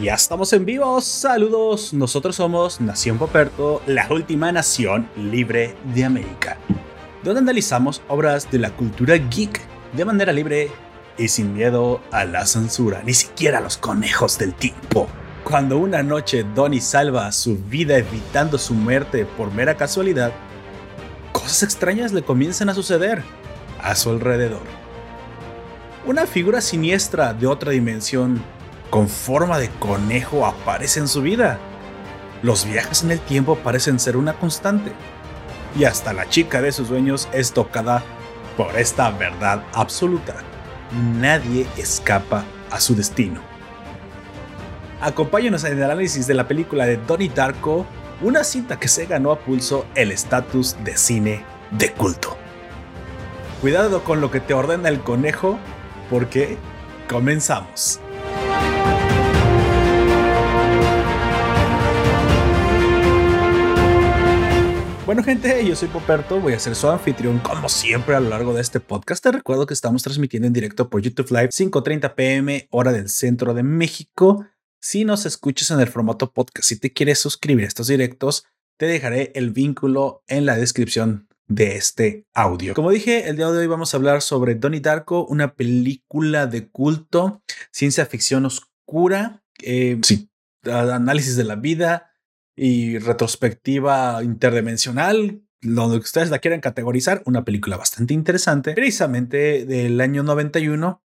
Ya estamos en vivo, saludos, nosotros somos Nación Poperto, la última nación libre de América, donde analizamos obras de la cultura geek de manera libre y sin miedo a la censura, ni siquiera a los conejos del tiempo. Cuando una noche Donnie salva su vida evitando su muerte por mera casualidad, cosas extrañas le comienzan a suceder a su alrededor. Una figura siniestra de otra dimensión con forma de conejo aparece en su vida. Los viajes en el tiempo parecen ser una constante. Y hasta la chica de sus sueños es tocada por esta verdad absoluta. Nadie escapa a su destino. Acompáñanos en el análisis de la película de Donnie Darko, una cinta que se ganó a pulso el estatus de cine de culto. Cuidado con lo que te ordena el conejo, porque comenzamos. Bueno gente, yo soy Poperto, voy a ser su anfitrión como siempre a lo largo de este podcast. Te recuerdo que estamos transmitiendo en directo por YouTube Live 5.30 pm hora del centro de México. Si nos escuchas en el formato podcast, si te quieres suscribir a estos directos, te dejaré el vínculo en la descripción de este audio. Como dije, el día de hoy vamos a hablar sobre Donnie Darko, una película de culto, ciencia ficción oscura, eh, sí, análisis de la vida, y retrospectiva interdimensional, donde ustedes la quieran categorizar, una película bastante interesante, precisamente del año 91.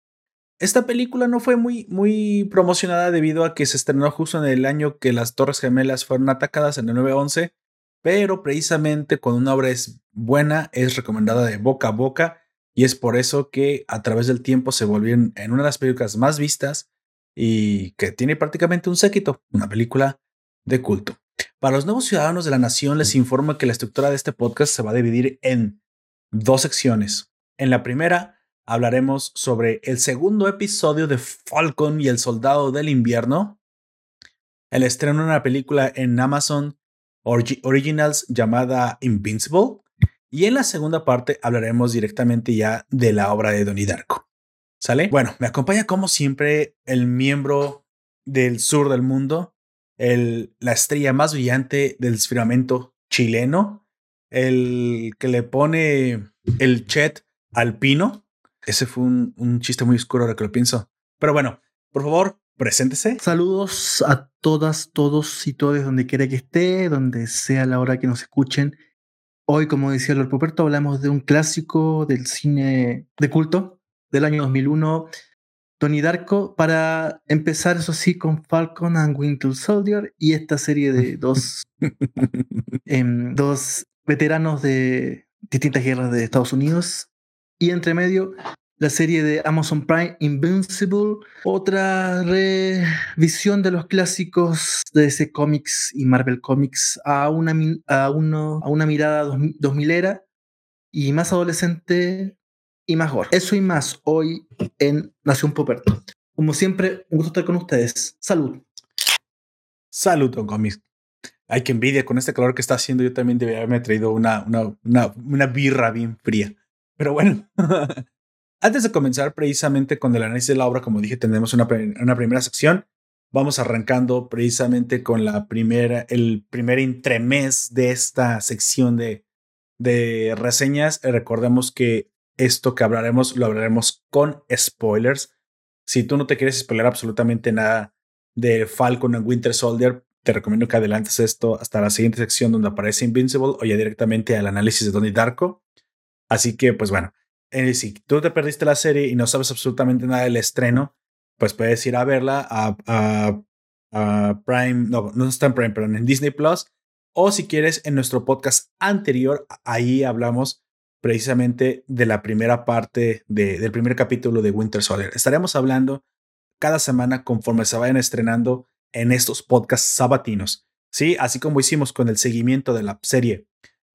Esta película no fue muy, muy promocionada debido a que se estrenó justo en el año que las Torres Gemelas fueron atacadas en el 911, pero precisamente cuando una obra es buena, es recomendada de boca a boca y es por eso que a través del tiempo se volvió en una de las películas más vistas y que tiene prácticamente un séquito, una película de culto. Para los nuevos ciudadanos de la nación les informo que la estructura de este podcast se va a dividir en dos secciones. En la primera hablaremos sobre el segundo episodio de Falcon y el Soldado del Invierno, el estreno de una película en Amazon Originals llamada Invincible, y en la segunda parte hablaremos directamente ya de la obra de Donnie Darko. ¿Sale? Bueno, me acompaña como siempre el miembro del sur del mundo, la estrella más brillante del firmamento chileno, el que le pone el chet alpino. Ese fue un, chiste muy oscuro ahora que lo pienso. Pero bueno, por favor, preséntese. Saludos a todas, todos y todas donde quiera que esté, donde sea la hora que nos escuchen. Hoy, como decía Lord Poperto, hablamos de un clásico del cine de culto del año 2001 Tony Darko para empezar, eso sí, con Falcon and Winter Soldier y esta serie de dos, em, dos veteranos de distintas guerras de Estados Unidos. Y entre medio, la serie de Amazon Prime Invincible, otra revisión de los clásicos de ese Comics y Marvel Comics a una, a uno, a una mirada dos, dos milera y más adolescente y mejor. Eso y más hoy en Nación Poperto. Como siempre, un gusto estar con ustedes. Salud. Salud, don Comis. Ay, que envidia con este calor que está haciendo. Yo también debería haberme traído una, una, una, una birra bien fría. Pero bueno, antes de comenzar precisamente con el análisis de la obra, como dije, tenemos una, primera sección. Vamos arrancando precisamente con la primera, el primer entremés de esta sección de, de reseñas. Recordemos que esto que hablaremos lo hablaremos con spoilers. Si tú no te quieres spoiler absolutamente nada de Falcon and Winter Soldier, te recomiendo que adelantes esto hasta la siguiente sección donde aparece Invincible o ya directamente al análisis de Donnie Darko. Así que, pues bueno, eh, si tú te perdiste la serie y no sabes absolutamente nada del estreno, pues puedes ir a verla a, a Prime, no, no está en Prime, pero en Disney Plus. O si quieres, en nuestro podcast anterior, ahí hablamos precisamente de la primera parte del primer capítulo de Winter Soldier. Estaremos hablando cada semana conforme se vayan estrenando en estos podcasts sabatinos. Sí, así como hicimos con el seguimiento de la serie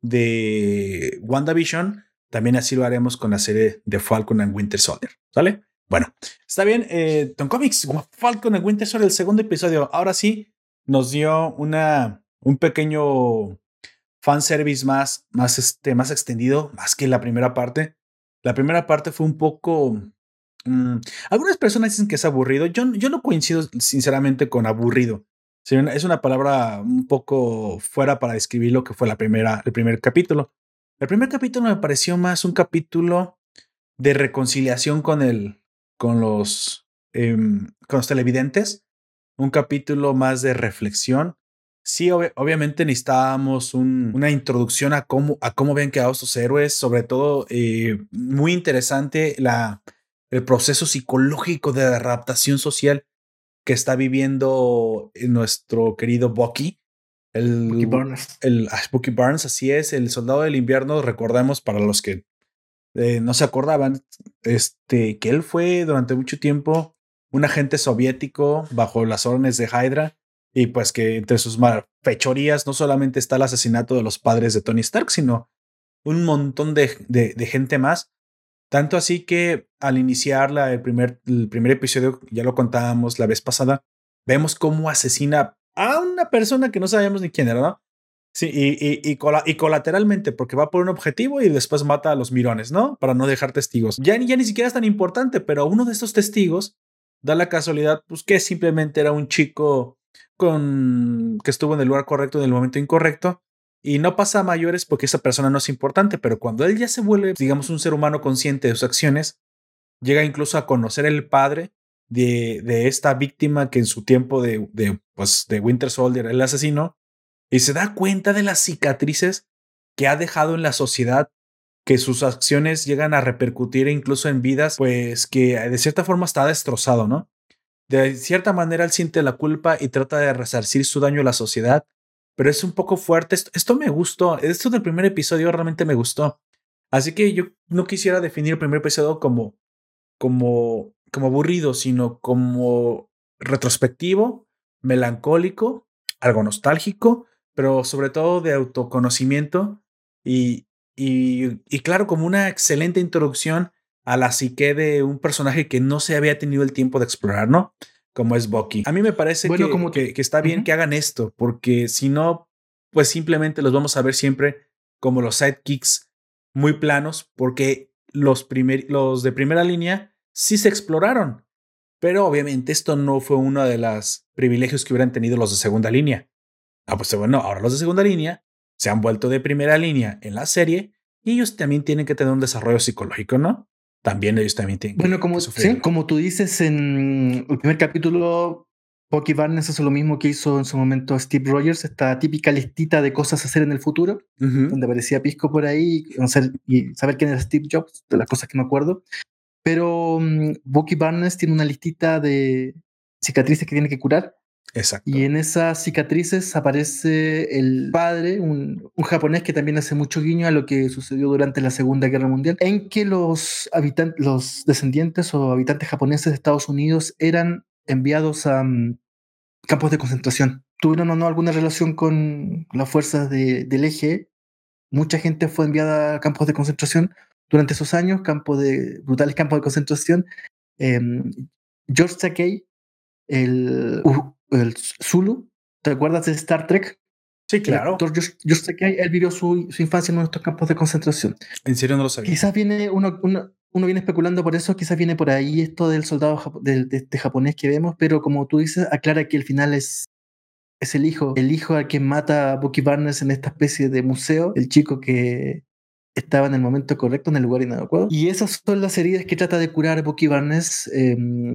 de WandaVision, también así lo haremos con la serie de Falcon and Winter Soldier. ¿Sale? Bueno, está bien. Eh, Tom Comics, Falcon and Winter Soldier, el segundo episodio. Ahora sí nos dio una, un pequeño fanservice más, más, este, más extendido, más que la primera parte. La primera parte fue un poco Mm, algunas personas dicen que es aburrido. Yo, yo no coincido sinceramente con aburrido. Es una palabra un poco fuera para describir lo que fue la primera, el primer capítulo. El primer capítulo me pareció más un capítulo de reconciliación con el, con los, em, con los televidentes, un capítulo más de reflexión. Sí, obviamente necesitábamos una introducción a cómo, a cómo ven quedado estos héroes, sobre todo eh, muy interesante el proceso psicológico de adaptación social que está viviendo nuestro querido Bucky. El, Bucky Barnes. El, ah, Barnes, así es, el soldado del invierno, recordemos para los que eh, no se acordaban, este, que él fue durante mucho tiempo un agente soviético bajo las órdenes de Hydra y pues que entre sus fechorías no solamente está el asesinato de los padres de Tony Stark, sino un montón de, de, gente más. Tanto así que al iniciar la, el, primer, el primer episodio, ya lo contábamos la vez pasada, vemos cómo asesina a una persona que no sabíamos ni quién era, ¿no? Sí, y, y, y, colateralmente, porque va por un objetivo y después mata a los mirones, ¿no? Para no dejar testigos. Ya, ya ni siquiera es tan importante, pero uno de estos testigos da la casualidad, pues que simplemente era un chico con que estuvo en el lugar correcto en el momento incorrecto y no pasa a mayores porque esa persona no es importante, pero cuando él ya se vuelve, digamos, un ser humano consciente de sus acciones, llega incluso a conocer el padre de, de esta víctima que en su tiempo de, de, pues, de Winter Soldier, el asesino, y se da cuenta de las cicatrices que ha dejado en la sociedad, que sus acciones llegan a repercutir incluso en vidas, pues que de cierta forma está destrozado, ¿no? De cierta manera él siente la culpa y trata de resarcir su daño a la sociedad, pero es un poco fuerte. Esto, me gustó, esto del primer episodio realmente me gustó. Así que yo no quisiera definir el primer episodio como, como, como aburrido, sino como retrospectivo, melancólico, algo nostálgico, pero sobre todo de autoconocimiento y, y, y, claro, como una excelente introducción a la psique de un personaje que no se había tenido el tiempo de explorar, ¿no? Como es Bucky. A mí me parece que, como que, está bien que hagan esto, porque si no, pues simplemente los vamos a ver siempre como los sidekicks muy planos, porque los, primer, los de primera línea sí se exploraron, pero obviamente esto no fue uno de los privilegios que hubieran tenido los de segunda línea. Ah, pues bueno, ahora los de segunda línea se han vuelto de primera línea en la serie y ellos también tienen que tener un desarrollo psicológico, ¿no? También ellos también tienen bueno, como, sí, como tú dices en el primer capítulo, Bucky Barnes hace lo mismo que hizo en su momento Steve Rogers, esta típica listita de cosas a hacer en el futuro, donde aparecía Pisco por ahí y saber quién era Steve Jobs, de las cosas que me acuerdo. Pero um, Bucky Barnes tiene una listita de cicatrices que tiene que curar Exacto. Y en esas cicatrices aparece el padre, un, japonés que también hace mucho guiño a lo que sucedió durante la Segunda Guerra Mundial, en que los, habitantes, los descendientes o habitantes japoneses de Estados Unidos eran enviados a mm, campos de concentración. Tuvieron o no alguna relación con las fuerzas del eje. Mucha gente fue enviada a campos de concentración durante esos años, campos de, brutales campos de concentración. Em, George Takei, el el Zulu. ¿Te acuerdas de Star Trek? Sí, claro. Sé que él vivió su, infancia en nuestros campos de concentración. En serio no lo sabía. Quizás viene uno, uno, viene especulando por eso, quizás viene por ahí esto del soldado de, este japonés que vemos, pero como tú dices, aclara que el final es, es el hijo, el hijo al que mata a Bucky Barnes en esta especie de museo, el chico que estaba en el momento correcto, en el lugar inadecuado. Y esas son las heridas que trata de curar Bucky Barnes. Em,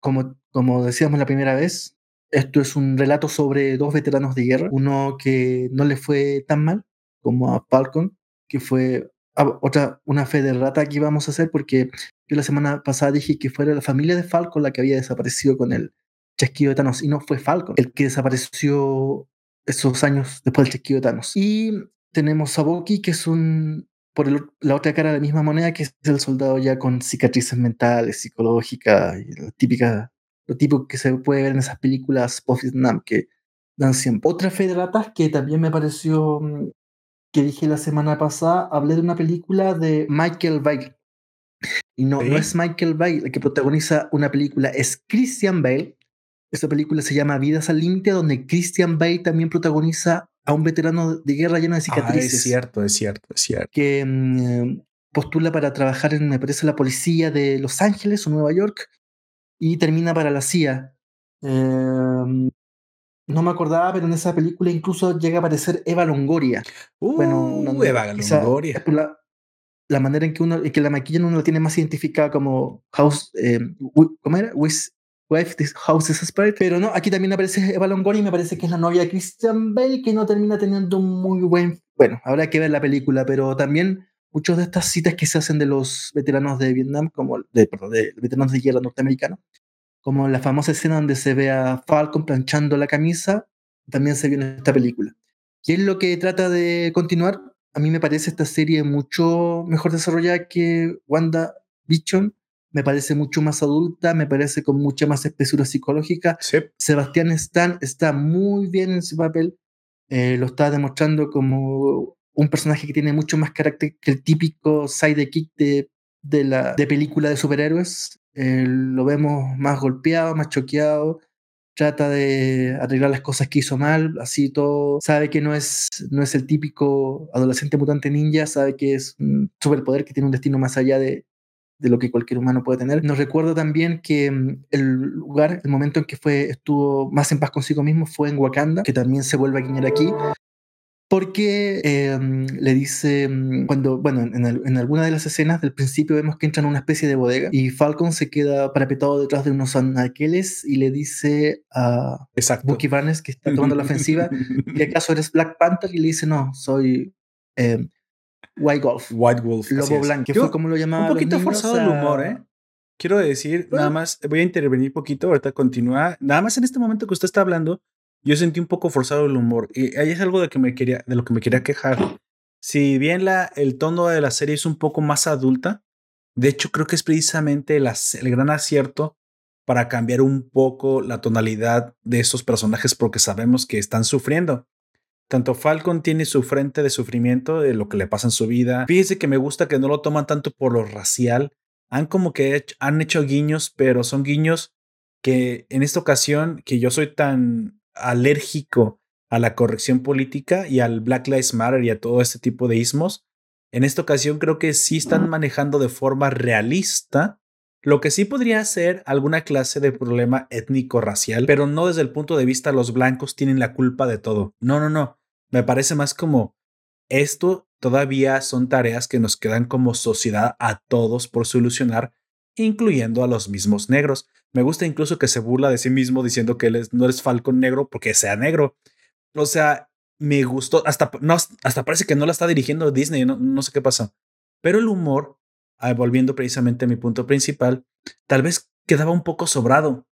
como, como decíamos la primera vez, esto es un relato sobre dos veteranos de guerra, uno que no le fue tan mal como a Falcon, que fue otra una fe de rata que íbamos a hacer porque yo la semana pasada dije que fuera la familia de Falcon la que había desaparecido con el chasquido de Thanos y no fue Falcon el que desapareció esos años después del chasquido de Thanos. Y tenemos a Bucky que es un por la otra cara de la misma moneda que es el soldado ya con cicatrices mentales, psicológicas, y la típica lo tipo que se puede ver en esas películas post-Vietnam que dan siempre. Otra fe de ratas que también me pareció mm, que dije la semana pasada, hablé de una película de Michael Bay. Y no, no es Michael Bay el que protagoniza una película, es Christian Bale. Esta película se llama Vidas al Límite, donde Christian Bale también protagoniza a un veterano de guerra lleno de cicatrices. Ah, es cierto, es cierto, es cierto. Que mm, postula para trabajar en, me parece, la policía de Los Ángeles o Nueva York y termina para la CIA. Em, no me acordaba, pero en esa película incluso llega a aparecer Eva Longoria. bueno, uh, Eva Longoria. La, la, manera en que uno, en que la maquilla uno la tiene más identificada como House, eh, ¿cómo era? Wife House is Spirit. Pero no, aquí también aparece Eva Longoria y me parece que es la novia de Christian Bale, que no termina teniendo un muy buen. Bueno, habrá que ver la película, pero también muchas de estas citas que se hacen de los veteranos de Vietnam, como de, perdón, de veteranos de guerra norteamericanos, como la famosa escena donde se ve a Falcon planchando la camisa, también se vio en esta película. ¿Qué es lo que trata de continuar? A mí me parece esta serie mucho mejor desarrollada que Wanda Vision. Me parece mucho más adulta, me parece con mucha más espesura psicológica. Sebastián Stan está muy bien en su papel. Eh, lo está demostrando como un personaje que tiene mucho más carácter que el típico sidekick de, de la de película de superhéroes. Eh, lo vemos más golpeado, más choqueado, trata de arreglar las cosas que hizo mal, así todo, sabe que no es, no es el típico adolescente mutante ninja, sabe que es un superpoder que tiene un destino más allá de, de lo que cualquier humano puede tener. Nos recuerdo también que mm, el lugar, el momento en que fue, estuvo más en paz consigo mismo fue en Wakanda, que también se vuelve a guiñar aquí, porque em, le dice, mm, cuando, bueno, en, alguna de las escenas del principio vemos que entran a una especie de bodega y Falcon se queda parapetado detrás de unos anaqueles y le dice a Bucky Barnes que está tomando la ofensiva, que acaso eres Black Panther y le dice, no, soy em, White Wolf. White Wolf. Lobo blanco. Que fue como lo llamaba. Un poquito forzado el humor, ¿eh? Quiero decir, nada más, voy a intervenir un poquito, ahorita continúa. Nada más en este momento que usted está hablando, yo sentí un poco forzado el humor. Y ahí es algo de, que me quería, de lo que me quería quejar. Si bien la, el tono de la serie es un poco más adulta, de hecho creo que es precisamente el, el gran acierto para cambiar un poco la tonalidad de esos personajes porque sabemos que están sufriendo. Tanto Falcon tiene su frente de sufrimiento de lo que le pasa en su vida. Fíjese que me gusta que no lo toman tanto por lo racial. Han como que han hecho guiños, pero son guiños que en esta ocasión, que yo soy tan alérgico a la corrección política y al Black Lives Matter y a todo este tipo de ismos. En esta ocasión creo que sí están manejando de forma realista lo que sí podría ser alguna clase de problema étnico-racial, pero no desde el punto de vista los blancos tienen la culpa de todo. No, no, no. Me parece más como esto todavía son tareas que nos quedan como sociedad a todos por solucionar, incluyendo a los mismos negros. Me gusta incluso que se burla de sí mismo diciendo que él no es Falcon negro porque sea negro. O sea, me gustó. Hasta, no, hasta parece que no la está dirigiendo Disney, no, no sé qué pasa. Pero el humor, ah, volviendo precisamente a mi punto principal, tal vez quedaba un poco sobrado.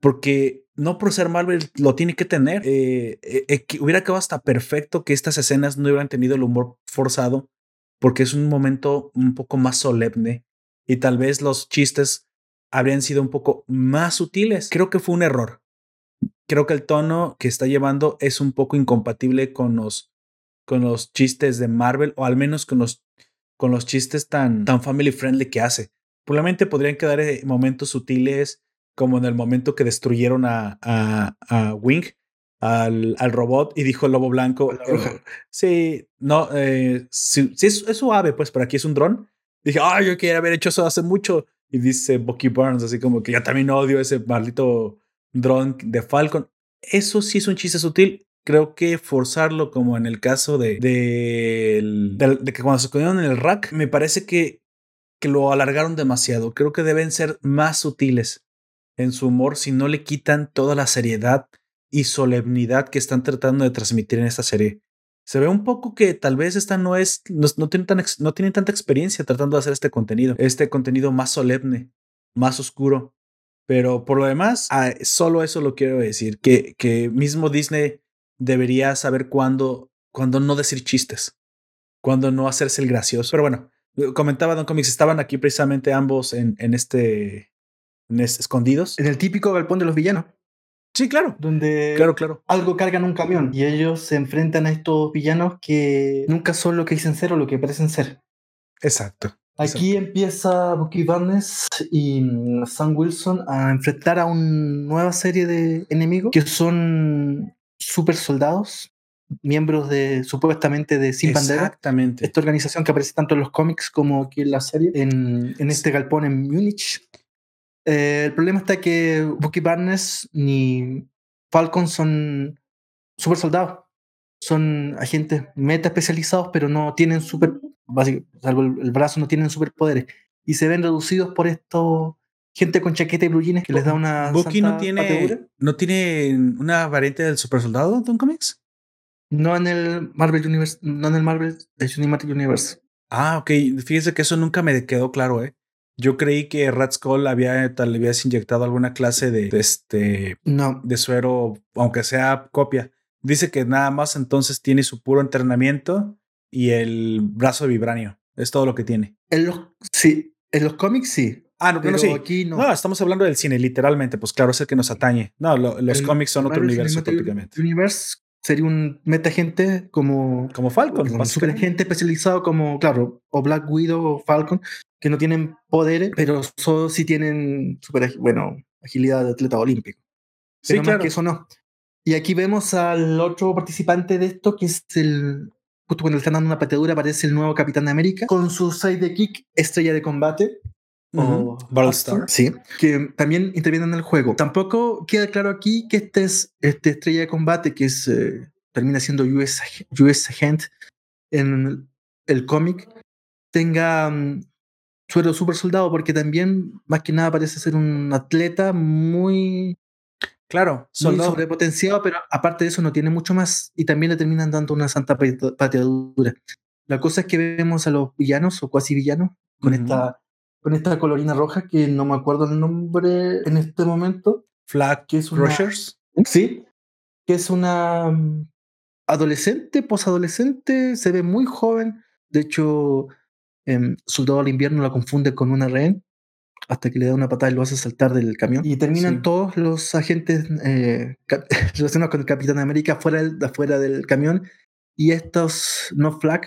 Porque no por ser Marvel lo tiene que tener. Eh, eh, eh, hubiera quedado hasta perfecto que estas escenas no hubieran tenido el humor forzado, porque es un momento un poco más solemne y tal vez los chistes habrían sido un poco más sutiles. Creo que fue un error. Creo que el tono que está llevando es un poco incompatible con los, con los chistes de Marvel o al menos con los, con los chistes tan, tan family friendly que hace. Probablemente podrían quedar momentos sutiles como en el momento que destruyeron a, a, Wing, al, al, robot, y dijo el lobo blanco. sí, no, eh, sí, es, es, suave, pues, pero aquí es un dron. Dije, ay, yo quería haber hecho eso hace mucho. Y dice Bucky Barnes, así como que yo también odio ese maldito drone de Falcon. Eso sí es un chiste sutil. Creo que forzarlo, como en el caso de, de, que cuando se escondieron en el rack, me parece que, que lo alargaron demasiado. Creo que deben ser más sutiles en su humor si no le quitan toda la seriedad y solemnidad que están tratando de transmitir en esta serie se ve un poco que tal vez esta no es, no, no, tienen tan, no tienen tanta experiencia tratando de hacer este contenido, este contenido más solemne, más oscuro. Pero por lo demás, solo eso lo quiero decir, que, que mismo Disney debería saber cuándo, no decir chistes, cuándo no hacerse el gracioso. Pero bueno, comentaba Don Comics, estaban aquí precisamente ambos en, en este escondidos. En el típico galpón de los villanos. Sí, claro. Donde claro, claro. algo cargan un camión y ellos se enfrentan a estos villanos que nunca son lo que dicen ser o lo que parecen ser. Exacto. Aquí empieza Bucky Barnes y mm, Sam Wilson a enfrentar a una nueva serie de enemigos que son super soldados miembros de supuestamente de Sin Bandera. Exactamente. Esta organización que aparece tanto en los cómics como aquí en la serie, en, en este galpón en Múnich. Eh, el problema está que Bucky Barnes ni Falcon son super soldados. Son agentes meta especializados, pero no tienen super, salvo el, el brazo, no tienen superpoderes. Y se ven reducidos por esto gente con chaqueta y blue jeans que les da una. Bucky no tiene, no tiene una variante del super soldado de un cómics. No en el Marvel Universe, no en el Marvel Cinematic Universe. Ah, ok. Fíjese que eso nunca me quedó claro, ¿eh? Yo creí que Red Skull había, tal, habías inyectado alguna clase de, de este, No, de suero, aunque sea copia. Dice que nada más entonces tiene su puro entrenamiento y el brazo de vibranio. Es todo lo que tiene. en los, sí, en los cómics sí. Ah, no, Pero no, sí. aquí no. No. estamos hablando del cine, literalmente. Pues claro, es el que nos atañe. No, lo- los El cómics son otro universo prácticamente. Universe sería un metagente como Como Falcon. un básicamente. superagente especializado como, claro, o Black Widow o Falcon, que no tienen poderes, pero solo sí tienen super, bueno, agilidad de atleta olímpico. Sí, Pero claro. más que eso no. Y aquí vemos al otro participante de esto, que es el. Justo cuando le están dando una pateadura, aparece el nuevo Capitán de América con su side de kick, estrella de combate. O Battlestar. Sí, que también interviene en el juego. Tampoco queda claro aquí que este es este estrella de combate, que es eh, termina siendo US, US Agent en el, cómic, tenga mm, suero super soldado, porque también, más que nada, parece ser un atleta muy Claro, muy soldado. sobrepotenciado, pero aparte de eso no tiene mucho más y también le terminan dando una santa pate- pateadura. La cosa es que vemos a los villanos o cuasi villanos con, Ujú. esta, con esta colorina roja que no me acuerdo el nombre en este momento, Flag que es una, Rushers. sí, que es una mm, adolescente, posadolescente, se ve muy joven, de hecho, em, Soldado al Invierno la confunde con una rehén hasta que le da una patada y lo hace saltar del camión. Y terminan Sí. todos los agentes eh, relacionados con el Capitán América fuera del, afuera del camión y estos no flag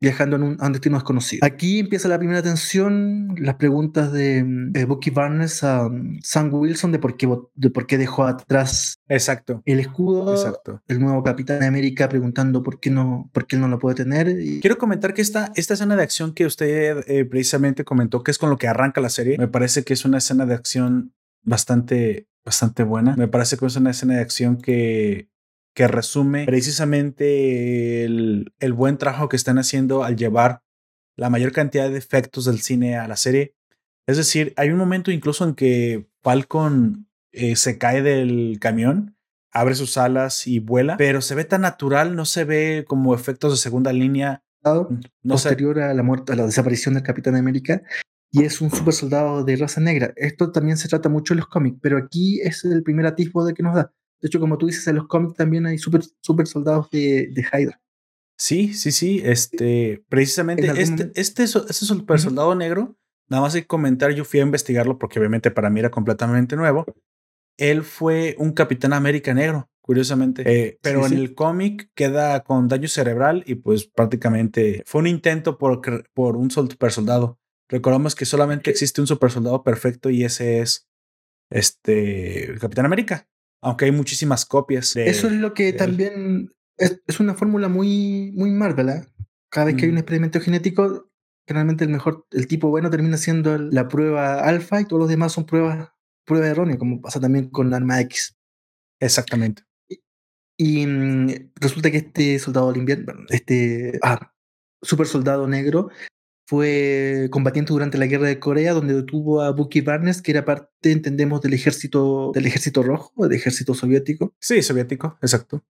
viajando en un, a un destino desconocido. Aquí empieza la primera tensión, las preguntas de mm, eh, Bucky Barnes a mm, Sam Wilson de por, qué, de por qué dejó atrás Exacto. el escudo, Exacto. el nuevo Capitán América preguntando por qué no, por qué él no lo puede tener. Y, Quiero comentar que esta, esta escena de acción que usted eh, precisamente comentó, que es con lo que arranca la serie, me parece que es una escena de acción bastante, bastante buena. Me parece que es una escena de acción que, que resume precisamente el, el buen trabajo que están haciendo al llevar la mayor cantidad de efectos del cine a la serie. Es decir, hay un momento incluso en que Falcon eh, se cae del camión, abre sus alas y vuela, pero se ve tan natural, no se ve como efectos de segunda línea. No posterior a la muerte, a la desaparición del Capitán América, y es un super soldado de raza negra. Esto también se trata mucho en los cómics, pero aquí es el primer atisbo de que nos da. De hecho, como tú dices, en los cómics también hay super, super soldados de, de Hydra. Sí, sí, sí. Este, precisamente, este, este, este super soldado negro, nada más hay que comentar, yo fui a investigarlo porque obviamente para mí era completamente nuevo. Él fue un Capitán América negro, curiosamente. Eh, pero Sí, en sí. el cómic queda con daño cerebral y pues prácticamente fue un intento por, por un super soldado. Recordamos que solamente existe un super soldado perfecto y ese es este el Capitán América. Aunque hay muchísimas copias. de- Eso es lo que también es, es una fórmula muy, muy Marvel. ¿eh? Cada vez que hay un Mm. experimento genético, generalmente el mejor, el tipo bueno termina siendo la prueba alfa y todos los demás son pruebas prueba errónea, como pasa también con la arma X. Exactamente. Y mm, resulta que este soldado del invierno, este ah, super soldado negro, fue combatiente durante la guerra de Corea, donde detuvo a Bucky Barnes, que era parte, entendemos, del ejército, del ejército rojo, del ejército soviético. Sí, soviético, exacto.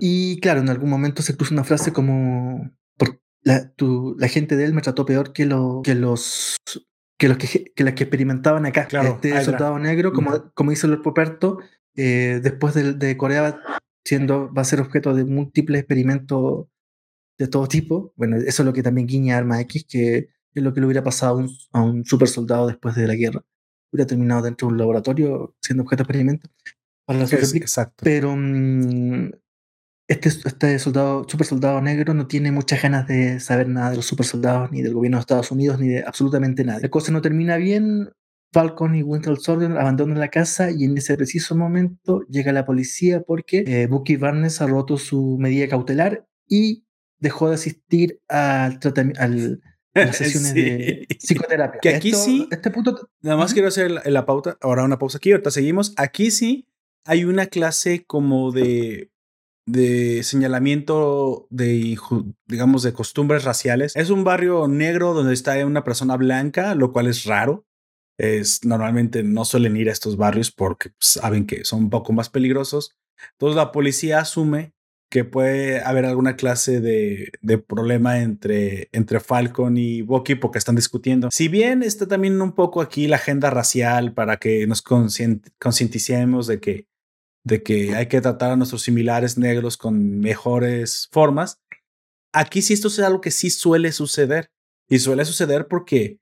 Y claro, en algún momento se puso una frase como "Por- la, tu- la gente de él me trató peor que, lo- que los que los que, que las que experimentaban acá. Claro, este Hydra. soldado negro, como, dice Lord Poperto, eh, después de, de Corea siendo, va a ser objeto de múltiples experimentos de todo tipo. Bueno, eso es lo que también guiña Arma X, que es lo que le hubiera pasado a un, a un super soldado después de la guerra. Hubiera terminado dentro de un laboratorio siendo objeto de experimento para su Es- exacto. Pero mm, este, este soldado, super soldado negro no tiene muchas ganas de saber nada de los super soldados, ni del gobierno de Estados Unidos, ni de absolutamente nada. La cosa no termina bien. Falcon y Winter Soldier abandonan la casa y en ese preciso momento llega la policía porque eh, Bucky Barnes ha roto su medida cautelar y dejó de asistir al tratamiento, al, a las sesiones de psicoterapia. Que aquí sí, este punto, nada más quiero hacer la, la pauta, ahora una pausa aquí, ahorita seguimos. Aquí sí hay una clase como de de señalamiento de, digamos, de costumbres raciales. Es un barrio negro donde está una persona blanca, lo cual es raro. Es, normalmente no suelen ir a estos barrios porque pues, saben que son un poco más peligrosos. Entonces la policía asume que puede haber alguna clase de, problema entre, entre Falcon y Bucky porque están discutiendo. Si bien está también un poco aquí la agenda racial para que nos concienticemos de que de que hay que tratar a nuestros similares negros con mejores formas. Aquí sí esto es algo que sí suele suceder. Y suele suceder porque,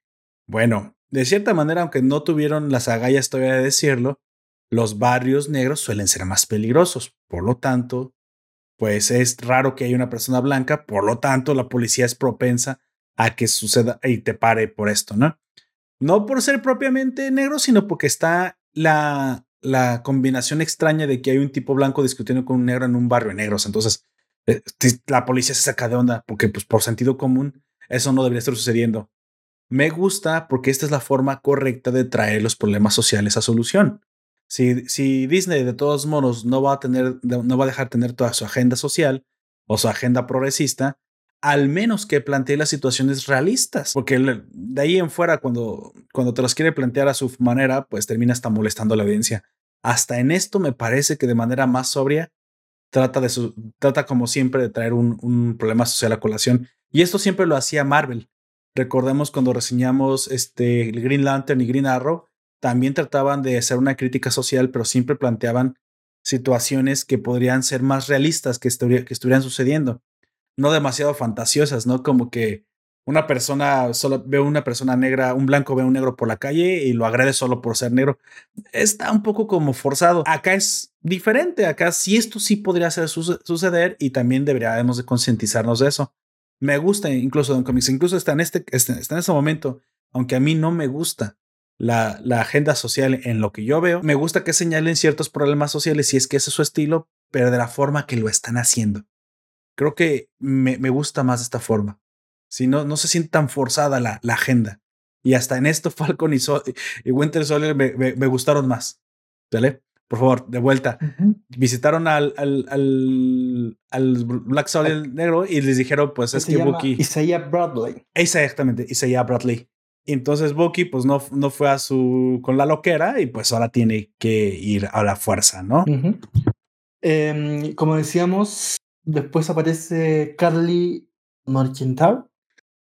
bueno, de cierta manera, aunque no tuvieron las agallas todavía de decirlo, los barrios negros suelen ser más peligrosos. Por lo tanto, pues es raro que haya una persona blanca. Por lo tanto, la policía es propensa a que suceda y te pare por esto, ¿no? No por ser propiamente negro, sino porque está la la combinación extraña de que hay un tipo blanco discutiendo con un negro en un barrio de negros. Entonces, eh, la policía se saca de onda porque, pues, por sentido común, eso no debería estar sucediendo. Me gusta porque esta es la forma correcta de traer los problemas sociales a solución. Si, Disney de todos modos no va a tener, no va a dejar tener toda su agenda social o su agenda progresista, al menos que plantee las situaciones realistas, porque de ahí en fuera, cuando, cuando te las quiere plantear a su manera, pues termina hasta molestando a la audiencia. Hasta en esto me parece que de manera más sobria trata, de su, trata como siempre de traer un, un problema social a colación. Y esto siempre lo hacía Marvel. Recordemos cuando reseñamos este, Green Lantern y Green Arrow, también trataban de hacer una crítica social, pero siempre planteaban situaciones que podrían ser más realistas que, estuvieran sucediendo no demasiado fantasiosas, ¿no? Como que una persona solo ve una persona negra, un blanco ve a un negro por la calle y lo agrede solo por ser negro. Está un poco como forzado. Acá es diferente. Acá sí esto sí podría suceder y también deberíamos de concientizarnos de eso. Me gusta incluso Don Comics, incluso está en este, está en este momento, aunque a mí no me gusta la, la agenda social en lo que yo veo, me gusta que señalen ciertos problemas sociales si es que ese es su estilo, pero de la forma que lo están haciendo creo que me, me gusta más esta forma. Si no, no se siente tan forzada la, la agenda. Y hasta en esto Falcon y, y Winter Soldier me, me, gustaron más. ¿Vale? Por favor, de vuelta. Visitaron al, al, al, al, Black Soldier negro y les dijeron, pues es que Bucky... Isaiah Bradley. Exactamente, Isaiah Bradley. Entonces Bucky pues no, no fue a su con la loquera y pues ahora tiene que ir a la fuerza, ¿no? eh, como decíamos, Después aparece Carly Morgenthau,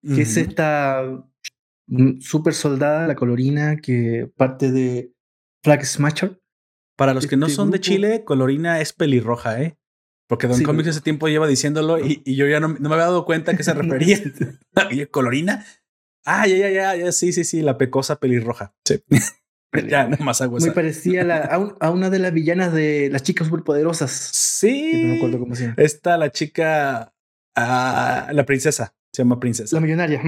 que es esta mm, super soldada, la colorina, que parte de Flag Smasher. Para los que no este son de Chile, colorina es pelirroja, ¿eh? Porque Don Comics ese tiempo lleva diciéndolo y, yo ya no, me había dado cuenta a qué se refería. ¿Colorina? Ah, ya, ya, ya, ya, sí, sí, sí, la pecosa pelirroja. Sí. ya, no más Muy parecida a, una de las villanas de las chicas superpoderosas. Sí. No me acuerdo cómo se llama. Está la chica, ah, la princesa, se llama princesa. La millonaria.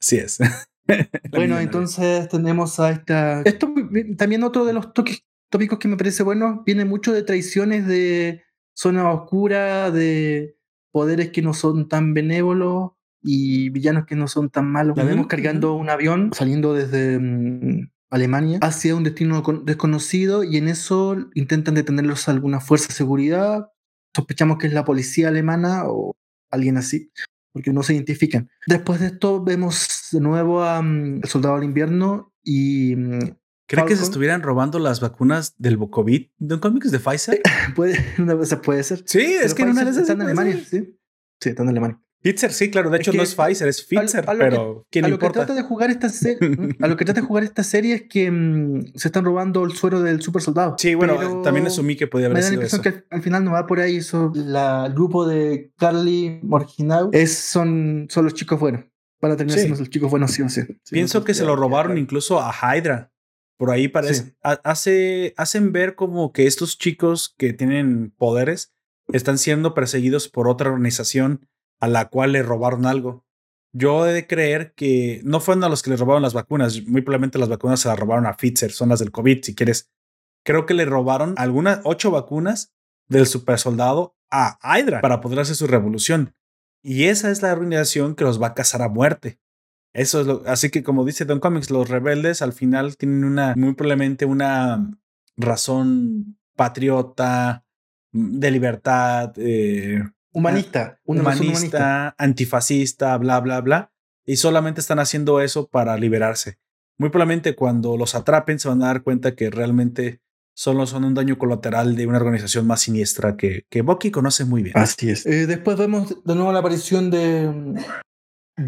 Sí es. bueno, entonces tenemos a esta... Esto también otro de los tópicos que me parece bueno, viene mucho de traiciones de zona oscura, de poderes que no son tan benévolos y villanos que no son tan malos. La vemos cargando un avión, saliendo desde mm, Alemania hacia un destino desconocido y en eso intentan detenerlos alguna fuerza de seguridad. Sospechamos que es la policía alemana o alguien así, porque no se identifican. Después de esto vemos de nuevo al mm, soldado del invierno y... Mm, ¿Cree que se estuvieran robando las vacunas del COVID de un cómics de Pfizer? puede, una vez puede ser. Sí, es que en una vez están en Alemania, sí. Sí, están en Alemania. Pfizer, sí, claro. De hecho, no es Pfizer, es Pfizer, pero ¿quién a lo Que trata de jugar esta serie, a lo que trata de jugar esta serie es que mm, se están robando el suero del super soldado. Sí, bueno, también asumí que podía haber me da la impresión que al, final no va por ahí. Eso, la, el grupo de Carly Morginau es, son, son los chicos buenos. Para terminar siendo los chicos buenos, sí o sí. Pienso que se lo robaron incluso a Hydra. Por ahí parece. Hace, hacen ver como que estos chicos que tienen poderes están siendo perseguidos por otra organización a la cual le robaron algo. yo he de creer que no fueron a los que le robaron las vacunas. Muy probablemente las vacunas se las robaron a Pfizer, son las del COVID, si quieres. Creo que le robaron algunas ocho vacunas del super soldado a Hydra para poder hacer su revolución. Y esa es la organización que los va a cazar a muerte. Eso es lo, así que como dice Don Comics, los rebeldes al final tienen una, muy probablemente una razón patriota, de libertad, eh, humanista, una humanista, humanista, antifascista, bla, bla, bla. Y solamente están haciendo eso para liberarse. Muy probablemente cuando los atrapen se van a dar cuenta que realmente solo son un daño colateral de una organización más siniestra que, que Bucky conoce muy bien. Así es. Eh, después vemos de nuevo la aparición de mm,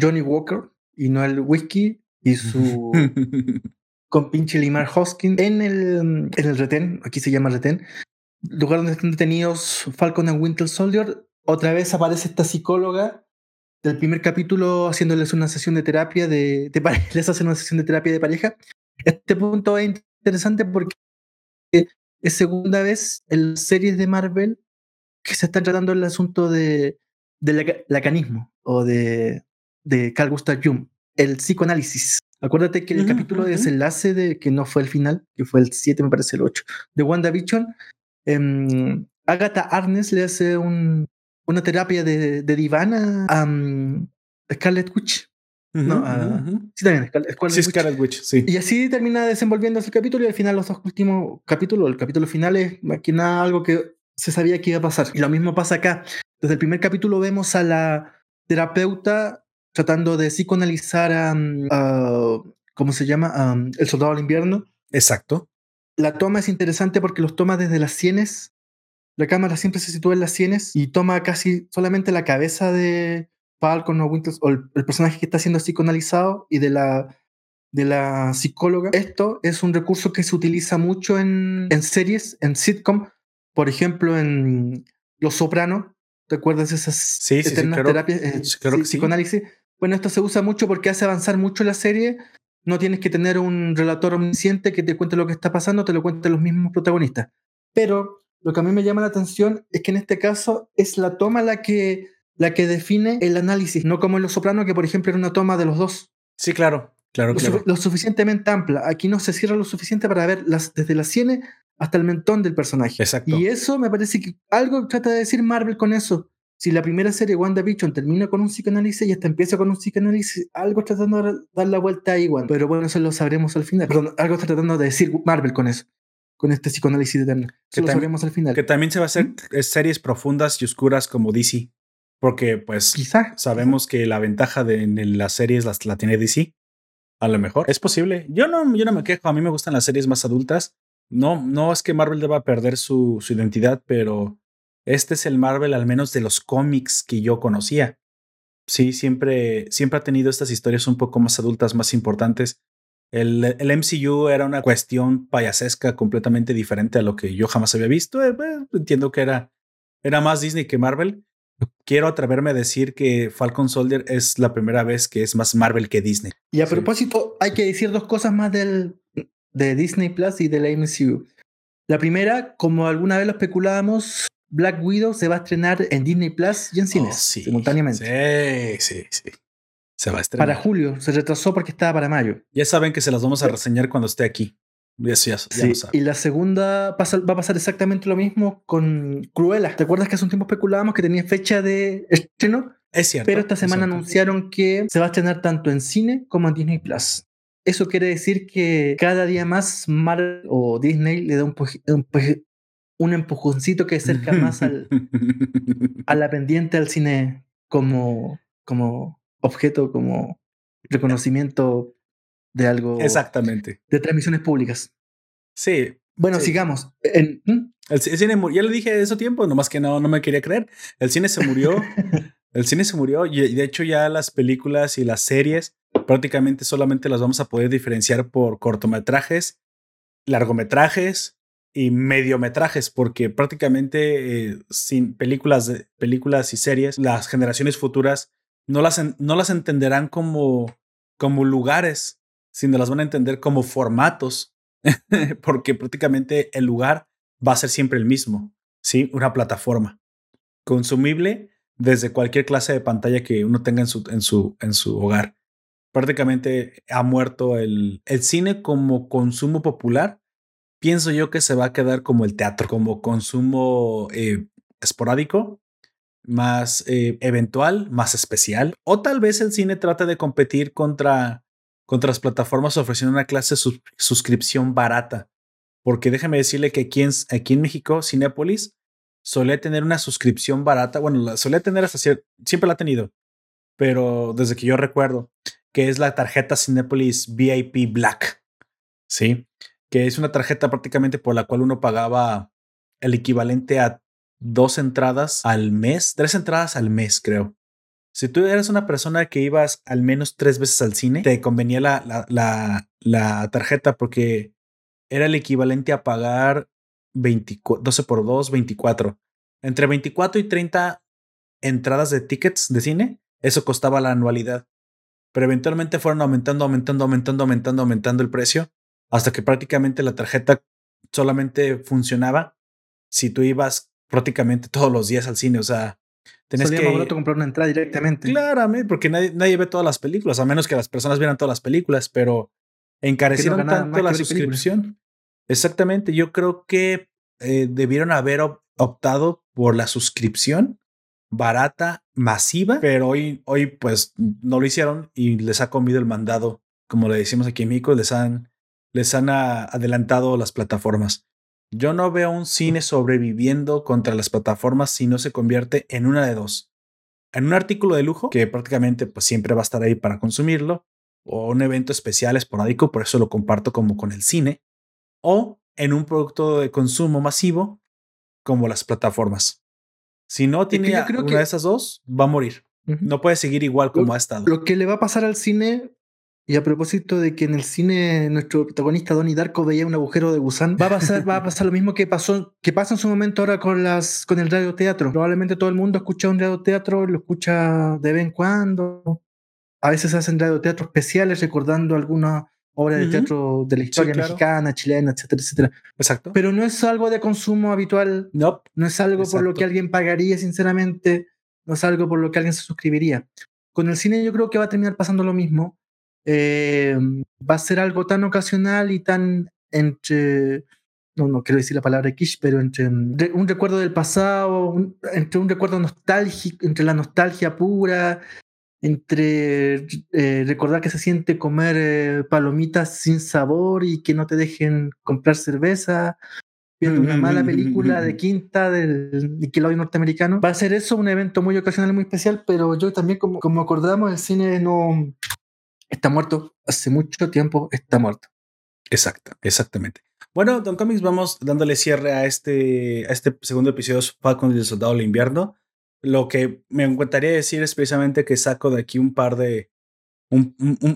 Johnny Walker y Noel Whiskey y su compinche Limar Hoskin en el, mm, en el retén, aquí se llama retén, lugar donde están detenidos Falcon y Winter Soldier. Otra vez aparece esta psicóloga del primer capítulo haciéndoles una sesión de terapia de, de les hace una sesión de terapia de pareja. Este punto es interesante porque es segunda vez en series de Marvel que se está tratando el asunto de, del lacanismo o de, de Carl Gustav Jung, el psicoanálisis. Acuérdate que el capítulo de desenlace de que no fue el final, que fue el 7, me parece el 8, de WandaVision, eh, Agatha Arnes le hace un, una terapia de, de divana a Scarlet Witch no, ah, sí, también, Scarlet, Witch. sí. Y así termina desenvolviéndose el capítulo y al final los dos últimos capítulos, el capítulo final es más que nada algo que se sabía que iba a pasar. Y lo mismo pasa acá. Desde el primer capítulo vemos a la terapeuta tratando de psicoanalizar a, ¿cómo se llama? el soldado del invierno. Exacto. La toma es interesante porque los toma desde las sienes. La cámara siempre se sitúa en las sienes y toma casi solamente la cabeza de, Falcon o Winters, o el, personaje que está siendo psicoanalizado y de la, de la psicóloga. Esto es un recurso que se utiliza mucho en, en series, en sitcom, por ejemplo, en Los Sopranos. ¿Te acuerdas de esas sí, sí, eternas terapias? Eh, psicoanálisis. Bueno, esto se usa mucho porque hace avanzar mucho la serie. No tienes que tener un relator omnisciente que te cuente lo que está pasando, te lo cuenten los mismos protagonistas. Pero lo que a mí me llama la atención es que en este caso es la toma la que la que define el análisis, no como en Los Sopranos, que por ejemplo era una toma de los dos. Sí, claro, claro, lo, claro. lo suficientemente amplia. Aquí no se cierra lo suficiente para ver las, desde la sienes hasta el mentón del personaje. Exacto. Y eso me parece que algo trata de decir Marvel con eso. Si la primera serie, WandaVision, termina con un psicoanálisis y hasta empieza con un psicoanálisis, algo está tratando de dar la vuelta ahí, igual. Pero bueno, eso lo sabremos al final. Perdón, algo está tratando de decir Marvel con eso con este psicoanálisis eterno. Eso lo sabremos al final. Que también se va a hacer ¿Mm? series profundas y oscuras como DC. Porque pues quizá sabemos que la ventaja de en las series las, la tiene DC. A lo mejor es posible. Yo no, yo no me quejo. A mí me gustan las series más adultas. No, no es que Marvel deba perder su, su identidad, pero este es el Marvel al menos de los cómics que yo conocía. Sí, siempre, siempre ha tenido estas historias un poco más adultas, más importantes. El, el, MCU era una cuestión payasesca completamente diferente a lo que yo jamás había visto. Eh, entiendo que era, era más Disney que Marvel, quiero atreverme a decir que Falcon Soldier es la primera vez que es más Marvel que Disney. Y a propósito, hay que decir dos cosas más del, de Disney Plus y de la MCU. La primera, como alguna vez lo especulábamos, Black Widow se va a estrenar en Disney Plus y en cines oh, simultáneamente. Sí, sí, sí. Se va a estrenar. Para julio, se retrasó porque estaba para mayo. Ya saben que se las vamos a reseñar cuando esté aquí. Y la segunda va a pasar exactamente lo mismo con Cruella. ¿Te acuerdas que hace un tiempo especulábamos que tenía fecha de estreno? Es cierto. Pero esta semana anunciaron que se va a estrenar tanto en cine como en Disney Plus. Eso quiere decir que cada día más Marvel o Disney le da un, un, empujoncito que acerca más al, a la pendiente al cine como, como objeto, como reconocimiento de algo. Exactamente. De transmisiones públicas. Sí. Bueno, sigamos. En, ¿hmm? el, cine ya lo dije eso tiempo, nomás que no, no me quería creer. El cine se murió. el cine se murió y de hecho ya las películas y las series prácticamente solamente las vamos a poder diferenciar por cortometrajes, largometrajes y mediometrajes, porque prácticamente eh, sin películas, películas y series, las generaciones futuras no las, no las entenderán como, como lugares, sino las van a entender como formatos, porque prácticamente el lugar va a ser siempre el mismo, ¿sí? Una plataforma consumible desde cualquier clase de pantalla que uno tenga en su, en su, en su hogar. Prácticamente ha muerto el, el cine como consumo popular. Pienso yo que se va a quedar como el teatro, como consumo eh, esporádico, más eh, eventual, más especial. O tal vez el cine trate de competir contra, contra las plataformas ofreciendo una clase de suscripción barata. Porque déjeme decirle que aquí en, aquí en México, Cinépolis solía tener una suscripción barata. Bueno, la solía tener hasta siempre la ha tenido, pero desde que yo recuerdo, que es la tarjeta Cinepolis VIP Black. Sí, que es una tarjeta prácticamente por la cual uno pagaba el equivalente a dos entradas al mes, tres entradas al mes, creo. Si tú eres una persona que ibas al menos tres veces al cine, te convenía la, la, tarjeta porque era el equivalente a pagar 12 por 2, 24. Entre 24 y 30 entradas de tickets de cine, eso costaba la anualidad. Pero eventualmente fueron aumentando, aumentando, aumentando, aumentando, aumentando el precio, hasta que prácticamente la tarjeta solamente funcionaba si tú ibas prácticamente todos los días al cine. O sea, tenés que comprar una entrada directamente. Claramente, porque nadie, nadie, ve todas las películas, a menos que las personas vieran todas las películas, pero encarecieron tanto la suscripción. Exactamente, yo creo que eh, debieron haber optado por la suscripción barata, masiva, pero hoy, hoy pues no lo hicieron y les ha comido el mandado, como le decimos aquí en México, les han, les han adelantado las plataformas. Yo no veo un cine sobreviviendo contra las plataformas si no se convierte en una de dos. En un artículo de lujo, que prácticamente pues siempre va a estar ahí para consumirlo, o un evento especial esporádico, por eso lo comparto como con el cine, o en un producto de consumo masivo como las plataformas. Si no tiene una de esas dos, va a morir. No puede seguir igual como ha estado. Lo que le va a pasar al cine, y a propósito de que en el cine nuestro protagonista Donnie Darko veía un agujero de gusán, va a pasar, va a pasar lo mismo que pasó, que pasa en su momento ahora con las, con el radioteatro. Probablemente todo el mundo escucha un radioteatro, lo escucha de vez en cuando. A veces hacen radioteatros especiales recordando alguna obra de teatro de la historia mexicana, chilena, etcétera, etcétera. Exacto. Pero no es algo de consumo habitual. No. No es algo por lo que alguien pagaría, sinceramente. No es algo por lo que alguien se suscribiría. Con el cine yo creo que va a terminar pasando lo mismo. Eh, va a ser algo tan ocasional y tan entre, no, no quiero decir la palabra quiche, pero entre un recuerdo del pasado, entre un recuerdo nostálgico, entre la nostalgia pura, entre eh, recordar que se siente comer eh, palomitas sin sabor y que no te dejen comprar cerveza, viendo una mala película de quinta del Nickelodeon norteamericano. Va a ser eso un evento muy ocasional muy especial, pero yo también, como, como acordamos, el cine no está muerto. Hace mucho tiempo está muerto. Exacto, exactamente. Bueno, Don Comics, vamos dándole cierre a este, a este segundo episodio de Falcon y el Soldado del Invierno. Lo que me encantaría decir es precisamente que saco de aquí un par de un,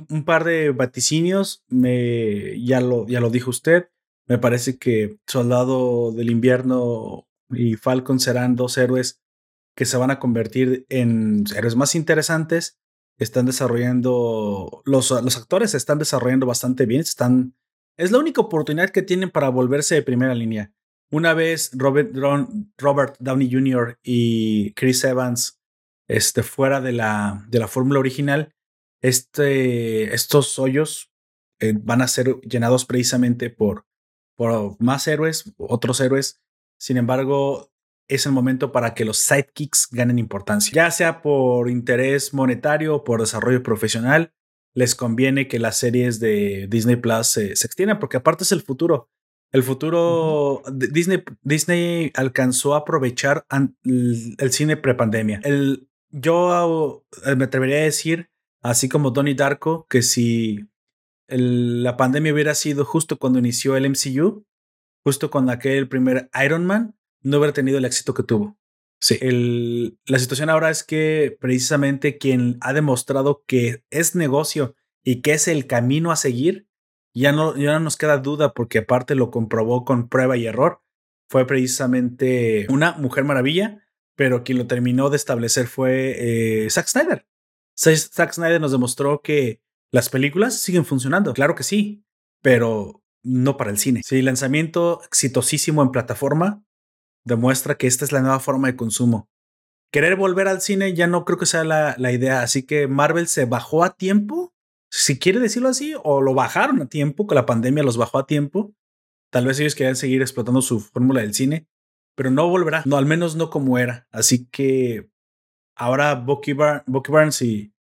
un, par de vaticinios. Me, ya, lo, ya lo dijo usted. Me parece que Soldado del Invierno y Falcon serán dos héroes que se van a convertir en héroes más interesantes. Están desarrollando, los, actores se están desarrollando bastante bien. Están, es la única oportunidad que tienen para volverse de primera línea. Una vez Robert, Robert Downey Jr. y Chris Evans este, fuera de la, de la fórmula original, este, estos hoyos eh, van a ser llenados precisamente por, por más héroes, otros héroes. Sin embargo, es el momento para que los sidekicks ganen importancia, ya sea por interés monetario o por desarrollo profesional. Les conviene que las series de Disney Plus se extiendan porque aparte es el futuro. El futuro, Disney, Disney alcanzó a aprovechar el, cine prepandemia. El, yo eh, me atrevería a decir, así como Donnie Darko, que si la pandemia hubiera sido justo cuando inició el MCU, justo cuando aquel primer Iron Man, no hubiera tenido el éxito que tuvo. Sí. El, la situación ahora es que precisamente quien ha demostrado que es negocio y que es el camino a seguir ya no, ya no nos queda duda porque aparte lo comprobó con prueba y error. Fue precisamente una mujer maravilla, pero quien lo terminó de establecer fue eh, Zack Snyder. Zack Snyder nos demostró que las películas siguen funcionando. Claro que sí, pero no para el cine. Sí, lanzamiento exitosísimo en plataforma demuestra que esta es la nueva forma de consumo. querer volver al cine ya no creo que sea la, la idea. Así que Marvel se bajó a tiempo, si quiere decirlo así, o lo bajaron a tiempo, que la pandemia los bajó a tiempo. Tal vez ellos querían seguir explotando su fórmula del cine, pero no volverá. No, al menos no como era. Así que ahora Bucky, Barnes y,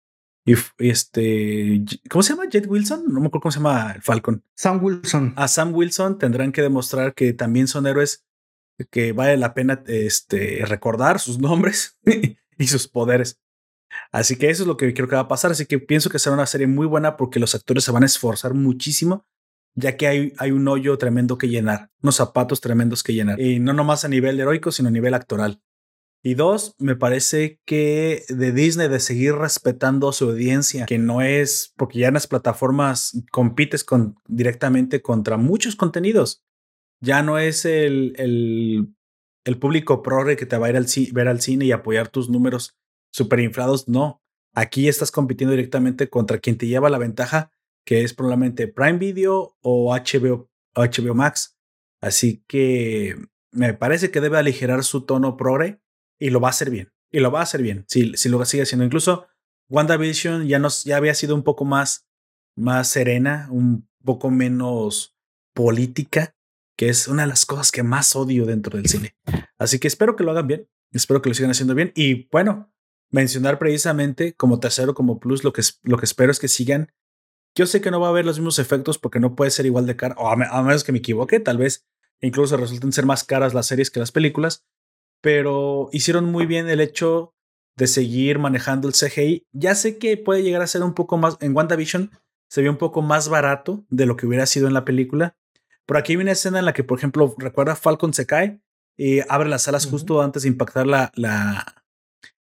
y, este, ¿cómo se llama? Jet Wilson? No me acuerdo cómo se llama el Falcon. Sam Wilson. A Sam Wilson tendrán que demostrar que también son héroes que vale la pena este, recordar sus nombres y sus poderes. Así que eso es lo que creo que va a pasar. Así que pienso que será una serie muy buena porque los actores se van a esforzar muchísimo, ya que hay, hay un hoyo tremendo que llenar, unos zapatos tremendos que llenar. Y no nomás a nivel heroico, sino a nivel actoral. Y dos, me parece que de Disney de seguir respetando su audiencia, que no es porque ya en las plataformas compites con, directamente contra muchos contenidos. Ya no es el, el, público progre que te va a ir al ver al cine y apoyar tus números super inflados. No, aquí estás compitiendo directamente contra quien te lleva la ventaja, que es probablemente Prime Video o HBO, HBO Max. Así que me parece que debe aligerar su tono progre y lo va a hacer bien. Y lo va a hacer bien. Si, si lo sigue haciendo. Incluso WandaVision ya, nos, ya había sido un poco más, más serena, un poco menos política, que es una de las cosas que más odio dentro del cine. Así que espero que lo hagan bien. Espero que lo sigan haciendo bien. Y bueno, mencionar precisamente como tercero, como plus, lo que, lo que espero es que sigan. Yo sé que no va a haber los mismos efectos porque no puede ser igual de caro, o a, a menos que me equivoque, tal vez incluso resulten ser más caras las series que las películas, pero hicieron muy bien el hecho de seguir manejando el CGI. Ya sé que puede llegar a ser un poco más, en WandaVision se ve un poco más barato de lo que hubiera sido en la película. Pero aquí hay una escena en la que, por ejemplo, recuerda Falcon se cae y abre las alas justo antes de impactar la, la,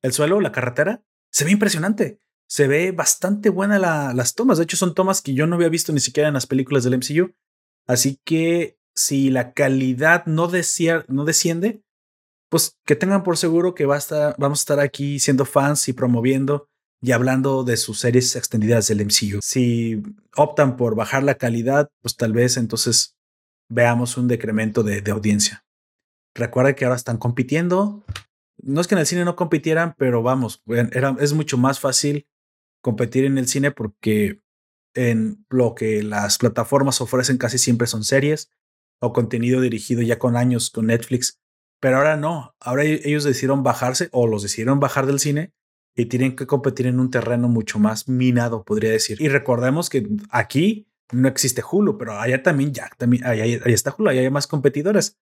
el suelo, la carretera. Se ve impresionante. Se ve bastante buena las tomas. De hecho, son tomas que yo no había visto ni siquiera en las películas del MCU. Así que si la calidad no, no desciende, pues que tengan por seguro que va a estar, vamos a estar aquí siendo fans y promoviendo y hablando de sus series extendidas del MCU. Si optan por bajar la calidad, pues tal vez entonces veamos un decremento de, audiencia. Recuerda que ahora están compitiendo. No es que en el cine no compitieran, pero vamos, era, es mucho más fácil competir en el cine porque en lo que las plataformas ofrecen casi siempre son series o contenido dirigido ya con años con Netflix pero ahora no, ahora e-, ellos decidieron bajarse o los decidieron bajar del cine y tienen que competir en un terreno mucho más minado, podría decir. Y recordemos que aquí no existe Hulu, pero allá también ya, también, está Hulu, ahí hay más competidores.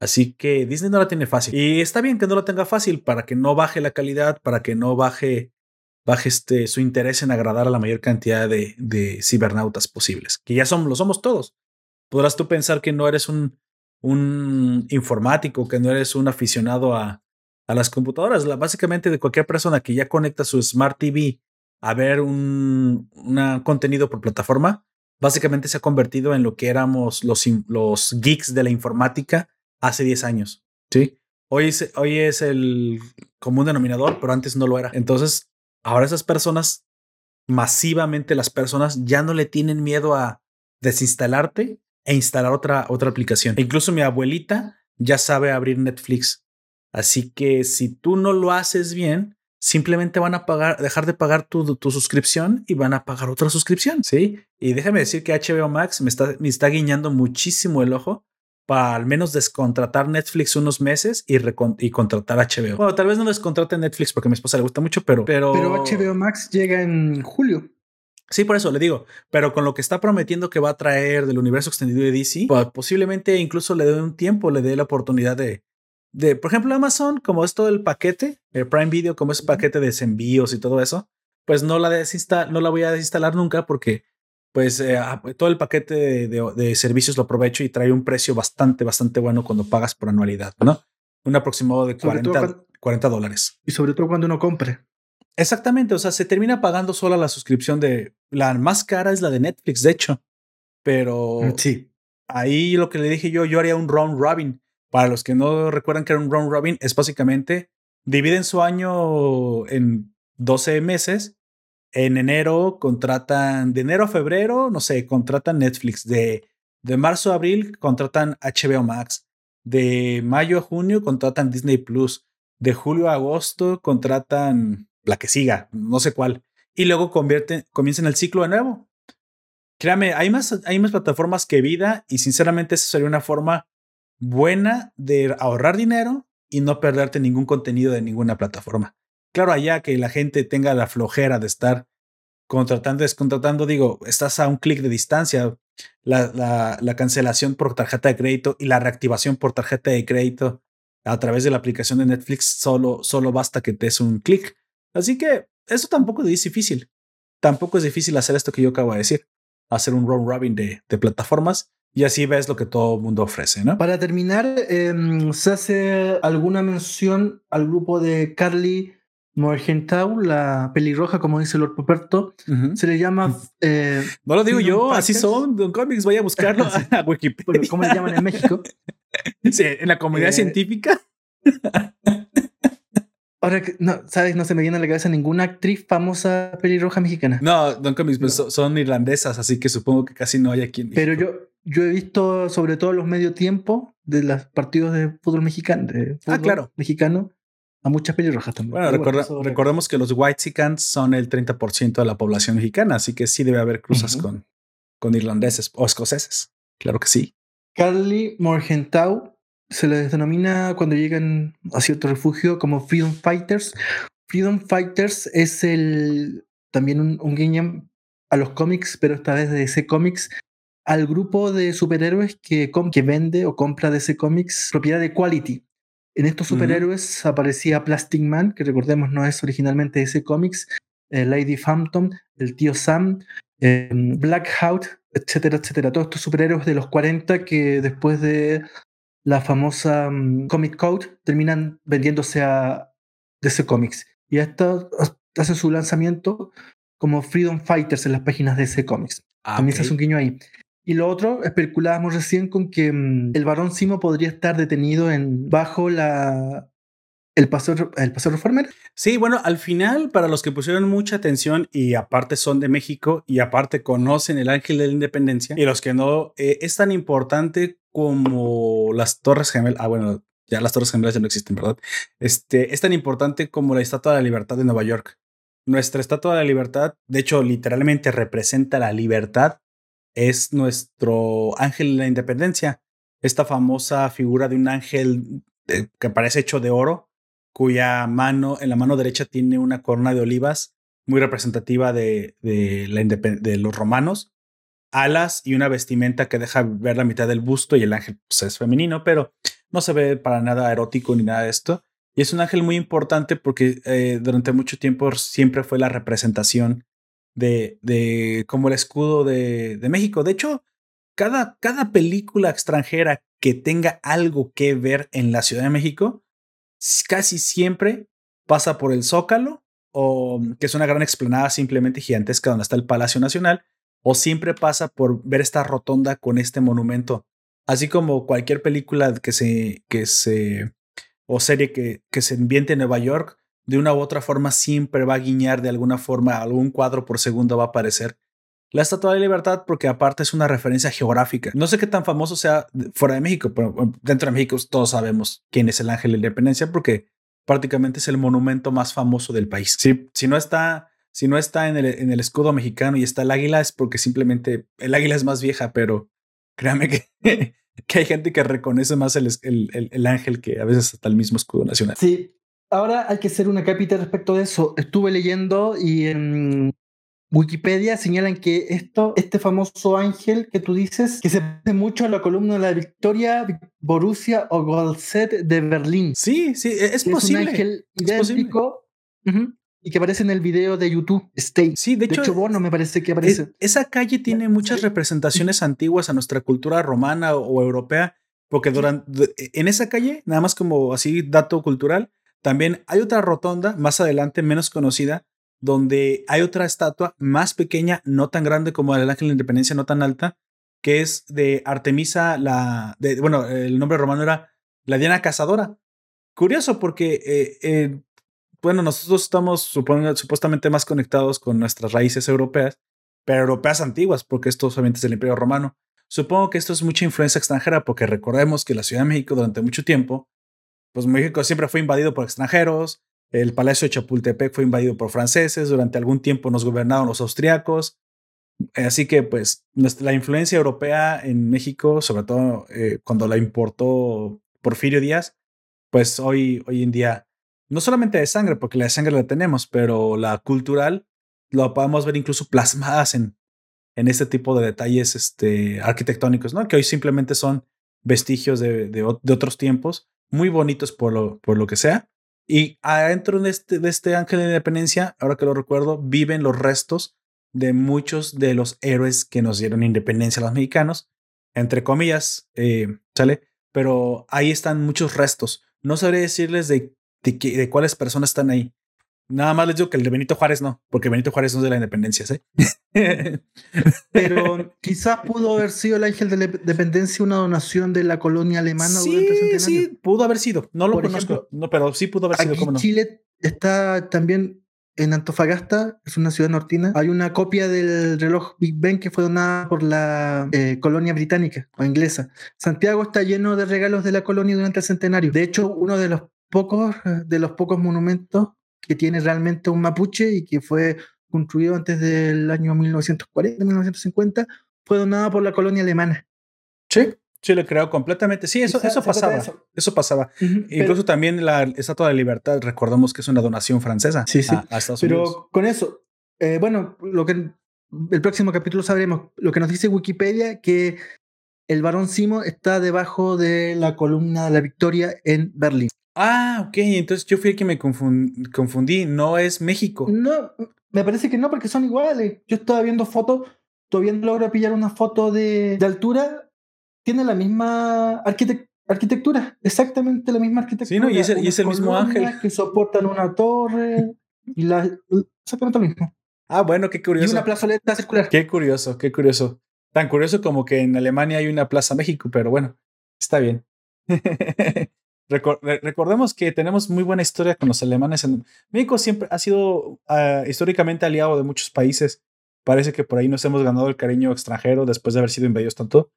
Así que Disney no la tiene fácil. Y está bien que no lo tenga fácil para que no baje la calidad, para que no baje, baje este, su interés en agradar a la mayor cantidad de, cibernautas posibles, que ya somos, lo somos todos. Podrás tú pensar que no eres un un informático, que no eres un aficionado a, a las computadoras. La, básicamente de cualquier persona que ya conecta su Smart TV a ver un contenido por plataforma, básicamente se ha convertido en lo que éramos los, los geeks de la informática hace 10 años. Sí. Hoy es, hoy es el común denominador, pero antes no lo era. Entonces, ahora esas personas, masivamente las personas ya no le tienen miedo a desinstalarte e instalar otra, otra aplicación. incluso mi abuelita ya sabe abrir Netflix. Así que si tú no lo haces bien, simplemente van a pagar, dejar de pagar tu, tu suscripción y van a pagar otra suscripción. Sí. Y déjame decir que HBO Max me está, me está guiñando muchísimo el ojo para al menos descontratar Netflix unos meses y, y contratar HBO. Bueno, tal vez no descontrate Netflix porque a mi esposa le gusta mucho, pero, pero... Pero HBO Max llega en julio. Sí, por eso le digo, pero con lo que está prometiendo que va a traer del universo extendido de DC, pues posiblemente incluso le dé un tiempo, le dé la oportunidad de, de, por ejemplo, Amazon, como es todo el paquete, el Prime Video, como es paquete de envíos y todo eso, pues no la, no la voy a desinstalar nunca porque pues eh, ah, todo el paquete de, servicios lo aprovecho y trae un precio bastante, bastante bueno cuando pagas por anualidad, ¿no? Un aproximado de 40, 40 dólares. Y sobre todo cuando uno compre. Exactamente, o sea, se termina pagando sola la suscripción de la más cara es la de Netflix, de hecho. Pero mm, sí. Ahí lo que le dije yo, yo haría un round robin. Para los que no recuerdan que era un round robin, es básicamente dividen su año en 12 meses. En enero contratan, de enero a febrero, no sé, contratan Netflix. De, de marzo a abril contratan HBO Max. De mayo a junio contratan Disney Plus de julio a agosto contratan la que siga, no sé cuál, y luego convierten, comienzan el ciclo de nuevo. Créame, hay más, hay más plataformas que vida y sinceramente eso sería una forma buena de ahorrar dinero y no perderte ningún contenido de ninguna plataforma. Claro, allá que la gente tenga la flojera de estar contratando, descontratando, digo, estás a un clic de distancia. La, la, la, cancelación por tarjeta de crédito y la reactivación por tarjeta de crédito a través de la aplicación de Netflix solo, solo basta que te des un clic. Así que eso tampoco es difícil. Tampoco es difícil hacer esto que yo acabo de decir, hacer un round robin de plataformas y así ves lo que todo el mundo ofrece, ¿no? Para terminar, eh, se hace alguna mención al grupo de Carly Morgenthau, la pelirroja, como dice Lord Poperto, uh -huh. se le llama. Eh, no lo digo yo, así son. Don Comics, voy a buscarlo a Wikipedia. ¿Cómo le llaman en México? sí, en la comunidad eh, científica. Ahora, no, ¿sabes? No se me viene a la cabeza ninguna actriz famosa pelirroja mexicana. No, Don Comics, pues no. son irlandesas, así que supongo que casi no hay aquí en. Pero yo, yo he visto, sobre todo los medio tiempo de los partidos de fútbol mexicano. De fútbol ah, claro. Mexicano a muchas pelirrojas también. Bueno, recorda, recordemos que los Whitexicans son el 30% de la población mexicana, así que sí debe haber cruzas uh -huh. con, con irlandeses o escoceses. Claro que sí. Carly Morgenthau se les denomina cuando llegan a cierto refugio como Freedom Fighters. Freedom Fighters es el también un, un guiño a los cómics, pero esta vez de DC Comics, al grupo de superhéroes que, que vende o compra DC Comics propiedad de Quality. En estos superhéroes uh -huh. aparecía Plastic Man, que recordemos no es originalmente ese cómics, eh, Lady Phantom, el tío Sam, eh, Black Hawk, etcétera, etcétera. Todos estos superhéroes de los 40 que después de la famosa um, Comic Code terminan vendiéndose a DC Comics. Y esto hace su lanzamiento como Freedom Fighters en las páginas de DC Comics. Ah, También okay. se hace un guiño ahí. Y lo otro, especulábamos recién con que mmm, el varón Simo podría estar detenido en, bajo la, el paso, el paso reformer. Sí, bueno, al final, para los que pusieron mucha atención y aparte son de México y aparte conocen el Ángel de la Independencia y los que no, eh, es tan importante como las Torres Gemelas. Ah, bueno, ya las Torres Gemelas ya no existen, ¿verdad? Este, es tan importante como la Estatua de la Libertad de Nueva York. Nuestra Estatua de la Libertad, de hecho, literalmente representa la libertad es nuestro ángel de la independencia, esta famosa figura de un ángel de, que parece hecho de oro, cuya mano, en la mano derecha tiene una corona de olivas muy representativa de, de los romanos, alas y una vestimenta que deja ver la mitad del busto y el ángel pues, es femenino, pero no se ve para nada erótico ni nada de esto. Y es un ángel muy importante porque eh, durante mucho tiempo siempre fue la representación de, de como el escudo de, de, México. De hecho, cada, cada película extranjera que tenga algo que ver en la Ciudad de México, casi siempre pasa por el Zócalo, o que es una gran explanada simplemente gigantesca donde está el Palacio Nacional, o siempre pasa por ver esta rotonda con este monumento. Así como cualquier película que se, que se o serie que, que se ambiente en Nueva York, de una u otra forma siempre va a guiñar de alguna forma, algún cuadro por segundo va a aparecer. La Estatua de Libertad, porque aparte es una referencia geográfica. No sé qué tan famoso sea fuera de México, pero dentro de México todos sabemos quién es el Ángel de la Independencia, porque prácticamente es el monumento más famoso del país. Si, si no está, si no está en, el, en el escudo mexicano y está el águila, es porque simplemente el águila es más vieja, pero créame que, que hay gente que reconoce más el, el, el, el ángel que a veces hasta el mismo escudo nacional. Sí, ahora hay que hacer una capita respecto de eso. Estuve leyendo y en Wikipedia señalan que esto, este famoso ángel que tú dices, que se parece mucho a la columna de la Victoria, Borussia o Golset de Berlín. Sí, sí, es, posible. Es un ángel idéntico. Uh -huh, y que aparece en el video de YouTube, Stay. Sí, de, de hecho, hecho Bono me parece que aparece. Es, esa calle tiene muchas representaciones antiguas a nuestra cultura romana o, o europea, porque durante, en esa calle, nada más como así dato cultural, también hay otra rotonda más adelante, menos conocida, donde hay otra estatua más pequeña, no tan grande como el Ángel de la Independencia, no tan alta, que es de Artemisa, la, de, bueno, el nombre romano era la Diana Cazadora. Curioso porque, eh, eh, bueno, nosotros estamos supone, supuestamente más conectados con nuestras raíces europeas, pero europeas antiguas, porque esto solamente es del Imperio Romano. Supongo que esto es mucha influencia extranjera, porque recordemos que la Ciudad de México durante mucho tiempo pues México siempre fue invadido por extranjeros, el Palacio de Chapultepec fue invadido por franceses, durante algún tiempo nos gobernaron los austriacos, así que pues la influencia europea en México, sobre todo eh, cuando la importó Porfirio Díaz, pues hoy, hoy en día, no solamente de sangre, porque la de sangre la tenemos, pero la cultural lo podemos ver incluso plasmadas en, en este tipo de detalles este, arquitectónicos, ¿no? Que hoy simplemente son vestigios de, de, otros tiempos, muy bonitos por lo, por lo que sea. Y adentro de este, de este ángel de independencia, ahora que lo recuerdo, viven los restos de muchos de los héroes que nos dieron independencia a los mexicanos, entre comillas, eh, ¿sale? Pero ahí están muchos restos. No sabré decirles de, de, de cuáles personas están ahí, Nada más les digo que el de Benito Juárez no, porque Benito Juárez no es de la independencia, ¿sí? Pero quizás pudo haber sido el ángel de la independencia una donación de la colonia alemana sí, durante el Sí, pudo haber sido. No lo conozco, no, pero sí pudo haber sido. Aquí Chile está también en Antofagasta, es una ciudad nortina. Hay una copia del reloj Big Ben que fue donada por la eh, colonia británica o inglesa. Santiago está lleno de regalos de la colonia durante el centenario. De hecho, uno de los pocos de los pocos monumentos que tiene realmente un mapuche y que fue construido antes del año 1940, 1950, fue donada por la colonia alemana. Sí, sí, lo creo completamente. Sí, eso, eso pasaba. Eso. pasaba. Incluso también la Estatua de Libertad, recordamos que es una donación francesa sí, sí. Pero con eso, eh, bueno, lo que el próximo capítulo sabremos, lo que nos dice Wikipedia, que el barón Simo está debajo de la columna de la Victoria en Berlín. Ah, ok, entonces yo fui el que me confundí, no es México. No, me parece que no, porque son iguales. Yo estaba viendo fotos, todavía no logro pillar una foto de, altura, tiene la misma arquitectura, exactamente la misma arquitectura. Sí, ¿no? y es el, y es el mismo ángel. Que soportan una torre, y la, exactamente lo mismo. Ah, bueno, qué curioso. Y una plazoleta circular. Qué curioso, qué curioso. Tan curioso como que en Alemania hay una Plaza México, pero bueno, está bien. recordemos que tenemos muy buena historia con los alemanes. México siempre ha sido ah, históricamente aliado de muchos países. Parece que por ahí nos hemos ganado el cariño extranjero después de haber sido invadidos tanto.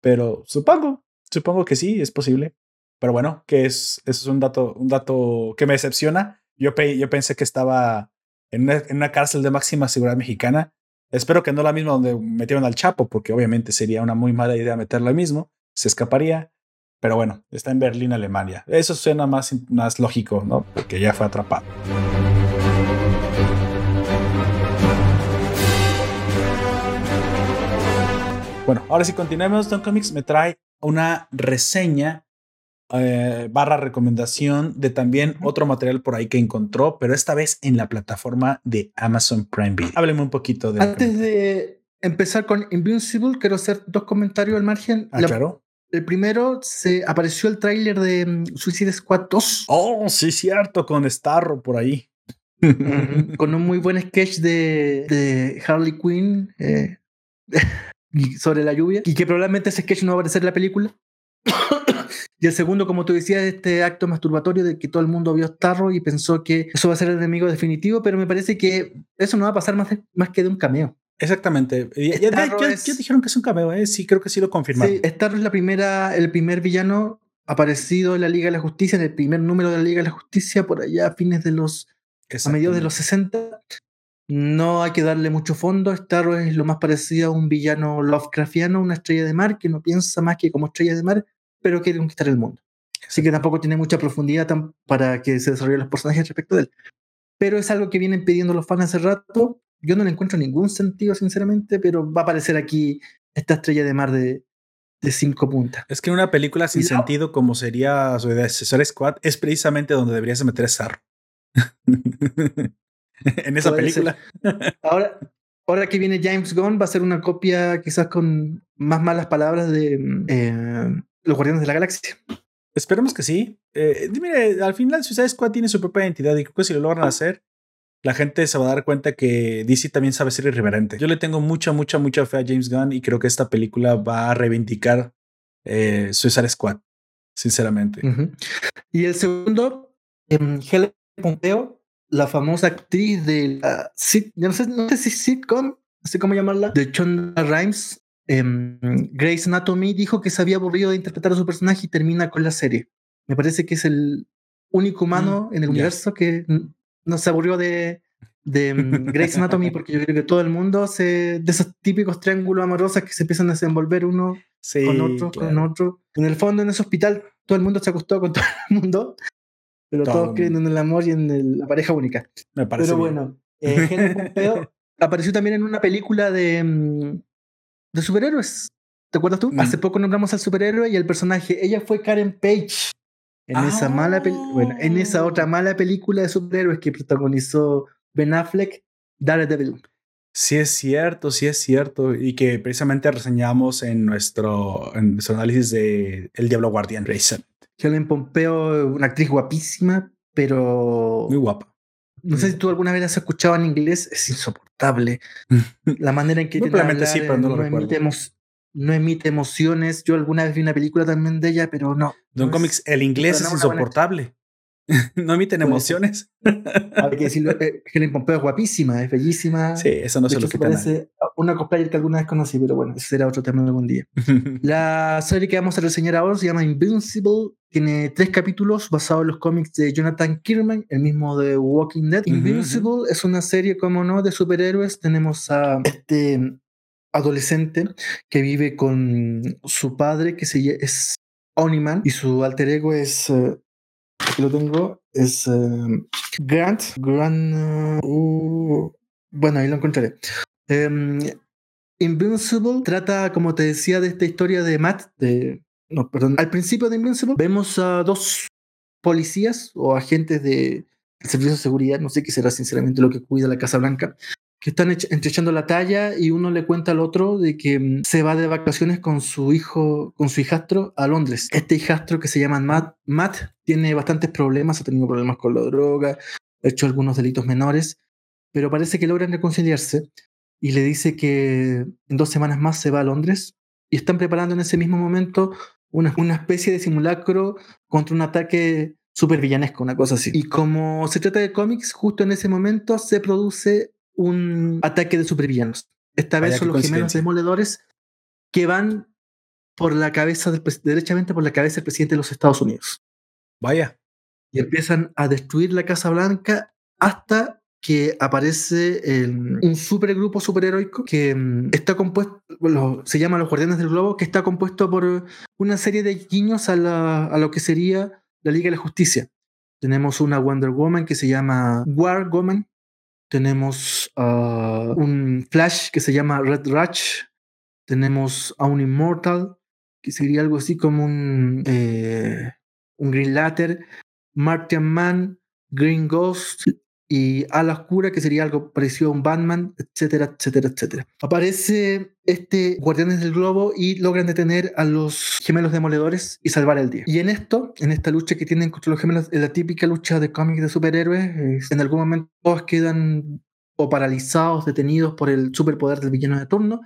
Pero supongo, supongo que sí, es posible. Pero bueno, que es, es un dato, un dato que me decepciona. Yo, yo pensé que estaba en una, cárcel de máxima seguridad mexicana. Espero que no la misma donde metieron al Chapo, porque obviamente sería una muy mala idea meterlo mismo. Se escaparía. Pero bueno, está en Berlín, Alemania. Eso suena más, más lógico, ¿no? Porque ya fue atrapado. Bueno, ahora si continuamos, Don Comics me trae una reseña eh, barra recomendación de también otro material por ahí que encontró, pero esta vez en la plataforma de Amazon Prime Video. Hábleme un poquito de... Antes de empezar con Invincible, quiero hacer dos comentarios al margen. Ah, claro. El primero se apareció el tráiler de mm, Suicide Squad 2. Oh, sí, cierto, con Starro por ahí. con un muy buen sketch de, de Harley Quinn eh, sobre la lluvia. Y que probablemente ese sketch no va a aparecer en la película. y el segundo, como tú decías, este acto masturbatorio de que todo el mundo vio Starro y pensó que eso va a ser el enemigo definitivo, pero me parece que eso no va a pasar más, más que de un cameo. Exactamente. Ya, dijeron que es un cameo, ¿eh? Sí, creo que sí lo confirmaron. Sí, Starro es la primera, el primer villano aparecido en la Liga de la Justicia, en el primer número de la Liga de la Justicia, por allá a fines de los. a mediados de los 60. No hay que darle mucho fondo. Starro es lo más parecido a un villano Lovecraftiano, una estrella de mar que no piensa más que como estrella de mar, pero quiere conquistar el mundo. Así que tampoco tiene mucha profundidad para que se desarrollen los personajes respecto de él. Pero es algo que vienen pidiendo los fans hace rato yo no le encuentro ningún sentido, sinceramente, pero va a aparecer aquí esta estrella de mar de, de cinco puntas. Es que una película sin sentido, como sería Suicide Squad, es precisamente donde deberías meter Star. en esa película. ahora, ahora que viene James Gunn, va a ser una copia quizás con más malas palabras de eh, Los Guardianes de la Galaxia. Esperemos que sí. Eh, mire, al final Suicide Squad tiene su propia identidad y creo que si lo logran hacer, la gente se va a dar cuenta que DC también sabe ser irreverente. Yo le tengo mucha, mucha, mucha fe a James Gunn y creo que esta película va a reivindicar eh, Suicide Squad, sinceramente. Y el segundo, eh, Helen Pompeo, la famosa actriz de la no sé, no sé si sitcom, no sé cómo llamarla, de Chonda Rhimes. Eh, Grey's Anatomy dijo que se había aburrido de interpretar a su personaje y termina con la serie. Me parece que es el único humano Mm, en el ya. universo que no se aburrió de, de mm, Grey's Anatomy, porque yo creo que todo el mundo se. de esos típicos triángulos amorosos que se empiezan a desenvolver uno Sí, con otro, con otro. En el fondo, en ese hospital, todo el mundo se acostó con todo el mundo, pero Todo todos creen en el amor y en el- la pareja única. Me parece Pero bien. bueno, eh, Helen Pompeo apareció también en una película de, mm, de superhéroes. ¿Te acuerdas tú? Mm. Hace poco nombramos al superhéroe y el personaje. Ella fue Karen Page. En esa mala bueno, en esa Ah. otra mala película de superhéroes que protagonizó Ben Affleck, Daredevil. Sí es cierto, sí es cierto. Y que precisamente reseñamos en nuestro, en nuestro análisis de El Diablo Guardián. precisamente. Helen Pompeo, una actriz guapísima, pero Muy guapa. no sé si tú alguna vez has escuchado en inglés, es insoportable. La manera en que probablemente sí, pero no lo emite recuerdo. No emite emociones. Yo alguna vez vi una película también de ella, pero no. Don no Comics, el inglés es insoportable. no emiten Puede emociones. Hay que decirlo, eh, Helen Pompeo es guapísima, es bellísima. Sí, eso no se lo quita parece una cosplayer que alguna vez conocí, pero bueno, ese será otro tema de algún día. La serie que vamos a reseñar ahora se llama Invincible. Tiene tres capítulos basados en los cómics de Jonathan Kirman, el mismo de Walking Dead. Invincible es una serie, como no, de superhéroes. Tenemos a este adolescente que vive con su padre, que se, es Oniman, y su alter ego es. eh, aquí lo tengo, es eh, Grant. Grant. eh, uh, bueno, ahí lo encontraré. Em, Invincible trata, como te decía, de esta historia de Matt. De, no, perdón. Al principio de Invincible vemos a dos policías o agentes de el servicio de seguridad, no sé qué será sinceramente lo que cuida la Casa Blanca, que están ech- entrechando la talla y uno le cuenta al otro de que mm, se va de vacaciones con su hijo, con su hijastro a Londres. Este hijastro que se llama Matt, Matt tiene bastantes problemas, ha tenido problemas con la droga, ha hecho algunos delitos menores, pero parece que logran reconciliarse y le dice que en dos semanas más se va a Londres y están preparando en ese mismo momento una, una especie de simulacro contra un ataque súper villanesco, una cosa así. Y como se trata de cómics, justo en ese momento se produce un ataque de supervillanos. Esta vez Vaya, son los gemelos demoledores que van por la cabeza del, derechamente por la cabeza del presidente de los Estados Unidos Vaya. y empiezan a destruir la Casa Blanca hasta que aparece el- un supergrupo superheroico que mm, está compuesto, se llama Los Guardianes del Globo, que está compuesto por una serie de guiños a, la- a lo que sería la Liga de la Justicia. Tenemos una Wonder Woman que se llama War Woman. Tenemos ah, un Flash que se llama Red Ratch. Tenemos a un Immortal que sería algo así como un, eh, un Green Lantern. Martian Man, Green Ghost y Ala Oscura, que sería algo parecido a un Batman, etcétera, etcétera, etcétera. Aparece este Guardianes del Globo y logran detener a los gemelos demoledores y salvar el día. Y en esto, en esta lucha que tienen contra los gemelos, en la típica lucha de cómics de superhéroes, en algún momento todos quedan o paralizados, detenidos por el superpoder del villano de turno,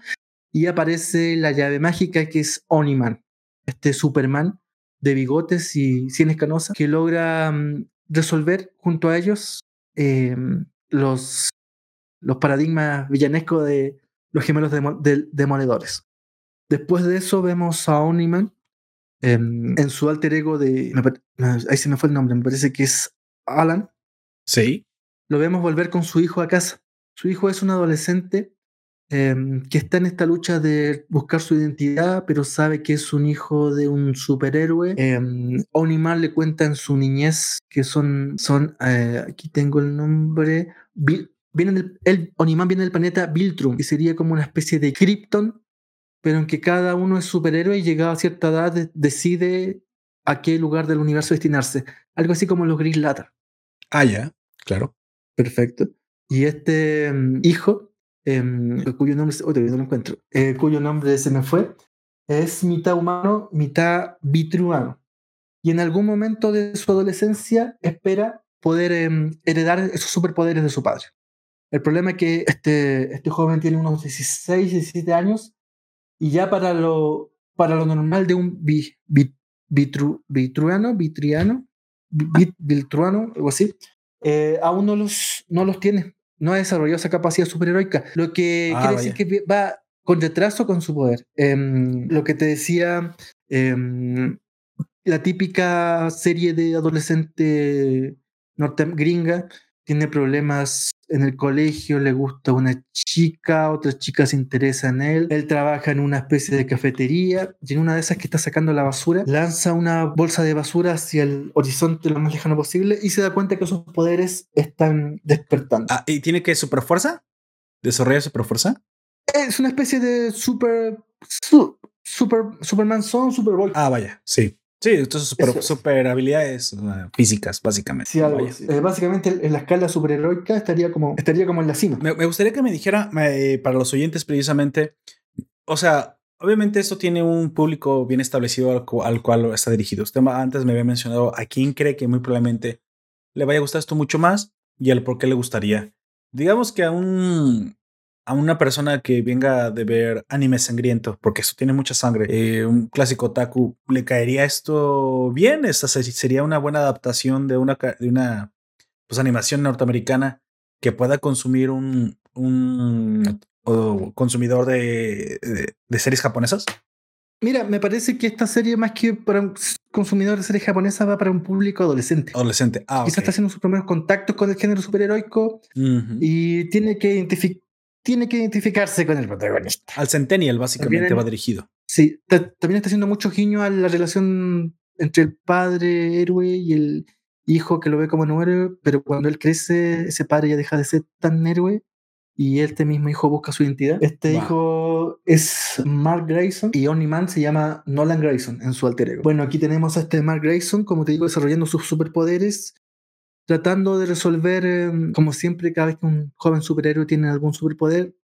y aparece la llave mágica que es Oniman, este Superman de bigotes y sienes canosas, que logra mm, resolver junto a ellos eh, los, los paradigmas villanescos de los gemelos del- demoledores. Después de eso vemos a Oniman em, en su alter ego de... ahí se me fue el nombre, me parece que es Alan. Sí. Lo vemos volver con su hijo a casa. Su hijo es un adolescente em, que está en esta lucha de buscar su identidad, pero sabe que es un hijo de un superhéroe. Em, Oniman le cuenta en su niñez que son, son eh, aquí tengo el nombre, vienen del, el Oniman viene del planeta Viltrum, que sería como una especie de Krypton, pero en que cada uno es superhéroe y llegado a cierta edad de- decide a qué lugar del universo destinarse. Algo así como los Green Lantern. Ah, ya. Claro. Perfecto. Y este mm, hijo, em, cuyo nombre, todavía no lo encuentro, eh, cuyo nombre se me fue, es mitad humano, mitad vitruano. Y en algún momento de su adolescencia espera poder em, heredar esos superpoderes de su padre. El problema es que este, este joven tiene unos 16, 17 años y ya para lo, para lo normal de un vi- vi- vitru- vitruano, vitriano, vi- vi- viltruano, algo así, eh, aún no los, no los tiene. No ha desarrollado esa capacidad superheroica. Lo que Ah, quiere vaya. decir que va con retraso con su poder. Em, lo que te decía, em, la típica serie de adolescente norte gringa, tiene problemas en el colegio, le gusta una chica, otra chica se interesa en él, él trabaja en una especie de cafetería y en una de esas que está sacando la basura, lanza una bolsa de basura hacia el horizonte lo más lejano posible y se da cuenta que sus poderes están despertando. Ah, ¿y tiene que super fuerza? ¿Desarrolla super fuerza? Es una especie de super... super Superman son Superboy. Ah, vaya, sí. Sí, entonces super, super habilidades físicas, básicamente. Sí, algo eh, básicamente en la escala superheroica estaría como, estaría como en la cima. Me, gustaría que me dijera, eh, para los oyentes precisamente, o sea, obviamente esto tiene un público bien establecido al, cual está dirigido. Usted antes me había mencionado a quién cree que muy probablemente le vaya a gustar esto mucho más y al por qué le gustaría. Digamos que a un a una persona que venga de ver anime sangriento, porque esto tiene mucha sangre, eh, un clásico otaku, ¿le caería esto bien? Esta sería una buena adaptación de una, de una pues, animación norteamericana que pueda consumir un, un consumidor de, de, series japonesas? Mira, me parece que esta serie, más que para un consumidor de series japonesas, va para un público adolescente. Adolescente, ah. Quizás está haciendo sus primeros contactos con el género superheroico y tiene que identificar tiene que identificarse con el protagonista. Al Centennial, básicamente, va dirigido. Sí, también está haciendo mucho guiño a la relación entre el padre héroe y el hijo que lo ve como un héroe, pero cuando él crece, ese padre ya deja de ser tan héroe y este mismo hijo busca su identidad. Este hijo es Mark Grayson y Man se llama Nolan Grayson en su alter ego. Bueno, aquí tenemos a este Mark Grayson, como te digo, desarrollando sus superpoderes tratando de resolver, em, como siempre, cada vez que un joven superhéroe tiene algún superpoder,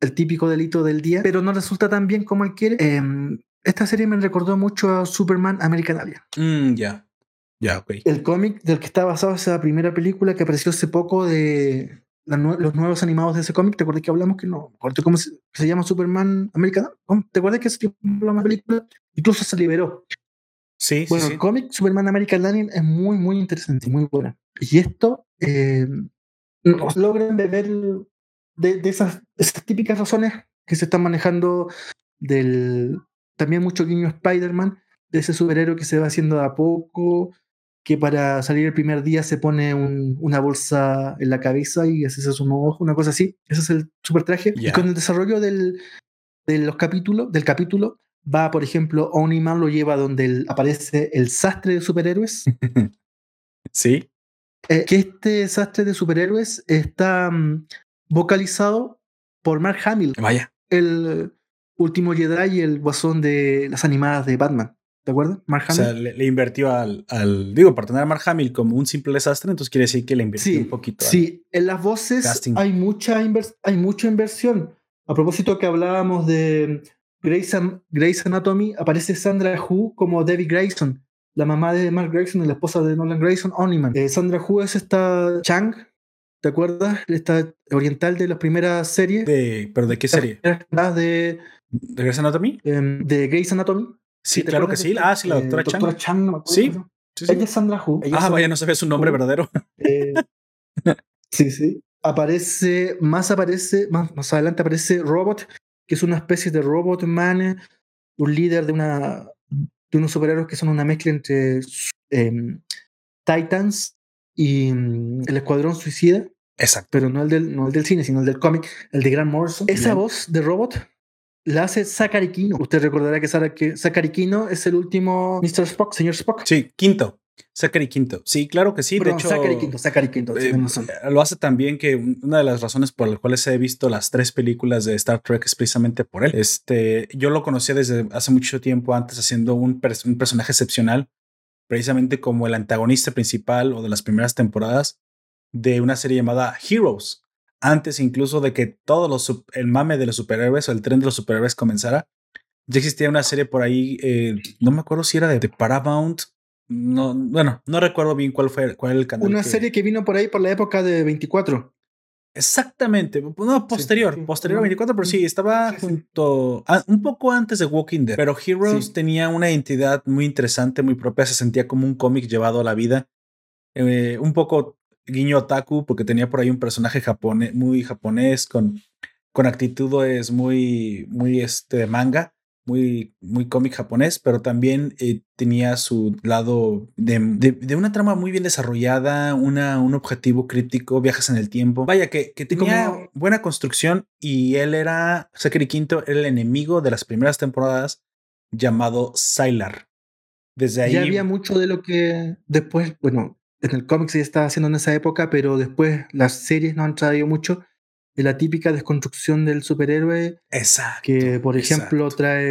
el típico delito del día, pero no resulta tan bien como él quiere. Em, esta serie me recordó mucho a Superman American Alien. Mm, ya, ya, ok. El cómic del que está basado esa primera película que apareció hace poco de los nuevos animados de ese cómic. ¿Te acuerdas que hablamos que no? ¿Cómo se, se llama Superman American? ¿Te acuerdas que ese la película incluso se liberó? Sí, bueno, sí, el cómic Superman American Alien es muy, muy interesante, muy buena. Y esto eh, nos logran beber de, de esas, esas, típicas razones que se están manejando del también mucho guiño Spider-Man, de ese superhéroe que se va haciendo a poco, que para salir el primer día se pone un, una bolsa en la cabeza y hace su ojo, una cosa así. Ese es el super traje. Y con el desarrollo del, de los capítulos, del capítulo, va, por ejemplo, Oniman lo lleva donde aparece el sastre de superhéroes. sí. Eh, que este sastre de superhéroes está mm, vocalizado por Mark Hamill. Vaya. El último Jedi y el guasón de las animadas de Batman. ¿De acuerdo? Mark Hamill. O sea, le, invirtió al, al, Digo, para tener a Mark Hamill como un simple desastre, entonces quiere decir que le invirtió un poquito. Sí, en las voces hay mucha, hay mucha inversión. A propósito que hablábamos de Grey's, Anatomy, aparece Sandra Hu como Debbie Grayson, la mamá de Mark Grayson y la esposa de Nolan Grayson, Oniman. Eh, Sandra Hu es esta Chang, ¿te acuerdas? Esta oriental de las primeras series. De, ¿Pero de qué serie? De, ¿De Grey's Anatomy? Em, de Grey's Anatomy. Sí, claro que sí. Ah, sí, la doctora, Chang. doctora Chang. no sí, Ella es Sandra Hu. ah, vaya, no sabes su nombre verdadero. Eh, sí, sí. Aparece, más aparece, más, más adelante aparece Robot, que es una especie de robot man, un líder de una de unos superhéroes que son una mezcla entre em, Titans y mm, el Escuadrón Suicida. Exacto. Pero no el del, no el del cine, sino el del cómic, el de Grant Morrison. Esa voz de robot la hace Zachary Quino. Usted recordará que Zachary Quino es el último Mr. Spock, señor Spock. Sí, quinto. Zachary Quinto. Sí, claro que sí. de hecho, Zachary Quinto, Zachary Quinto. Eh, lo hace también que una de las razones por las cuales he visto las tres películas de Star Trek es precisamente por él. Este, yo lo conocía desde hace mucho tiempo antes haciendo un, un personaje excepcional, precisamente como el antagonista principal o de las primeras temporadas de una serie llamada Heroes. Antes incluso de que todo los, el mame de los superhéroes o el tren de los superhéroes comenzara, ya existía una serie por ahí, eh, no me acuerdo si era de, de Paramount no, bueno, no recuerdo bien cuál fue cuál el canal. Una serie que vino por ahí por la época de 24. Exactamente, no, posterior, posterior a 24, pero sí, estaba junto, un poco antes de Walking Dead, pero Heroes tenía una identidad muy interesante, muy propia, se sentía como un cómic llevado a la vida, eh, un poco guiño otaku, porque tenía por ahí un personaje japonés, muy japonés, con, con actitudes muy, muy este, manga, muy, muy cómic japonés, pero también eh, tenía su lado de, de, una trama muy bien desarrollada, una, un objetivo crítico, viajes en el tiempo. Vaya, que, que tenía buena construcción y él era, Sakiri Quinto, era el enemigo de las primeras temporadas llamado Sylar. Desde ahí. Ya había mucho de lo que después, bueno, en el cómic se estaba haciendo en esa época, pero después las series no han traído mucho de la típica desconstrucción del superhéroe. Exacto. Que, por ejemplo, trae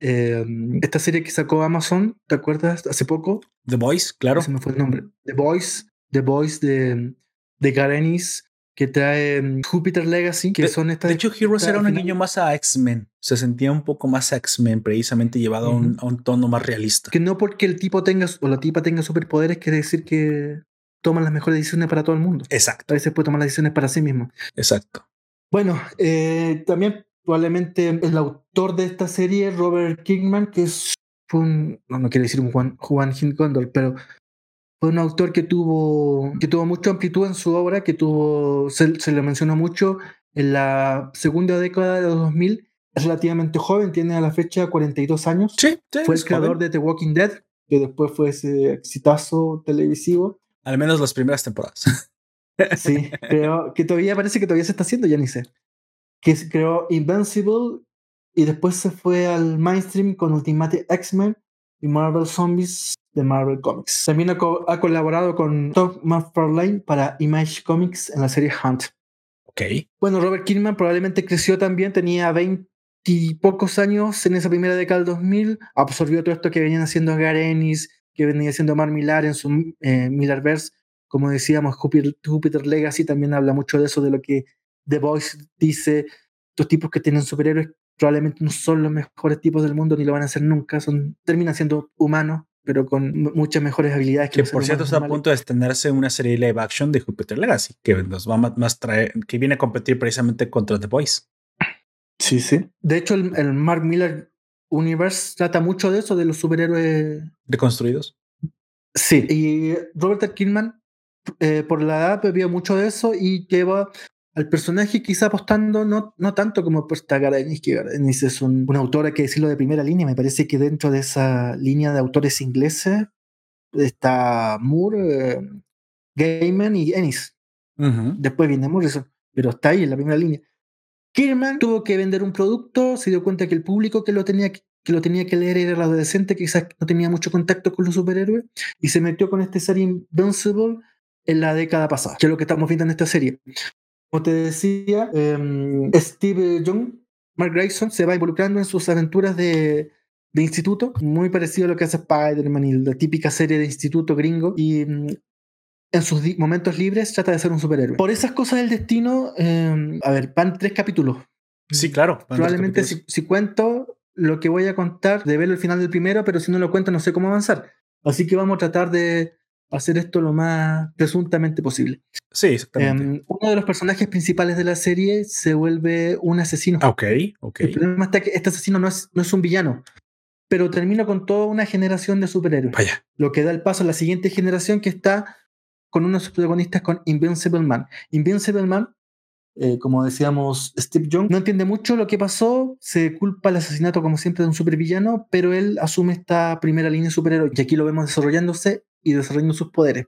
em, esta serie que sacó Amazon, ¿te acuerdas? Hace poco. The Voice, claro. Se me fue el nombre. The Voice, The Voice de, de Garenis, que trae em, Jupiter Legacy, que son estas. De hecho, Heroes era un niño más a X-Men. Se sentía un poco más a X-Men, precisamente llevado a, un, a, un, tono más realista. Que no porque el tipo tenga o la tipa tenga superpoderes quiere decir que toma las mejores decisiones para todo el mundo. Exacto. A veces puede tomar las decisiones para sí mismo. Exacto. Bueno, eh, también probablemente el autor de esta serie, Robert Kingman, que es un, no, no quiero decir un Juan, Juan pero fue un autor que tuvo, que tuvo mucha amplitud en su obra, que tuvo, se, se le mencionó mucho en la segunda década de los 2000, es relativamente joven, tiene a la fecha 42 años. Sí, fue el creador de The Walking Dead, que después fue ese exitazo televisivo. Al menos las primeras temporadas. Sí, creo que todavía parece que todavía se está haciendo, ya ni sé. Que creó Invincible y después se fue al mainstream con Ultimate X-Men y Marvel Zombies de Marvel Comics. También ha, ha colaborado con Tom McFarlane para Image Comics en la serie Hunt. Ok. Bueno, Robert Kirkman probablemente creció también, tenía 20 y pocos años en esa primera década del 2000, absorbió todo esto que venían haciendo Garenis, que venía siendo Mar Millar en su eh, Millarverse. Como decíamos, Jupiter, Legacy también habla mucho de eso, de lo que The Voice dice. Estos tipos que tienen superhéroes probablemente no son los mejores tipos del mundo ni lo van a ser nunca. Son, terminan siendo humanos, pero con muchas mejores habilidades que, que por cierto está a punto de extenderse una serie live action de Jupiter Legacy que nos va más traer, que viene a competir precisamente contra The Voice. Sí, sí. De hecho, el, el Mark Miller Universe trata mucho de eso, de los superhéroes reconstruidos. Sí, y Robert Kidman, eh, por la edad, bebió mucho de eso y lleva al personaje quizá apostando no, no tanto como por Garenis, que Garenis es un, una autora que decirlo de primera línea, me parece que dentro de esa línea de autores ingleses está Moore, eh, Gaiman y Ennis. Después viene Morrison, pero está ahí en la primera línea. Kirman tuvo que vender un producto, se dio cuenta que el público que lo tenía que, lo tenía que leer era el adolescente, que quizás no tenía mucho contacto con los superhéroes, y se metió con este serie Invincible en la década pasada, que es lo que estamos viendo en esta serie. Como te decía, em, Steve Young, Mark Grayson, se va involucrando en sus aventuras de, de instituto, muy parecido a lo que hace Spider-Man y la típica serie de instituto gringo, y mm, en sus momentos libres trata de ser un superhéroe. Por esas cosas del destino, eh, a ver, van tres capítulos. Sí, claro. Probablemente si, si, cuento lo que voy a contar, de verlo al final del primero, pero si no lo cuento no sé cómo avanzar. Así que vamos a tratar de hacer esto lo más presuntamente posible. Sí, exactamente. Eh, uno de los personajes principales de la serie se vuelve un asesino. Ok, ok. El problema está que este asesino no es, no es un villano, pero termina con toda una generación de superhéroes. Vaya. Lo que da el paso a la siguiente generación que está con uno de sus protagonistas con Invincible Man. Invincible Man, eh, como decíamos, Steve Young, no entiende mucho lo que pasó, se culpa el asesinato como siempre de un supervillano, pero él asume esta primera línea de superhéroe y aquí lo vemos desarrollándose y desarrollando sus poderes.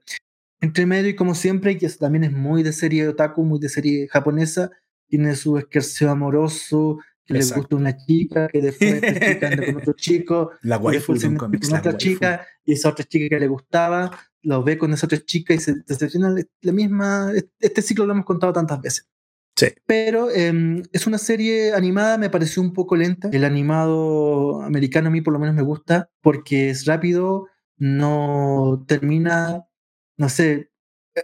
Entre medio y como siempre, que también es muy de serie otaku, muy de serie japonesa, tiene su esquerceo amoroso, que le gusta una chica, que después está con otro chico, la waifu después con otra chica, y esa otra chica que le gustaba, lo ve con esa otra chica y se decepciona. La misma, este ciclo lo hemos contado tantas veces. Sí. Pero eh, es una serie animada, me pareció un poco lenta. El animado americano a mí por lo menos me gusta porque es rápido, no termina, no sé,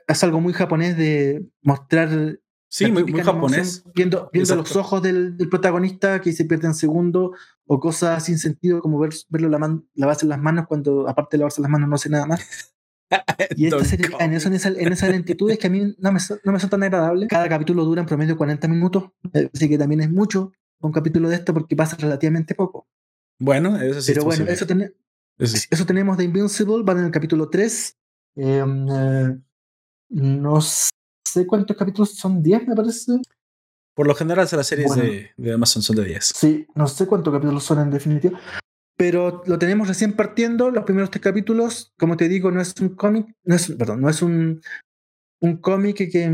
es algo muy japonés de mostrar Sí, muy, muy japonés. Viendo, viendo los ojos del, del, protagonista que se pierde en segundo o cosas sin sentido como ver, verlo la man, lavarse las manos cuando aparte de lavarse las manos no hace nada más. y esta serie en, eso, en, esa, en esas lentitudes que a mí no me, no me son tan agradables. Cada capítulo dura en promedio 40 minutos, así que también es mucho un capítulo de esto porque pasa relativamente poco. Bueno, eso sí. Pero bueno, eso, ten, eso, sí. eso, tenemos de Invincible, van en el capítulo 3. Eh, eh, no sé cuántos capítulos son, 10 me parece. Por lo general, las series de, de, Amazon son de 10. Sí, no sé cuántos capítulos son en definitiva, pero lo tenemos recién partiendo. Los primeros tres capítulos, como te digo, no es un cómic, no es, perdón, no es un, un cómic que, que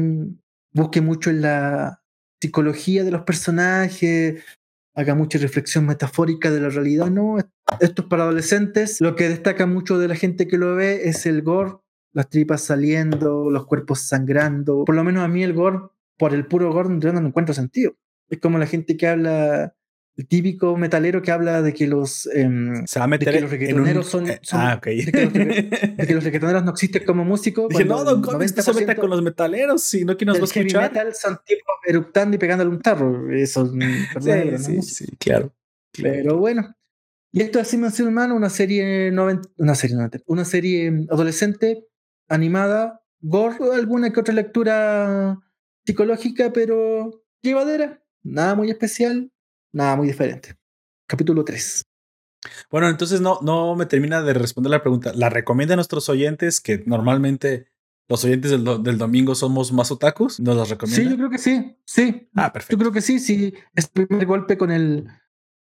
busque mucho en la psicología de los personajes, haga mucha reflexión metafórica de la realidad, no. Esto es para adolescentes. Lo que destaca mucho de la gente que lo ve es el gore, las tripas saliendo, los cuerpos sangrando. Por lo menos a mí el gore, por el puro gore, yo no encuentro sentido. Es como la gente que habla el típico metalero que habla de que los, eh, Se va a meter de que los reggaetoneros son, eh, son ah, ok. de, que los, de que los reggaetoneros no existen como músicos. Dije, no, Don no se meta 90% con los metaleros, sino que nos va a escuchar. metal son tipos eructando y pegándole un tarro. Eso es verdadero, Sí, ¿no? sí, sí, claro. Pero bueno. Y esto es Simon Humano, una serie noven- una serie noventa- una serie adolescente, animada, gore, alguna que otra lectura psicológica, pero llevadera. Nada muy especial, nada muy diferente. Capítulo 3. Bueno, entonces no, no me termina de responder la pregunta. ¿La recomienda a nuestros oyentes que normalmente los oyentes del, do- del domingo somos más otakus? ¿Nos las recomienda? Sí, yo creo que sí. Sí. Ah, Yo perfecto. creo que sí. Si es el primer golpe con el,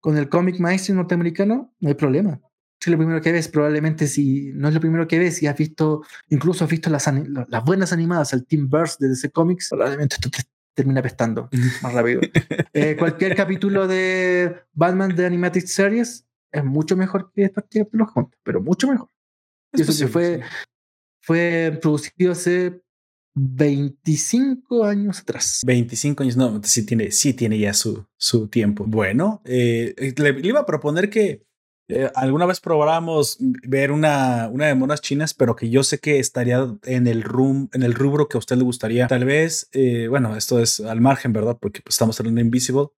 con el cómic maestro norteamericano, no hay problema. Si es lo primero que ves, probablemente si no es lo primero que ves y has visto, incluso has visto las, las buenas animadas, el Team Burst de DC Comics, probablemente esto te termina pestando más rápido. Eh, cualquier capítulo de Batman de Animated Series es mucho mejor que estos capítulos juntos, pero mucho mejor. Y eso posible, fue, sí. fue producido hace 25 años atrás. 25 años, no, sí tiene, sí tiene ya su, su tiempo. Bueno, eh, le, le iba a proponer que eh, alguna vez probáramos ver una, una de monas chinas, pero que yo sé que estaría en el, rum, en el rubro que a usted le gustaría. Tal vez, eh, bueno, esto es al margen, ¿verdad? Porque pues, estamos hablando Invisible,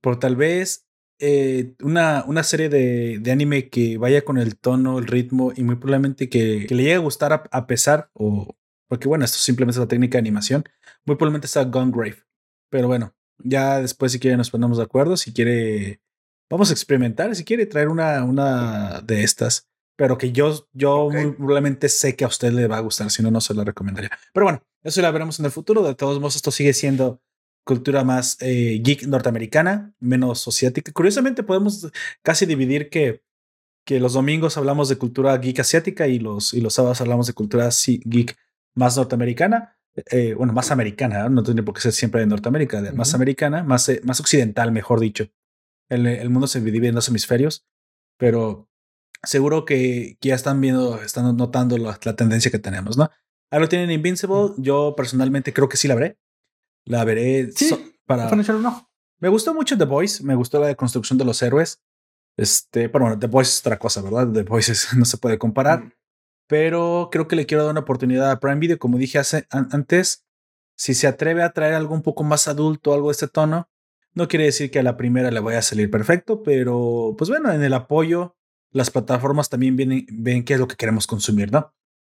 pero tal vez eh, una, una serie de, de anime que vaya con el tono, el ritmo y muy probablemente que, que le llegue a gustar a, a pesar o... Porque bueno, esto simplemente es la técnica de animación muy probablemente está Gone Grave. Pero bueno, ya después si quiere nos ponemos de acuerdo. Si quiere, vamos a experimentar. Si quiere traer una, una de estas. Pero que yo, yo Ok. muy probablemente sé que a usted le va a gustar. Si no, no se la recomendaría. Pero bueno, eso la veremos en el futuro. De todos modos, esto sigue siendo cultura más eh, geek norteamericana, menos asiática. Curiosamente, podemos casi dividir que, que los domingos hablamos de cultura geek asiática y los, y los sábados hablamos de cultura geek más norteamericana eh, bueno, más americana, ¿no? tiene por qué ser siempre de Norteamérica, de- más americana, más, eh, más occidental, mejor dicho. El, el mundo se divide en dos hemisferios, pero seguro que, que ya están viendo, están notando la, la tendencia que tenemos, ¿no? Lo tienen Invincible, yo personalmente creo que sí la veré. La veré Sí, so- para... Ojo. Me gustó mucho The Voice, me gustó la deconstrucción de los héroes. Este, pero bueno, The Voice es otra cosa, ¿verdad? The Voice es- no se puede comparar Mm. pero creo que le quiero dar una oportunidad a Prime Video. Como dije hace, an- antes, si se atreve a traer algo un poco más adulto, algo de este tono, no quiere decir que a la primera le vaya a salir perfecto, pero pues bueno, en el apoyo, las plataformas también vienen, ven qué es lo que queremos consumir, ¿no?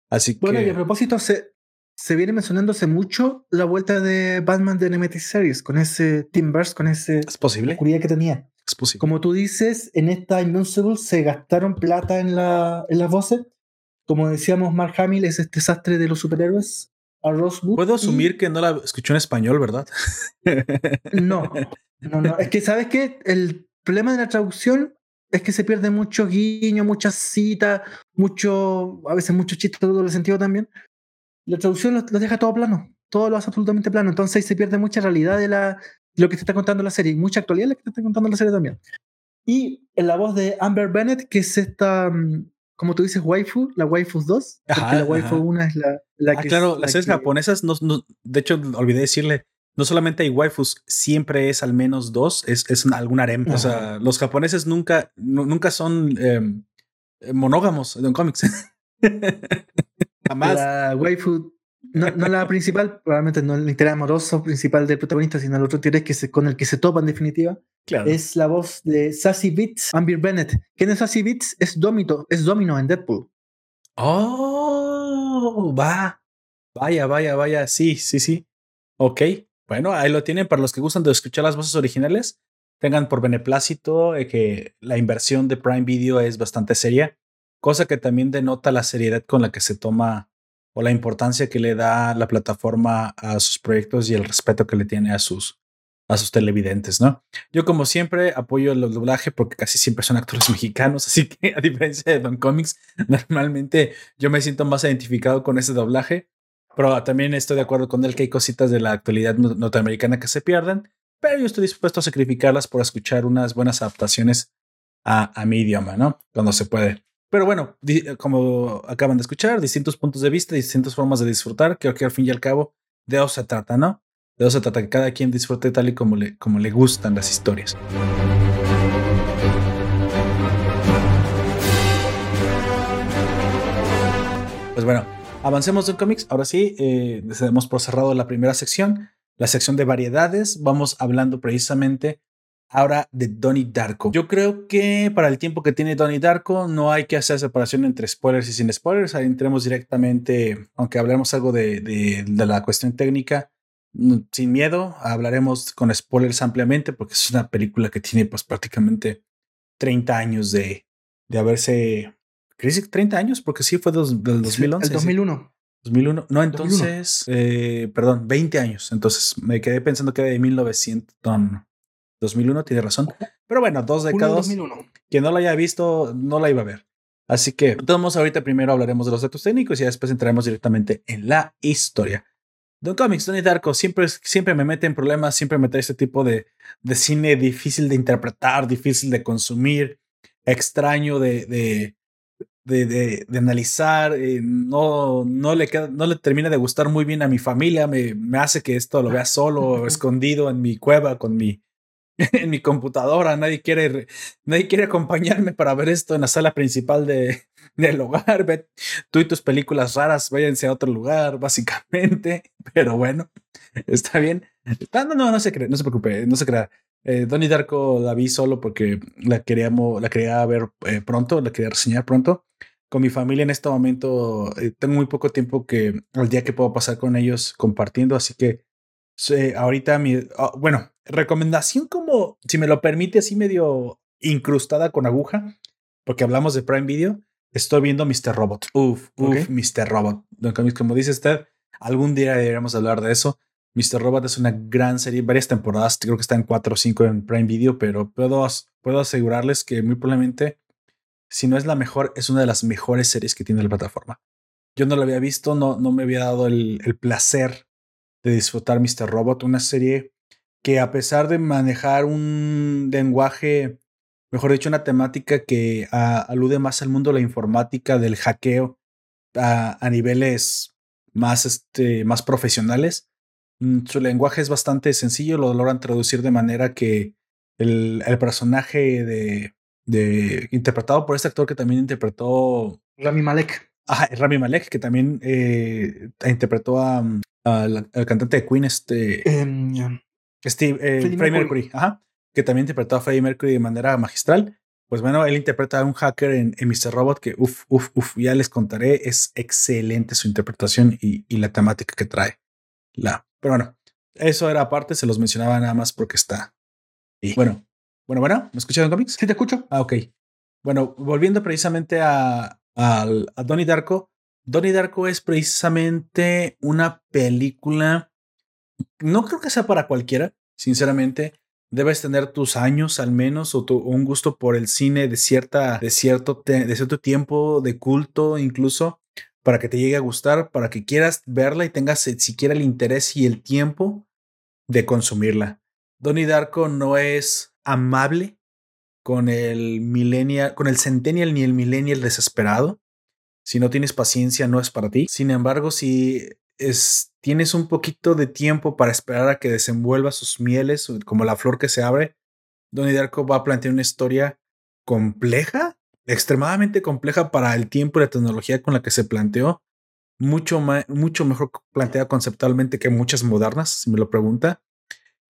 Así Bueno, y que a propósito, se, se viene mencionándose mucho la vuelta de Batman de Animated Series, con ese Team Burst, con ese es posible, oscuridad que tenía. es posible. Como tú dices, en esta Invincible se gastaron plata en, la, en las voces. Como decíamos, Mark Hamill es este sastre de los superhéroes. A Rosewood. Puedo y- asumir que no la escuchó en español, ¿verdad? No, no, no. Es que, ¿sabes qué? El problema de la traducción es que se pierde mucho guiño, muchas citas, mucho, a veces mucho chiste de doble sentido también. La traducción lo, lo deja todo plano, todo lo hace absolutamente plano. Entonces ahí se pierde mucha realidad de, la, de lo que te está contando la serie, y mucha actualidad de lo que te está contando la serie también. Y en la voz de Amber Bennett, que es esta, mm, como tú dices, waifu, la waifu 2, porque Ajá, la waifu ajá. 1 es la, la Ah, que... claro, es- las la series que- japonesas, no, no- de hecho, olvidé decirle, no solamente hay waifus, siempre es al menos dos, es, es algún harem. O sea, los japoneses nunca, nu- nunca son em, eh, monógamos en cómics. Jamás. La waifu, no, no la principal, probablemente no el interés amoroso principal del protagonista, sino el otro interés que se, con el que se topa en definitiva, claro. es la voz de Sassy Beats, Amber Bennett. ¿Quién es Sassy Beats? Es Domino, es Domino en Deadpool. Oh, va. Vaya, vaya, vaya. Sí, sí, sí. Ok. Bueno, ahí lo tienen para los que gustan de escuchar las voces originales. Tengan por beneplácito eh, que la inversión de Prime Video es bastante seria, cosa que también denota la seriedad con la que se toma o la importancia que le da la plataforma a sus proyectos y el respeto que le tiene a sus, a sus televidentes, ¿no? Yo como siempre apoyo el doblaje porque casi siempre son actores mexicanos, así que a diferencia de Don Comics, normalmente yo me siento más identificado con ese doblaje, pero también estoy de acuerdo con él que hay cositas de la actualidad norteamericana que se pierden, pero yo estoy dispuesto a sacrificarlas por escuchar unas buenas adaptaciones a, a mi idioma, ¿no? Cuando se puede. Pero bueno, como acaban de escuchar, distintos puntos de vista, distintas formas de disfrutar, creo que al fin y al cabo de eso se trata, ¿no? De eso se trata que cada quien disfrute tal y como le, como le gustan las historias. Pues bueno, avancemos en cómics. Ahora sí, eh, por cerrado la primera sección, la sección de variedades. Vamos hablando precisamente ahora de Donnie Darko. Yo creo que para el tiempo que tiene Donnie Darko no hay que hacer separación entre spoilers y sin spoilers. Ahí entremos directamente, aunque hablemos algo de, de, la cuestión técnica, mm, sin miedo, hablaremos con spoilers ampliamente porque es una película que tiene pues prácticamente 30 años de, de haberse... ¿Crees 30 años? Porque sí fue del 2011. El 2001. 2001. No, entonces, eh, perdón, 20 años. Entonces me quedé pensando que era de 1900. No, 2001, tiene razón. Pero bueno, dos décadas. 2001. Quien no la haya visto, no la iba a ver. Así que, todos ahorita primero hablaremos de los datos técnicos y después entraremos directamente en la historia. Don Comics, Donnie Darko, siempre, siempre me mete en problemas, siempre me trae este tipo de, de cine difícil de interpretar, difícil de consumir, extraño de, de, de, de, analizar, eh, no, no, le queda, no le termina de gustar muy bien a mi familia, me, me hace que esto lo vea solo, escondido en mi cueva con mi, en mi computadora, nadie quiere, nadie quiere acompañarme para ver esto en la sala principal de, del hogar. Ve, tú y tus películas raras, váyanse a otro lugar, básicamente. Pero bueno, está bien. No, no, no se cree, no se preocupe, no se crea. Eh, Donnie Darko la vi solo porque la queríamos, la quería ver eh, pronto, la quería reseñar pronto. Con mi familia en este momento eh, tengo muy poco tiempo que al día que puedo pasar con ellos compartiendo, así que ahorita mi, ah, bueno, recomendación como, si me lo permite, así medio incrustada con aguja, porque hablamos de Prime Video, estoy viendo Mr. Robot. Uf, uf, Mr. Robot. Como dice usted, algún día deberíamos hablar de eso. Mr. Robot es una gran serie, varias temporadas, creo que está en 4 o 5 en Prime Video, pero puedo, puedo asegurarles que muy probablemente, si no es la mejor, es una de las mejores series que tiene la plataforma. Yo no la había visto, no, no me había dado el, el placer de disfrutar Mr. Robot, una serie que a pesar de manejar un lenguaje, mejor dicho, una temática que alude más al mundo de la informática, del hackeo, a, niveles más, este, más profesionales, su lenguaje es bastante sencillo, lo logran traducir de manera que el, el personaje de, de, interpretado por este actor que también interpretó Rami Malek. Ah, Rami Malek, que también eh, interpretó a, al, cantante de Queen, este. Em, Steve, eh, Freddie, Mercury, ajá, que también interpretó a Freddie Mercury de manera magistral. Pues bueno, él interpreta a un hacker en, en Mr. Robot que, uff, uff, uff, ya les contaré, es excelente su interpretación y, y, la temática que trae. La, pero bueno, eso era aparte, se los mencionaba nada más porque está. Y bueno, bueno, bueno, ¿me escucharon cómics? Sí, te escucho. Ah, ok. Bueno, volviendo precisamente a, a, a Donnie Darko, Donnie Darko es precisamente una película no creo que sea para cualquiera, sinceramente. Debes tener tus años al menos o un gusto por el cine de, cierta, de, cierto de cierto tiempo, de culto incluso, para que te llegue a gustar, para que quieras verla y tengas siquiera el interés y el tiempo de consumirla. Donnie Darko no es amable con el millennial, con el centennial ni el millennial desesperado. Si no tienes paciencia, no es para ti. Sin embargo, si es, tienes un poquito de tiempo para esperar a que desenvuelva sus mieles, como la flor que se abre, Donnie Darko va a plantear una historia compleja, extremadamente compleja para el tiempo y la tecnología con la que se planteó, mucho, mucho mejor planteada conceptualmente que muchas modernas, si me lo pregunta,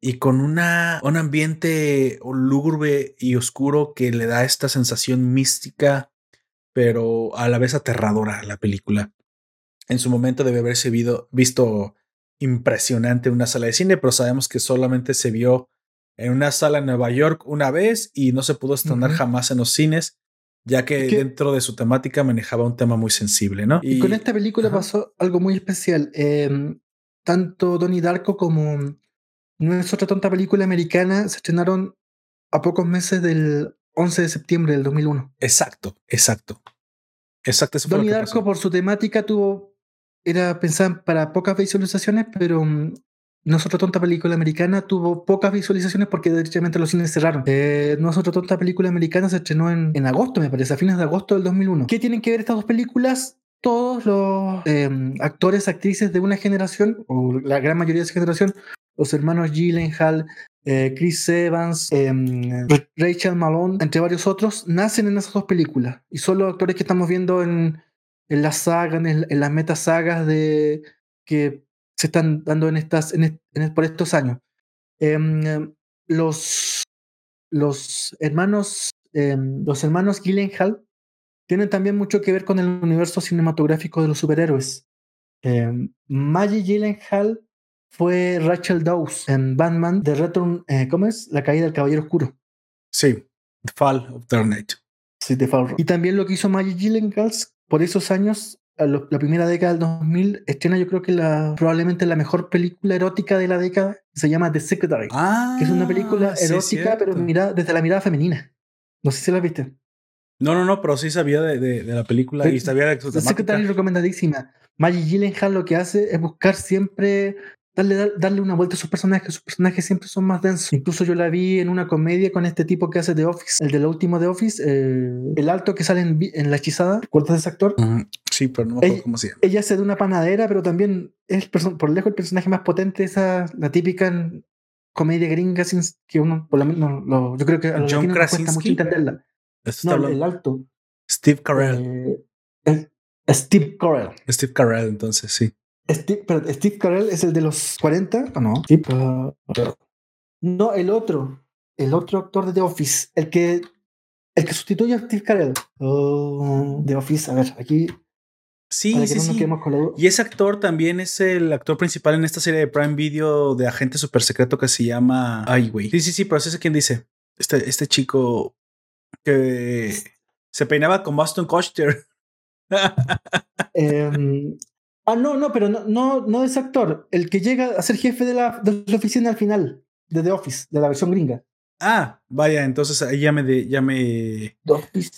y con una, un ambiente lúgubre y oscuro que le da esta sensación mística, pero a la vez aterradora a la película. En su momento debe haberse visto impresionante en una sala de cine, pero sabemos que solamente se vio en una sala en Nueva York una vez y no se pudo estrenar jamás en los cines, ya que, dentro de su temática manejaba un tema muy sensible, ¿no? Y, con esta película pasó algo muy especial. Em, tanto Donnie Darko como No es otra tonta película americana. Se estrenaron a pocos meses del 11 de septiembre del 2001. Exacto, exacto. Exacto. Eso Donnie Darko, por su temática, tuvo. Era pensada para pocas visualizaciones, pero no es otra tonta película americana, tuvo pocas visualizaciones porque directamente los cines cerraron. Eh, no es otra tonta película americana, se estrenó en, en, agosto, me parece, a fines de agosto del 2001. ¿Qué tienen que ver estas dos películas? Todos los eh, actores, actrices de una generación, o la gran mayoría de esa generación, los hermanos Gyllenhaal, eh, Chris Evans, eh, Rachel Malone, entre varios otros, nacen en esas dos películas. Y son los actores que estamos viendo en, en la saga, en, en las metasagas de que se están dando en estas, en, en, por estos años. Eh, los, los hermanos, eh, los hermanos Gyllenhaal tienen también mucho que ver con el universo cinematográfico de los superhéroes. Eh, Maggie Gyllenhaal fue Rachel Dawes en Batman The Return, eh, ¿cómo es? La caída del Caballero Oscuro. Sí, The Fall of Dark Knight. Sí, The Fall. Y también lo que hizo Maggie Gyllenhaal por esos años la primera década del 2000 estrena yo creo que la, probablemente la mejor película erótica de la década, se llama The Secretary, ah, que es una película erótica sí, pero mira, desde la mirada femenina. No sé si la viste. No, no, no, pero sí sabía de, de, de la película The, y sabía de su The Secretary recomendadísima. Maggie Gyllenhaal lo que hace es buscar siempre darle, darle una vuelta a sus personajes. Sus personajes siempre son más densos. Incluso yo la vi en una comedia con este tipo que hace The Office, el de lo último de Office, eh, el alto que sale en, en La Hechizada. ¿Recuerdas de ese actor? Uh -huh. Sí, pero no me acuerdo ella, cómo se llama. Ella hace de una panadera, pero también es por lejos el personaje más potente, esa, la típica comedia gringa, sin, que uno, por lo menos, lo, yo creo que a los John cuesta mucho entenderla. No, el, el, alto. Steve Carell. Eh, Steve Carell. Steve Carell, entonces, sí. Steve, pero Steve Carell es el de los 40, ¿o no? Sí, pero, no, el otro. El otro actor de The Office. El que, el que sustituye a Steve Carell. Oh, The Office, a ver, aquí. Sí, sí, sí. Y ese actor también es el actor principal en esta serie de Prime Video de agente super secreto que se llama. Ay, güey. Sí, sí, sí, pero ese es quien dice. Este, este chico que se peinaba con Boston Kutcher. um, ah, no, no, pero no, no, no es actor. El que llega a ser jefe de la, de la oficina al final, de The Office, de la versión gringa. Ah, vaya, entonces ahí ya me, de, ya me,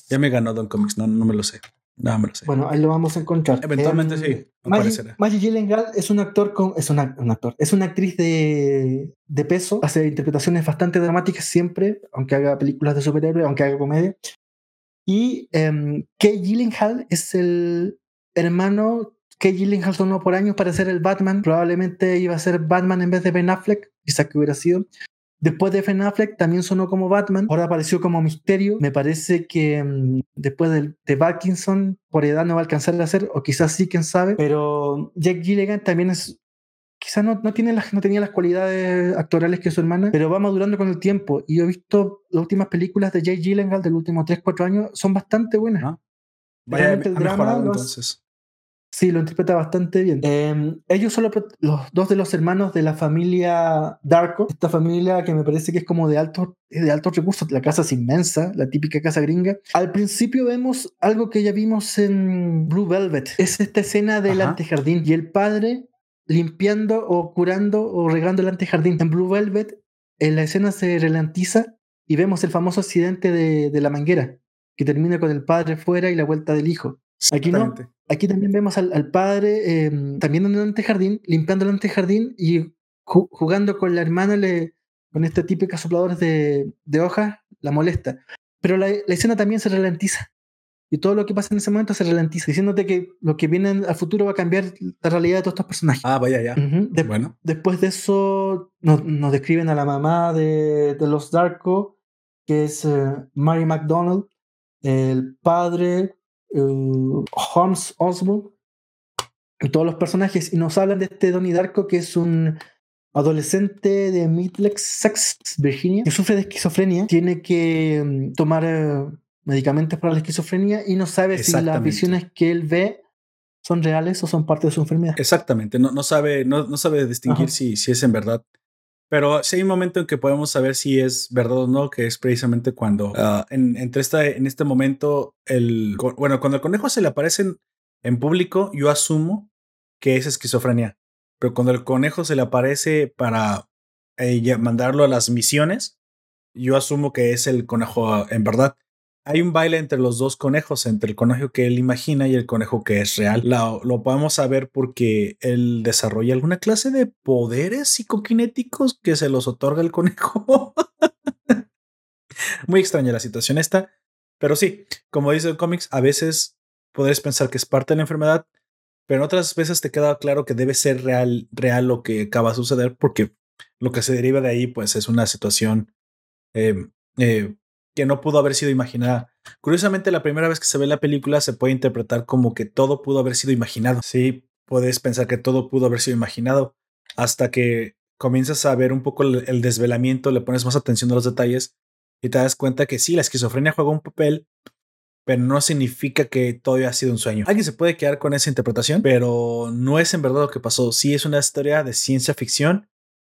ya me ganó Don Comics, no, no me lo sé. No, me lo sé. Bueno, ahí lo vamos a encontrar. Eventualmente um, sí. Maggie, Maggie Gyllenhaal es un actor con, es una, un actor, es una actriz de, de peso, hace interpretaciones bastante dramáticas siempre, aunque haga películas de superhéroes, aunque haga comedia. Y um, Kay Gyllenhaal es el hermano Kay Gyllenhaal sonó por años para ser el Batman. Probablemente iba a ser Batman en vez de Ben Affleck, quizás que hubiera sido. Después de Ben Affleck también sonó como Batman, ahora apareció como Misterio. Me parece que um, después de, de Parkinson, por edad no va a alcanzar a hacer, o quizás sí, quién sabe. Pero Jack Gilligan también es. Quizás no, no, tiene las, no tenía las cualidades actorales que su hermana, pero va madurando con el tiempo. Y yo he visto las últimas películas de Jake Gyllenhaal del último 3-4 años, son bastante buenas. Ah, vaya, el drama, los, entonces. Sí, lo interpreta bastante bien. Eh, ellos son los, los, dos de los hermanos de la familia Darko, esta familia que me parece que es como de altos de altos recursos, la casa es inmensa, la típica casa gringa. Al principio vemos algo que ya vimos en Blue Velvet, es esta escena del Ajá. antejardín y el padre limpiando o curando o regando el antejardín. En Blue Velvet, en la escena se ralentiza y vemos el famoso accidente de, de la manguera, que termina con el padre fuera y la vuelta del hijo. Aquí no. Aquí también vemos al, al padre eh, también en el antejardín, limpiando el antejardín y ju jugando con la hermana, le, con este típica sopladores de, de hojas, la molesta. Pero la, la, escena también se ralentiza. Y todo lo que pasa en ese momento se ralentiza, diciéndote que lo que viene al futuro va a cambiar la realidad de todos estos personajes. Ah, vaya, ya. Uh -huh. de bueno. Después de eso, nos, nos, describen a la mamá de, de los Darko, que es uh, Mary McDonald, el padre, uh, Holmes Oswald y todos los personajes y nos hablan de este Donnie Darko que es un adolescente de Middlesex, Virginia, que sufre de esquizofrenia, tiene que um, tomar uh, medicamentos para la esquizofrenia y no sabe si las visiones que él ve son reales o son parte de su enfermedad. Exactamente, no, no sabe, no, no sabe distinguir si, si es en verdad pero sí hay un momento en que podemos saber si es verdad o no, que es precisamente cuando uh, en, entre esta, en este momento, el, bueno, cuando el conejo se le aparece en, en, público, yo asumo que es esquizofrenia. Pero cuando el conejo se le aparece para eh, mandarlo a las misiones. Yo asumo que es el conejo en verdad. Hay un baile entre los dos conejos, entre el conejo que él imagina y el conejo que es real. Lo, podemos saber porque él desarrolla alguna clase de poderes psicoquinéticos que se los otorga el conejo. Muy extraña la situación esta, pero sí, como dice el cómics, a veces podés pensar que es parte de la enfermedad, pero en otras veces te queda claro que debe ser real, real lo que acaba de suceder, porque lo que se deriva de ahí, pues es una situación eh, eh, que no pudo haber sido imaginada. Curiosamente, la primera vez que se ve la película se puede interpretar como que todo pudo haber sido imaginado. Sí, puedes pensar que todo pudo haber sido imaginado hasta que comienzas a ver un poco el desvelamiento, le pones más atención a los detalles y te das cuenta que sí, la esquizofrenia juega un papel, pero no significa que todo haya sido un sueño. Alguien se puede quedar con esa interpretación, pero no es en verdad lo que pasó. Sí es una historia de ciencia ficción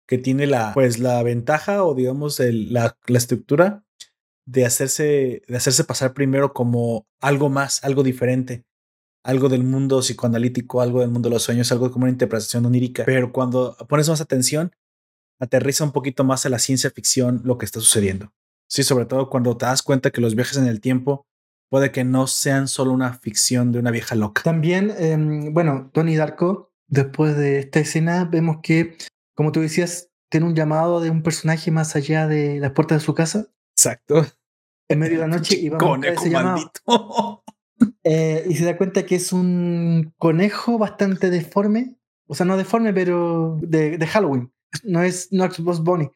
que tiene la, pues, la ventaja o digamos la, la estructura de hacerse, de hacerse pasar primero como algo más, algo diferente, algo del mundo psicoanalítico, algo del mundo de los sueños, algo como una interpretación onírica. Pero cuando pones más atención, aterriza un poquito más a la ciencia ficción lo que está sucediendo. Sí, sobre todo cuando te das cuenta que los viajes en el tiempo puede que no sean solo una ficción de una vieja loca. También, em, bueno, Tony Darko, después de esta escena, vemos que, como tú decías, tiene un llamado de un personaje más allá de las puertas de su casa. Exacto. En medio de la noche y vamos a ese llamado. Eh, y se da cuenta que es un conejo bastante deforme, o sea, no deforme, pero de, de Halloween. No es Knox Boss Bonnie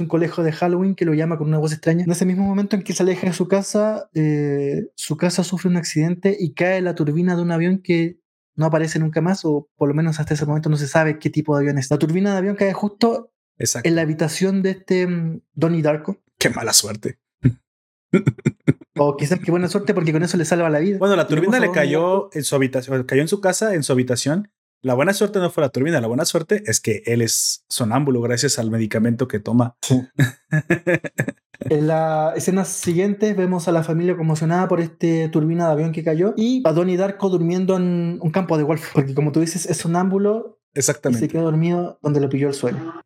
un colegio de Halloween que lo llama con una voz extraña. En ese mismo momento en que se aleja de su casa, eh, su casa sufre un accidente y cae la turbina de un avión que no aparece nunca más, o por lo menos hasta ese momento no se sabe qué tipo de avión es. La turbina de avión cae justo en la habitación de este mm, Donnie Darko. Qué mala suerte. O quizás qué buena suerte porque con eso le salva la vida. Bueno, la turbina le cayó en su habitación, cayó en su casa, en su habitación, la buena suerte no fue la turbina, la buena suerte es que él es sonámbulo gracias al medicamento que toma. en la escena siguiente vemos a la familia conmocionada por este turbina de avión que cayó y a Donnie Darko durmiendo en un campo de golf, porque como tú dices es sonámbulo Exactamente. y se quedó dormido donde le pilló el sueño.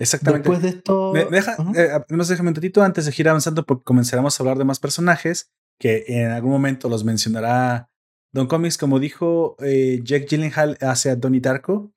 Exactamente. Después de esto... Me, deja, eh, déjame un ratito antes de girar avanzando porque comenzaremos a hablar de más personajes que en algún momento los mencionará Don Comics, como dijo eh, Jake Gyllenhaal hacia Donnie Darko,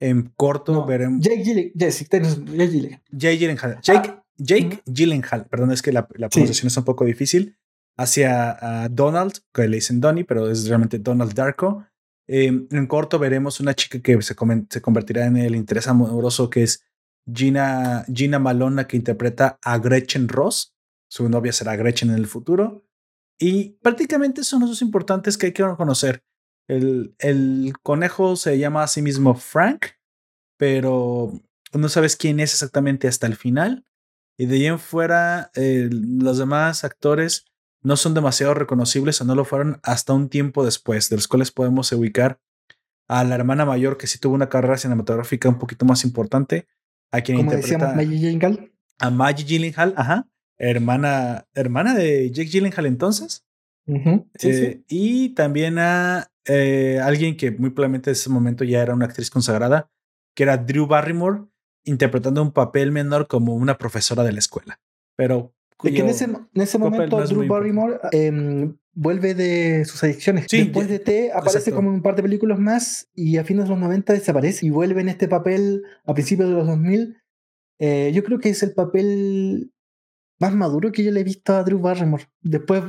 en corto veremos. Jake Gyllenhaal. Jake Gyllenhaal. Jake, ah, Jake Gyllenhaal, perdón, es que la, pronunciación es un poco difícil. Hacia Donald, que le dicen Donnie, pero es realmente Donald Darko. Em, en corto veremos una chica que se, se, convertirá en el interés amoroso que es Gina, Gina Malona, que interpreta a Gretchen Ross. Su novia será Gretchen en el futuro. Y prácticamente son los dos importantes que hay que conocer. El, el conejo se llama a sí mismo Frank, pero no sabes quién es exactamente hasta el final. Y de ahí en fuera, los demás actores no son demasiado reconocibles o no lo fueron hasta un tiempo después, de los cuales podemos ubicar a la hermana mayor que sí tuvo una carrera cinematográfica un poquito más importante, a quien interpreta Maggie Gyllenhaal. A Maggie Gyllenhaal, ajá, hermana, hermana de Jake Gyllenhaal entonces. Eh, y también a eh, alguien que muy probablemente en ese momento ya era una actriz consagrada, que era Drew Barrymore, interpretando un papel menor como una profesora de la escuela. Pero que en ese, en ese momento Drew Barrymore em, vuelve de sus adicciones. Después de T aparece como en un par de películas más y a fines de los 90 desaparece y vuelve en este papel a principios de los 2000. Eh, yo creo que es el papel más maduro que yo le he visto a Drew Barrymore. Después,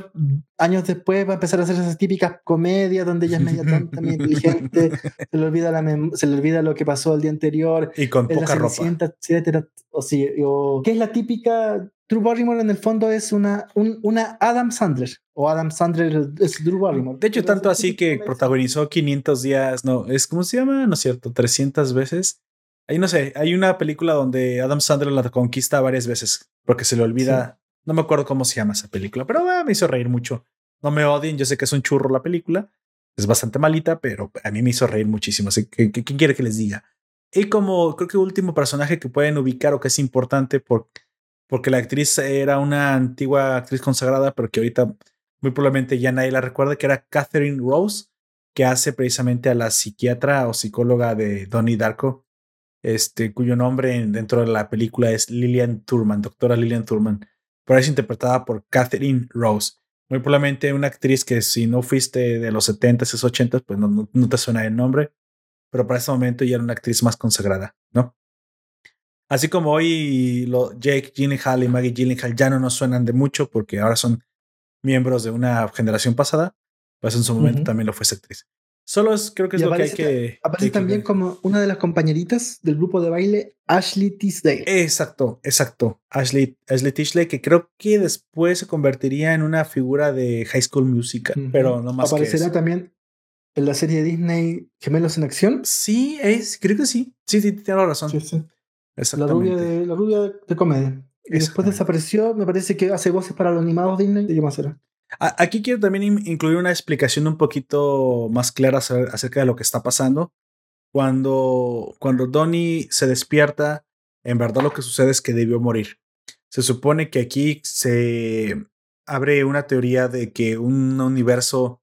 años después, va a empezar a hacer esas típicas comedias donde ella es media tonta, muy inteligente, se le, olvida la se le olvida lo que pasó el día anterior. Y con poca ropa. Etcétera, o sí, o, ¿Qué es la típica? Drew Barrymore en el fondo es una, una Adam Sandler. O Adam Sandler es Drew Barrymore. De hecho, tanto así que protagonizó 500 días, no, es como se llama, ¿no es cierto? 300 veces. Ahí no sé, hay una película donde Adam Sandler la conquista varias veces porque se le olvida. No me acuerdo cómo se llama esa película, pero ah, me hizo reír mucho. No me odien, yo sé que es un churro la película. Es bastante malita, pero a mí me hizo reír muchísimo. Así que, ¿quién quiere que les diga? Y como creo que último personaje que pueden ubicar o que es importante por, porque la actriz era una antigua actriz consagrada, pero que ahorita muy probablemente ya nadie la recuerda, que era Catherine Rose, que hace precisamente a la psiquiatra o psicóloga de Donnie Darko este, cuyo nombre dentro de la película es Lillian Turman, doctora Lillian Turman, pero es interpretada por Catherine Rose. Muy probablemente una actriz que si no fuiste de los 70s, 80s, pues no, no, te suena el nombre, pero para ese momento ya era una actriz más consagrada, ¿no? Así como hoy lo, Jake Gyllenhaal y Maggie Gyllenhaal ya no nos suenan de mucho porque ahora son miembros de una generación pasada, pues en su momento también lo fue esa actriz. Solo es, creo que es lo que hay que. Aparece también como una de las compañeritas del grupo de baile, Ashley Tisdale. Exacto, exacto. Ashley, Ashley Tisdale, que creo que después se convertiría en una figura de High School Musical, pero no más. Aparecerá también en la serie Disney Gemelos en Acción. Sí, es, creo que sí. Sí, sí, tiene razón. Sí, sí. La rubia de, la rubia de comedia. Y después desapareció, me parece que hace voces para los animados Disney. ¿Y qué más era? Aquí quiero también incluir una explicación un poquito más clara acerca de lo que está pasando. Cuando, cuando Donnie se despierta, en verdad lo que sucede es que debió morir. Se supone que aquí se abre una teoría de que un universo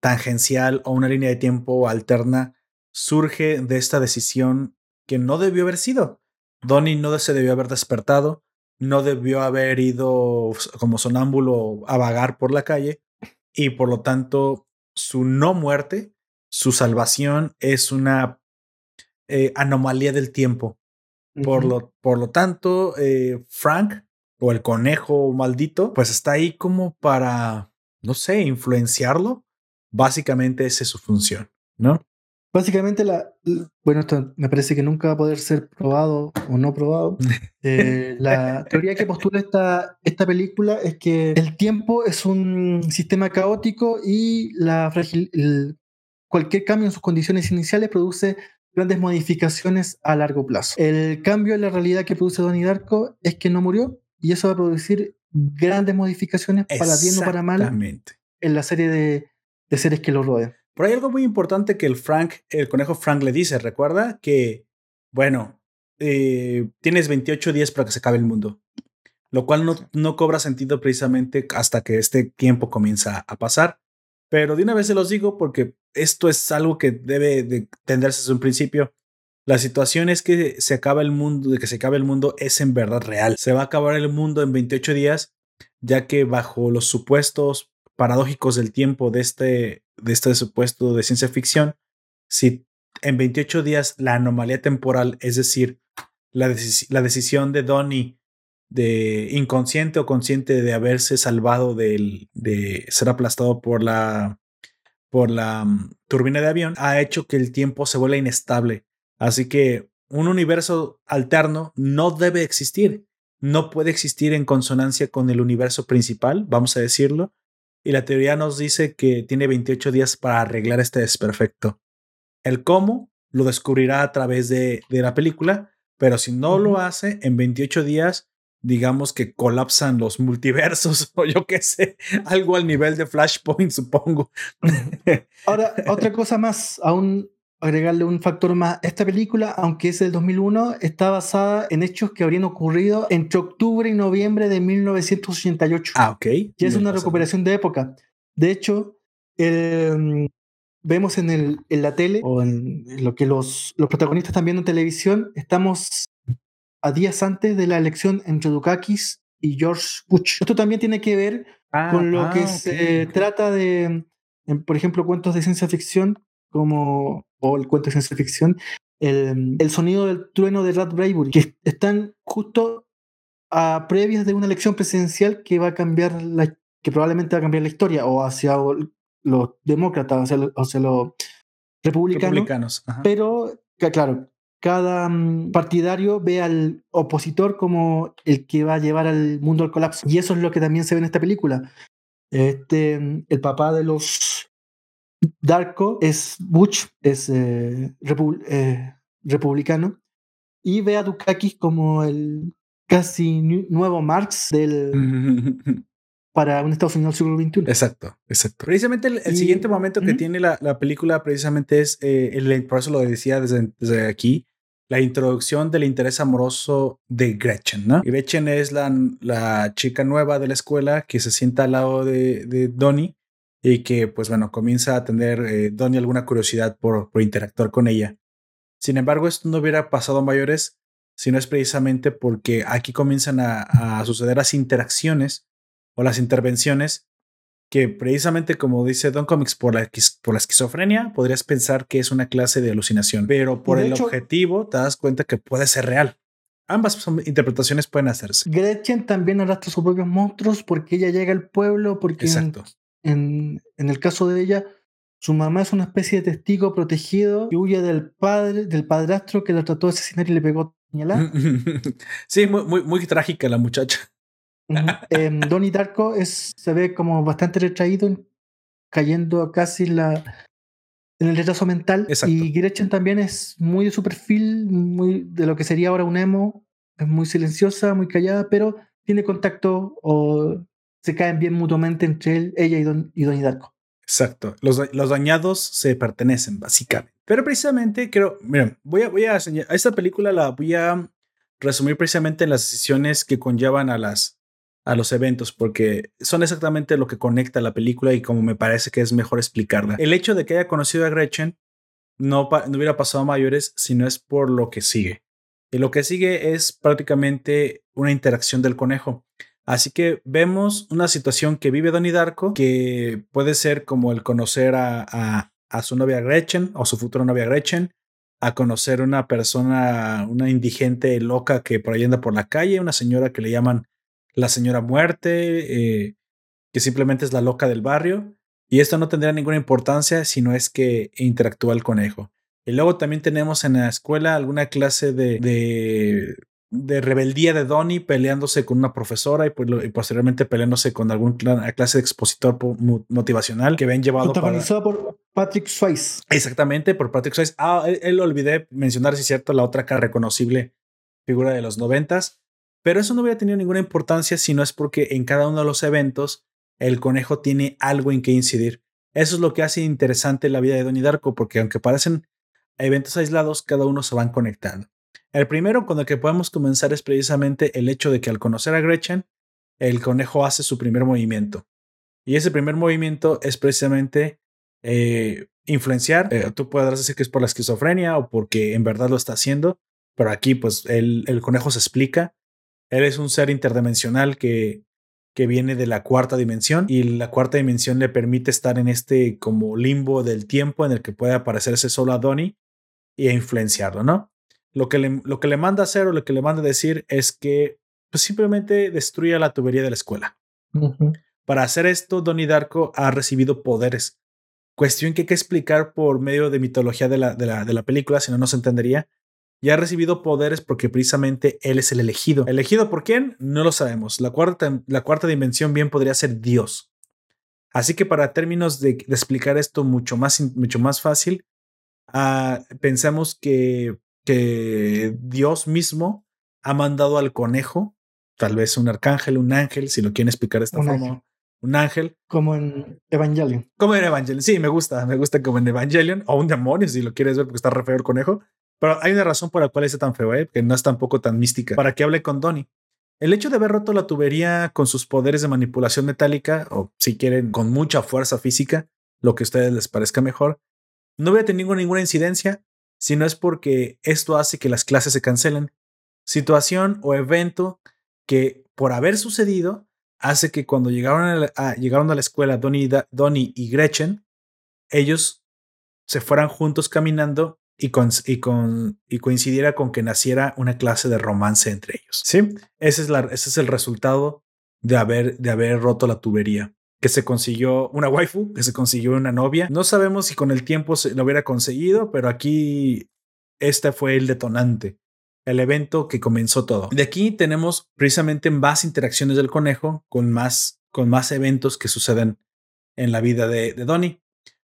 tangencial o una línea de tiempo alterna surge de esta decisión que no debió haber sido. Donnie no se debió haber despertado, no debió haber ido como sonámbulo a vagar por la calle y por lo tanto su no muerte, su salvación es una eh, anomalía del tiempo. por, lo, por lo tanto, eh, Frank o el conejo maldito, pues está ahí como para, no sé, influenciarlo. Básicamente esa es su función, ¿no? Básicamente, la, bueno, esto me parece que nunca va a poder ser probado o no probado. Eh, la teoría que postula esta, esta película es que el tiempo es un sistema caótico y la cualquier cambio en sus condiciones iniciales produce grandes modificaciones a largo plazo. El cambio en la realidad que produce Donnie Darko es que no murió y eso va a producir grandes modificaciones para bien o para mal en la serie de, de seres que lo rodean. Pero hay algo muy importante que el Frank, el conejo Frank le dice, recuerda que, bueno, eh, tienes 28 días para que se acabe el mundo, lo cual no, no cobra sentido precisamente hasta que este tiempo comienza a pasar. Pero de una vez se los digo porque esto es algo que debe de tenderse desde un principio. La situación es que se acaba el mundo, de que se acabe el mundo es en verdad real. Se va a acabar el mundo en 28 días, ya que bajo los supuestos paradójicos del tiempo de este, de este supuesto de ciencia ficción, si en 28 días la anomalía temporal, es decir, la, la decisión de Donnie de inconsciente o consciente de haberse salvado de ser aplastado por la, por la mm, turbina de avión, ha hecho que el tiempo se vuelva inestable. Así que un universo alterno no debe existir. No puede existir en consonancia con el universo principal, vamos a decirlo, y la teoría nos dice que tiene 28 días para arreglar este desperfecto. El cómo lo descubrirá a través de, la película, pero si no lo hace, en 28 días, digamos que colapsan los multiversos o yo qué sé, algo al nivel de Flashpoint, supongo. Ahora, otra cosa más, aún agregarle un factor más. Esta película, aunque es del 2001, está basada en hechos que habrían ocurrido entre octubre y noviembre de 1988. Ah, ok. Y es una recuperación de época. De hecho, em, vemos en, el, en la tele o en lo que los, los protagonistas están viendo en televisión, estamos a días antes de la elección entre Dukakis y George Bush. Esto también tiene que ver ah, con lo que ah, se trata de, por ejemplo, cuentos de ciencia ficción como o el cuento de ciencia ficción, el, el sonido del trueno de Rat Bradbury, que están justo a previas de una elección presidencial que va a cambiar la, que probablemente va a cambiar la historia o hacia los demócratas, o hacia, los republicanos. pero, claro, cada mm, partidario ve al opositor como el que va a llevar al mundo al colapso. Y eso es lo que también se ve en esta película. Este, el papá de los Darko es Butch, es eh, eh, republicano, y ve a Dukakis como el casi nuevo Marx del, para un Estados Unidos del siglo XXI. Exacto, exacto. Precisamente el, siguiente momento que tiene la, la, película precisamente es, eh, el, por eso lo decía desde, desde, aquí, la introducción del interés amoroso de Gretchen, ¿no? Gretchen es la, la chica nueva de la escuela que se sienta al lado de, de Donnie y que pues bueno, comienza a tener eh, Donnie alguna curiosidad por, por interactuar con ella. Sin embargo, esto no hubiera pasado a mayores si no es precisamente porque aquí comienzan a, a suceder las interacciones o las intervenciones que precisamente como dice Don Comics por la, por la esquizofrenia podrías pensar que es una clase de alucinación, pero por el objetivo te das cuenta que puede ser real. Ambas interpretaciones pueden hacerse. Gretchen también arrastra sus propios monstruos porque ella llega al pueblo, porque Exacto. En, en, el caso de ella, su mamá es una especie de testigo protegido y huye del padre, del padrastro que la trató de asesinar y le pegó señalar. sí, muy, muy, muy trágica la muchacha. eh, Donnie Darko es, se ve como bastante retraído, cayendo casi la, en el retraso mental. Y Gretchen también es muy de su perfil, muy de lo que sería ahora un emo. Es muy silenciosa, muy callada, pero tiene contacto o se caen bien mutuamente entre él, ella y, Don, y Darko. Exacto. Los, dañados se pertenecen, básicamente. Pero precisamente creo, miren, voy a, voy a, a esta película la voy a resumir precisamente en las decisiones que conllevan a las a los eventos porque son exactamente lo que conecta la película y como me parece que es mejor explicarla. El hecho de que haya conocido a Gretchen no, no hubiera pasado a mayores si no es por lo que sigue. Y lo que sigue es prácticamente una interacción del conejo. Así que vemos una situación que vive Donnie Darko, que puede ser como el conocer a, a, su novia Gretchen o su futura novia Gretchen, a conocer una persona, una indigente loca que por ahí anda por la calle, una señora que le llaman la señora muerte, eh, que simplemente es la loca del barrio. Y esto no tendría ninguna importancia si no es que interactúa el conejo. Y luego también tenemos en la escuela alguna clase de, de, de rebeldía de Donnie peleándose con una profesora y, pues, y posteriormente peleándose con alguna clase de expositor motivacional que ven llevado Protagonizado por Patrick Swayze. Exactamente, por Patrick Swayze. Ah, él, olvidé mencionar, si es cierto, la otra cara reconocible figura de los noventas. Pero eso no hubiera tenido ninguna importancia si no es porque en cada uno de los eventos el conejo tiene algo en que incidir. Eso es lo que hace interesante la vida de Donnie Darko, porque aunque parecen eventos aislados, cada uno se van conectando. El primero con el que podemos comenzar es precisamente el hecho de que al conocer a Gretchen, el conejo hace su primer movimiento. Y ese primer movimiento es precisamente eh, influenciar. Eh, tú podrás decir que es por la esquizofrenia o porque en verdad lo está haciendo, pero aquí pues el, conejo se explica él es un ser interdimensional que, que viene de la cuarta dimensión y la cuarta dimensión le permite estar en este como limbo del tiempo en el que puede aparecerse solo a Donnie y influenciarlo, ¿no? Lo que, le, lo que le manda hacer o lo que le manda decir es que pues simplemente destruya la tubería de la escuela. Para hacer esto, Donnie Darko ha recibido poderes. Cuestión que hay que explicar por medio de mitología de la, de la, de la película, si no, no se entendería y ha recibido poderes porque precisamente él es el elegido. ¿Elegido por quién? No lo sabemos. La cuarta, la cuarta dimensión bien podría ser Dios. Así que para términos de, explicar esto mucho más, mucho más fácil, uh, pensamos que, que Dios mismo ha mandado al conejo, tal vez un arcángel, un ángel, si lo quieren explicar de esta forma. Un ángel. Como en Evangelion. Como en Evangelion. Sí, me gusta. Me gusta como en Evangelion. O un demonio, si lo quieres ver, porque está re feo el conejo. Pero hay una razón por la cual es tan feo, ¿eh? que no es tampoco tan mística, para que hable con Donnie. El hecho de haber roto la tubería con sus poderes de manipulación metálica, o si quieren, con mucha fuerza física, lo que a ustedes les parezca mejor, no hubiera tenido ninguna incidencia, si no es porque esto hace que las clases se cancelen. Situación o evento que, por haber sucedido, hace que cuando llegaron a la, llegaron a la escuela Donnie, Donnie y Gretchen, ellos se fueran juntos caminando y, con, y, con, y coincidiera con que naciera una clase de romance entre ellos. Sí, ese es, la, ese es el resultado de haber, de haber roto la tubería. Que se consiguió una waifu, que se consiguió una novia. No sabemos si con el tiempo se lo hubiera conseguido, pero aquí este fue el detonante, el evento que comenzó todo. De aquí tenemos precisamente más interacciones del conejo con más, con más eventos que suceden en la vida de, de Donnie.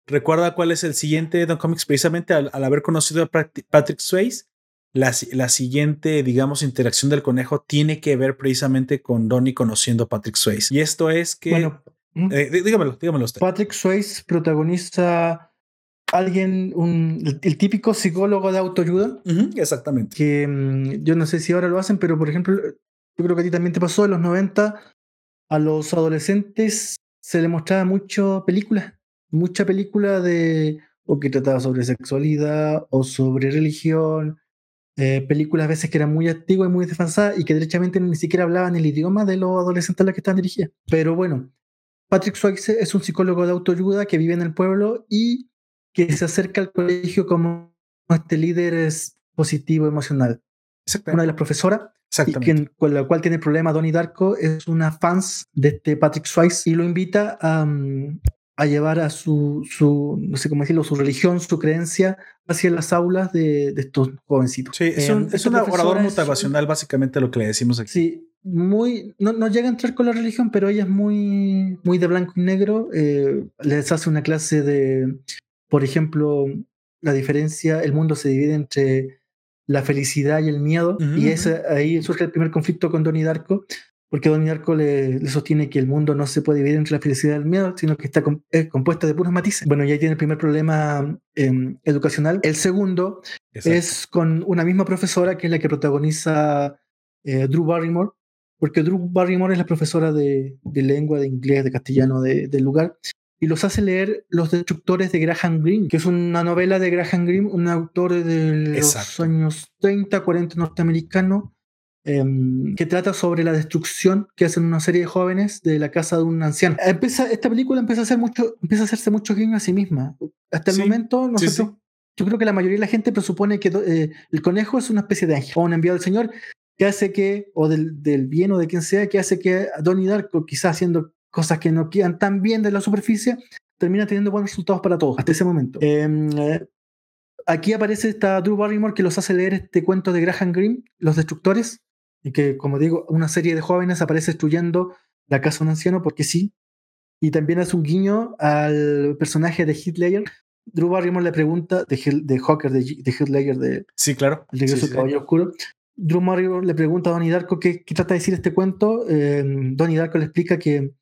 Recuerda cuál es el siguiente Don Comics, precisamente al, haber conocido a Patrick Swayze. La, la, siguiente, digamos, interacción del conejo tiene que ver precisamente con Donnie conociendo a Patrick Swayze. Y esto es que. Eh, dígamelo, dígamelo usted. Patrick Swayze protagoniza alguien, un, el, típico psicólogo de autoayuda. exactamente. Que mm, yo no sé si ahora lo hacen, pero por ejemplo, yo creo que a ti también te pasó en los 90. A los adolescentes se les mostraba mucho películas mucha película de o que trataba sobre sexualidad o sobre religión. Eh, películas a veces que eran muy antiguas y muy desfasadas y que derechamente ni siquiera hablaban el idioma de los adolescentes a los que estaban dirigidas. Pero bueno, Patrick Swayze es un psicólogo de autoayuda que vive en el pueblo y que se acerca al colegio como este líder es positivo emocional. Una de las profesoras con la cual tiene problema Donnie Darko es una fans de este Patrick Swayze y lo invita a, a llevar a su, su, no sé cómo decirlo, su religión, su creencia hacia las aulas de, de estos jovencitos. Sí, es un, es un orador motivacional, básicamente lo que le decimos aquí. Sí, muy, no, no, llega a entrar con la religión, pero ella es muy, muy de blanco y negro. Eh, les hace una clase de, por ejemplo, la diferencia, el mundo se divide entre la felicidad y el miedo, y ese, ahí surge el primer conflicto con Donnie Darko, porque Donnie Darko le, sostiene que el mundo no se puede dividir entre la felicidad y el miedo, sino que está compuesto de puros matices. Bueno, y ahí tiene el primer problema em, educacional. El segundo es con una misma profesora que es la que protagoniza eh, Drew Barrymore, porque Drew Barrymore es la profesora de, lengua, de inglés, de castellano del lugar, y los hace leer Los Destructores de Graham Greene, que es una novela de Graham Greene, un autor de los años 30, 40 norteamericano, em, que trata sobre la destrucción que hacen una serie de jóvenes de la casa de un anciano. Empieza, esta película empieza a, hacer mucho, empieza a hacerse mucho guiño a sí misma. Hasta el momento, nosotros, yo creo que la mayoría de la gente presupone que eh, el conejo es una especie de ángel o un enviado del Señor que hace que, o del, del bien o de quien sea, que hace que Donnie Darko, quizás haciendo cosas que no quedan tan bien de la superficie, termina teniendo buenos resultados para todos hasta ese momento. Em, eh, aquí aparece esta Drew Barrymore que los hace leer este cuento de Graham Greene, Los Destructores, y que, como digo, una serie de jóvenes aparece destruyendo la casa de un anciano porque sí. Y también hace un guiño al personaje de Hitler. Drew Barrymore le pregunta, de, de Hawker, de, de Hitler, de, sí, claro. el regreso sí, Caballero Oscuro. Drew Barrymore le pregunta a Donnie Darko qué, trata de decir este cuento. Eh, Donnie Darko le explica que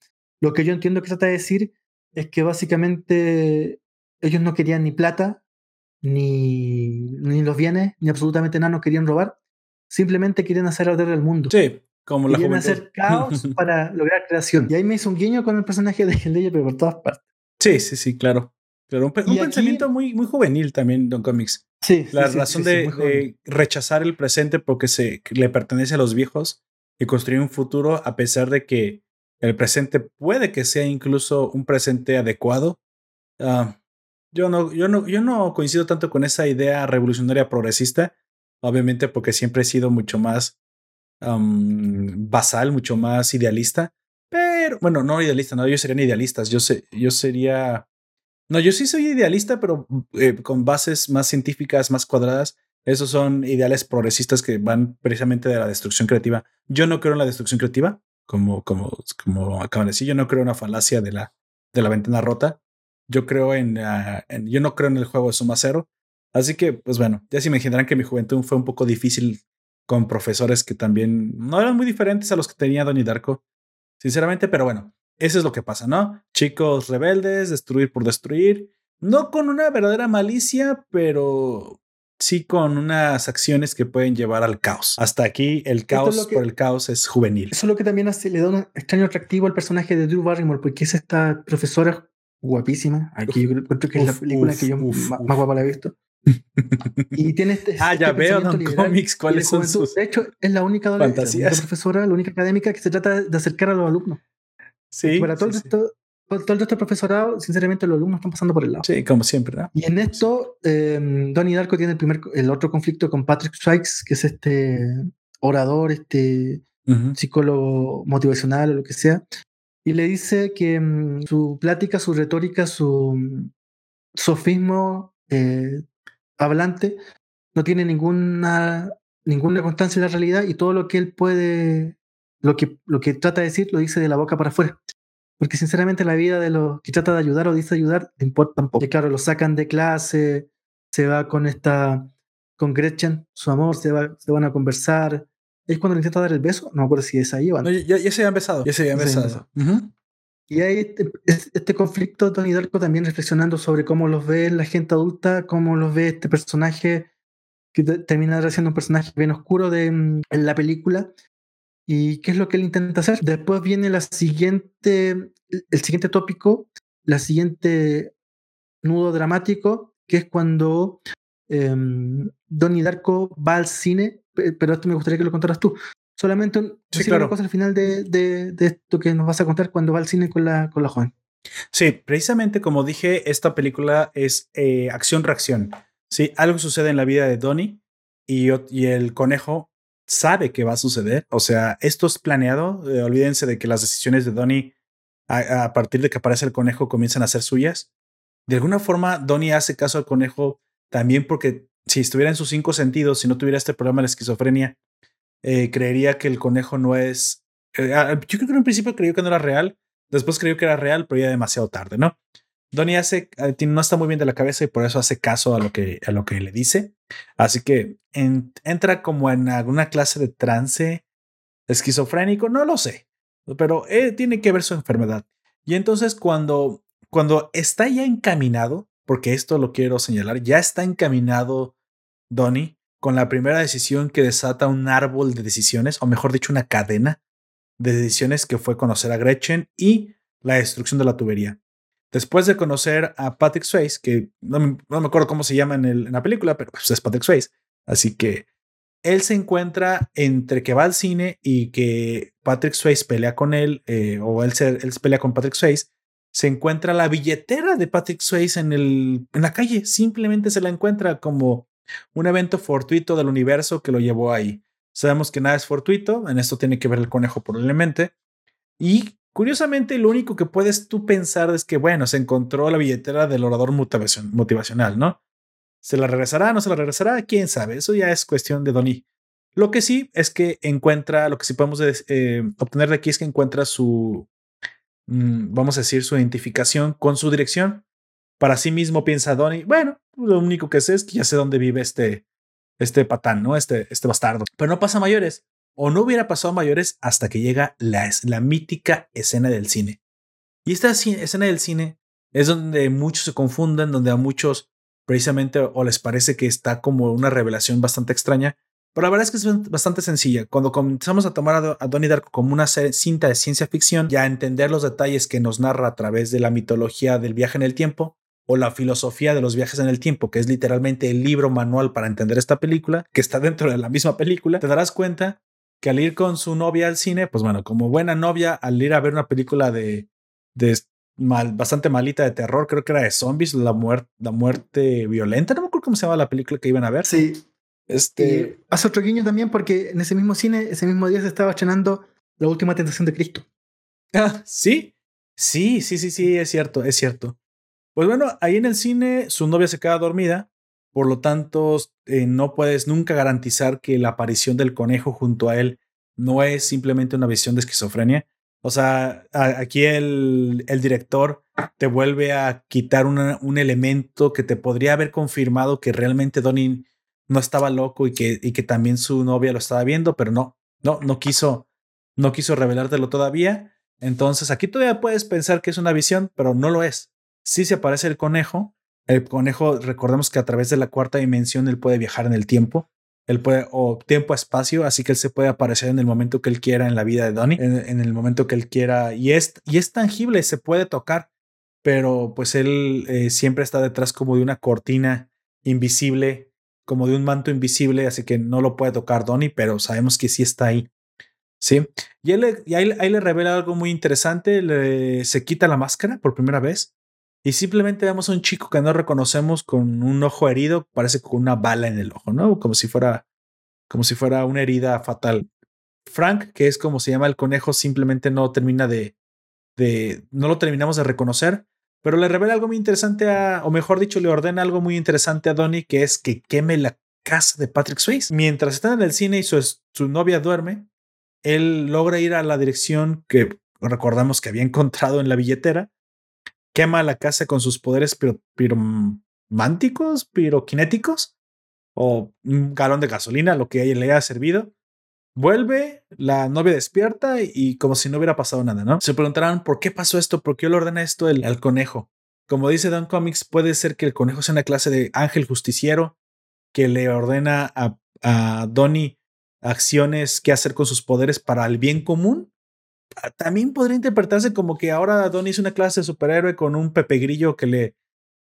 lo que yo entiendo que trata de decir es que básicamente ellos no querían ni plata, ni, ni los bienes, ni absolutamente nada, no querían robar. Simplemente querían hacer arder el mundo. Sí, como la Querían hacer caos para lograr creación. Y ahí me hizo un guiño con el personaje de Leia, pero por todas partes. Sí, sí, sí, claro. Pero un, pensamiento muy, muy juvenil también, Don Comics. Sí. La sí, razón sí, de, de rechazar el presente porque se le pertenece a los viejos y construir un futuro a pesar de que el presente puede que sea incluso un presente adecuado. Ah, yo, no, yo, no, yo no coincido tanto con esa idea revolucionaria progresista, obviamente porque siempre he sido mucho más um, basal, mucho más idealista. Pero, bueno, no idealista, no, ellos serían idealistas. Yo, sé, yo sería. No, yo sí soy idealista, pero eh, con bases más científicas, más cuadradas. Esos son ideales progresistas que van precisamente de la destrucción creativa. Yo no creo en la destrucción creativa como, como, como acaban de decir, yo no creo en una falacia de la, de la ventana rota. Yo creo en, uh, yo no creo en el juego de suma cero. Así que, pues bueno, ya se imaginarán que mi juventud fue un poco difícil con profesores que también no eran muy diferentes a los que tenía Donnie Darko, sinceramente, pero bueno, eso es lo que pasa, ¿no? Chicos rebeldes, destruir por destruir, no con una verdadera malicia, pero sí con unas acciones que pueden llevar al caos. Hasta aquí el caos es que, por el caos es juvenil. Eso es lo que también hace, le da un extraño atractivo al personaje de Drew Barrymore, porque es esta profesora guapísima. Aquí yo creo que uf, es la película uf, que yo más, más, guapa la he visto. y tiene este. ah, ya este veo, Don Comics, cuáles son sus. De hecho, es la única fantasías. La profesora, la única académica que se trata de acercar a los alumnos. Sí. Para todo sí, el resto, todo el resto del profesorado, sinceramente, los alumnos están pasando por el lado. Sí, como siempre. ¿no? Y en esto, eh, Donnie Darko tiene el, primer, el otro conflicto con Patrick Strikes, que es este orador, este uh -huh. psicólogo motivacional o lo que sea, y le dice que um, su plática, su retórica, su um, sofismo eh, hablante no tiene ninguna, ninguna constancia en la realidad y todo lo que él puede, lo que, lo que trata de decir, lo dice de la boca para afuera. Porque sinceramente la vida de los que trata de ayudar o dice ayudar le importa un poco. Y claro, lo sacan de clase, se va con esta, con Gretchen, su amor, se, va, se van a conversar. Es cuando le intenta dar el beso, no me acuerdo si es ahí o no. Ya, ya, se habían besado. Ya se habían besado. Uh -huh. Y hay este, este conflicto, Tony Darko también reflexionando sobre cómo los ve la gente adulta, cómo los ve este personaje que termina siendo un personaje bien oscuro de, en la película y qué es lo que él intenta hacer. Después viene la siguiente, el siguiente tópico, la siguiente nudo dramático, que es cuando em, Donnie Darko va al cine, pero esto me gustaría que lo contaras tú. Solamente un, una cosa al final de, de, de, esto que nos vas a contar cuando va al cine con la, con la joven. Sí, precisamente como dije, esta película es eh, acción-reacción. Sí, algo sucede en la vida de Donnie y, y, el conejo sabe que va a suceder. O sea, esto es planeado. Eh, olvídense de que las decisiones de Donnie a, partir de que aparece el conejo comienzan a ser suyas. De alguna forma, Donnie hace caso al conejo también porque si estuviera en sus cinco sentidos, si no tuviera este problema de la esquizofrenia, eh, creería que el conejo no es... Eh, yo creo que en un principio creyó que no era real, después creyó que era real, pero ya demasiado tarde, ¿no? Donnie hace, eh, no está muy bien de la cabeza y por eso hace caso a lo que, a lo que le dice. Así que entra como en alguna clase de trance esquizofrénico, no lo sé, pero tiene que ver su enfermedad. Y entonces cuando, cuando está ya encaminado, porque esto lo quiero señalar, ya está encaminado Donnie con la primera decisión que desata un árbol de decisiones, o mejor dicho, una cadena de decisiones que fue conocer a Gretchen y la destrucción de la tubería. Después de conocer a Patrick Swayze, que no me, acuerdo cómo se llama en, la película, pero pues es Patrick Swayze, así que él se encuentra entre que va al cine y que Patrick Swayze pelea con él, eh, o él se, pelea con Patrick Swayze, se encuentra la billetera de Patrick Swayze en, en la calle. Simplemente se la encuentra como un evento fortuito del universo que lo llevó ahí. Sabemos que nada es fortuito, en esto tiene que ver el conejo probablemente. Y curiosamente, lo único que puedes tú pensar es que, bueno, se encontró la billetera del orador motivacional, ¿no? ¿Se la regresará? ¿No se la regresará? ¿Quién sabe? Eso ya es cuestión de Donnie. Lo que sí es que encuentra, lo que sí podemos eh, obtener de aquí es que encuentra su, mm, vamos a decir, su identificación con su dirección. Para sí mismo piensa Donnie, bueno, lo único que sé es que ya sé dónde vive este, este patán, ¿no? Este, este bastardo. Pero no pasa mayores. O no hubiera pasado mayores hasta que llega la, la mítica escena del cine. Y esta escena del cine es donde muchos se confunden, donde a muchos precisamente o les parece que está como una revelación bastante extraña, pero la verdad es que es bastante sencilla. Cuando comenzamos a tomar a, a Donnie Darko como una cinta de ciencia ficción y a entender los detalles que nos narra a través de la mitología del viaje en el tiempo, o la filosofía de los viajes en el tiempo, que es literalmente el libro manual para entender esta película, que está dentro de la misma película, te darás cuenta que al ir con su novia al cine, pues bueno, como buena novia, al ir a ver una película de, de mal, bastante malita de terror, creo que era de zombies, la, muerte la muerte violenta, no me acuerdo cómo se llama la película que iban a ver. Sí. Este... hace otro guiño también porque en ese mismo cine, ese mismo día se estaba estrenando La Última Tentación de Cristo. Ah, sí, sí, sí, sí, sí, es cierto, es cierto. Pues bueno, ahí en el cine su novia se queda dormida, por lo tanto eh, no puedes nunca garantizar que la aparición del conejo junto a él no es simplemente una visión de esquizofrenia. O sea, aquí el, director te vuelve a quitar un elemento que te podría haber confirmado que realmente Donnie no estaba loco y que, y que también su novia lo estaba viendo, pero no, no, no quiso, no quiso revelártelo todavía. Entonces aquí todavía puedes pensar que es una visión, pero no lo es si se aparece el conejo. El conejo, recordemos que a través de la cuarta dimensión él puede viajar en el tiempo. Él puede, o tiempo espacio, así que él se puede aparecer en el momento que él quiera en la vida de Donnie, en, el momento que él quiera. Y es, y es tangible, se puede tocar, pero pues él eh, siempre está detrás como de una cortina invisible, como de un manto invisible, así que no lo puede tocar Donnie, pero sabemos que sí está ahí. Sí, y, él, y ahí, le revela algo muy interesante, se quita la máscara por primera vez y simplemente vemos a un chico que no reconocemos con un ojo herido, parece con una bala en el ojo, ¿no? Como si fuera, como si fuera una herida fatal. Frank, que es como se llama el conejo, simplemente no termina de, de, no lo terminamos de reconocer, pero le revela algo muy interesante a, o mejor dicho, le ordena algo muy interesante a Donnie, que es que queme la casa de Patrick Swayze. Mientras está en el cine y su, su novia duerme, él logra ir a la dirección que recordamos que había encontrado en la billetera quema la casa con sus poderes pirománticos, piroquinéticos o un galón de gasolina, lo que le haya servido. Vuelve, la novia despierta y como si no hubiera pasado nada, ¿no? Se preguntarán por qué pasó esto, por qué le ordena esto el, al conejo. Como dice Don Comics, puede ser que el conejo sea una clase de ángel justiciero que le ordena a, a Donnie acciones que hacer con sus poderes para el bien común también podría interpretarse como que ahora Donnie es una clase de superhéroe con un Pepe Grillo que le,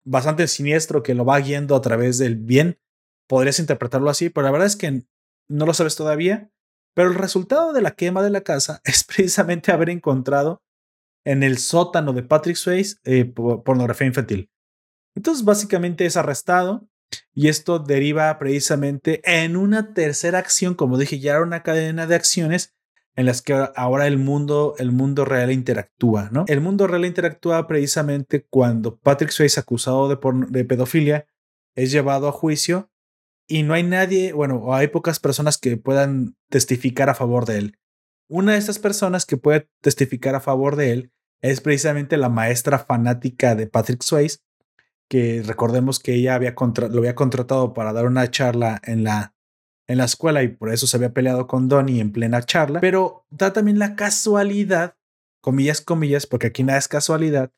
bastante siniestro que lo va guiando a través del bien. Podrías interpretarlo así, pero la verdad es que no lo sabes todavía. Pero el resultado de la quema de la casa es precisamente haber encontrado en el sótano de Patrick Swayze eh, pornografía infantil. Entonces, básicamente es arrestado y esto deriva precisamente en una tercera acción, como dije, ya era una cadena de acciones en las que ahora el mundo, el mundo real interactúa, ¿no? El mundo real interactúa precisamente cuando Patrick Swayze, acusado de, pedofilia, es llevado a juicio y no hay nadie, bueno, hay pocas personas que puedan testificar a favor de él. Una de estas personas que puede testificar a favor de él es precisamente la maestra fanática de Patrick Swayze, que recordemos que ella había lo había contratado para dar una charla en la, en la escuela y por eso se había peleado con Donnie en plena charla, pero da también la casualidad, comillas, comillas, porque aquí nada es casualidad,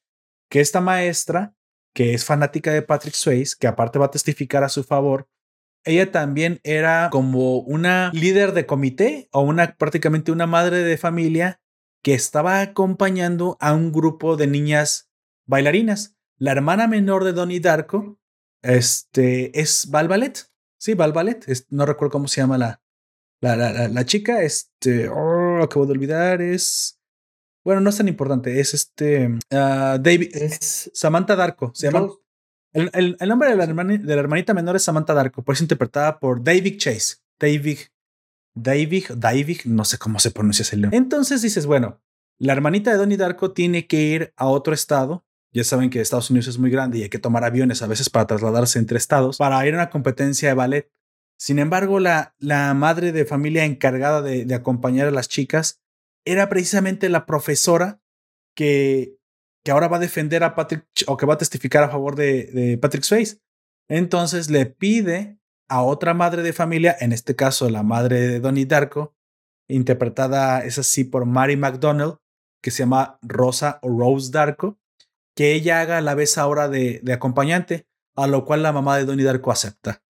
que esta maestra, que es fanática de Patrick Swayze, que aparte va a testificar a su favor, ella también era como una líder de comité o una prácticamente una madre de familia que estaba acompañando a un grupo de niñas bailarinas. La hermana menor de Donnie Darko este, es Val Ballet. Sí, Val Ballet. no recuerdo cómo se llama la, la, la, la, chica. Este, oh, acabo de olvidar. Es. Bueno, no es tan importante. Es este. Ah, David. Es Samantha Darko. Se llama. El, el, nombre de la, de la hermanita menor es Samantha Darko, por eso interpretada por David Chase. David. David, David, no sé cómo se pronuncia ese nombre. Entonces dices, bueno, la hermanita de Donnie Darko tiene que ir a otro estado ya saben que Estados Unidos es muy grande y hay que tomar aviones a veces para trasladarse entre estados para ir a una competencia de ballet. Sin embargo, la, la madre de familia encargada de, acompañar a las chicas era precisamente la profesora que, que ahora va a defender a Patrick o que va a testificar a favor de, de Patrick Swayze. Entonces le pide a otra madre de familia, en este caso la madre de Donnie Darko, interpretada es así por Mary McDonnell, que se llama Rosa o Rose Darko, que ella haga la vez ahora de, acompañante, a lo cual la mamá de Donnie Darko acepta.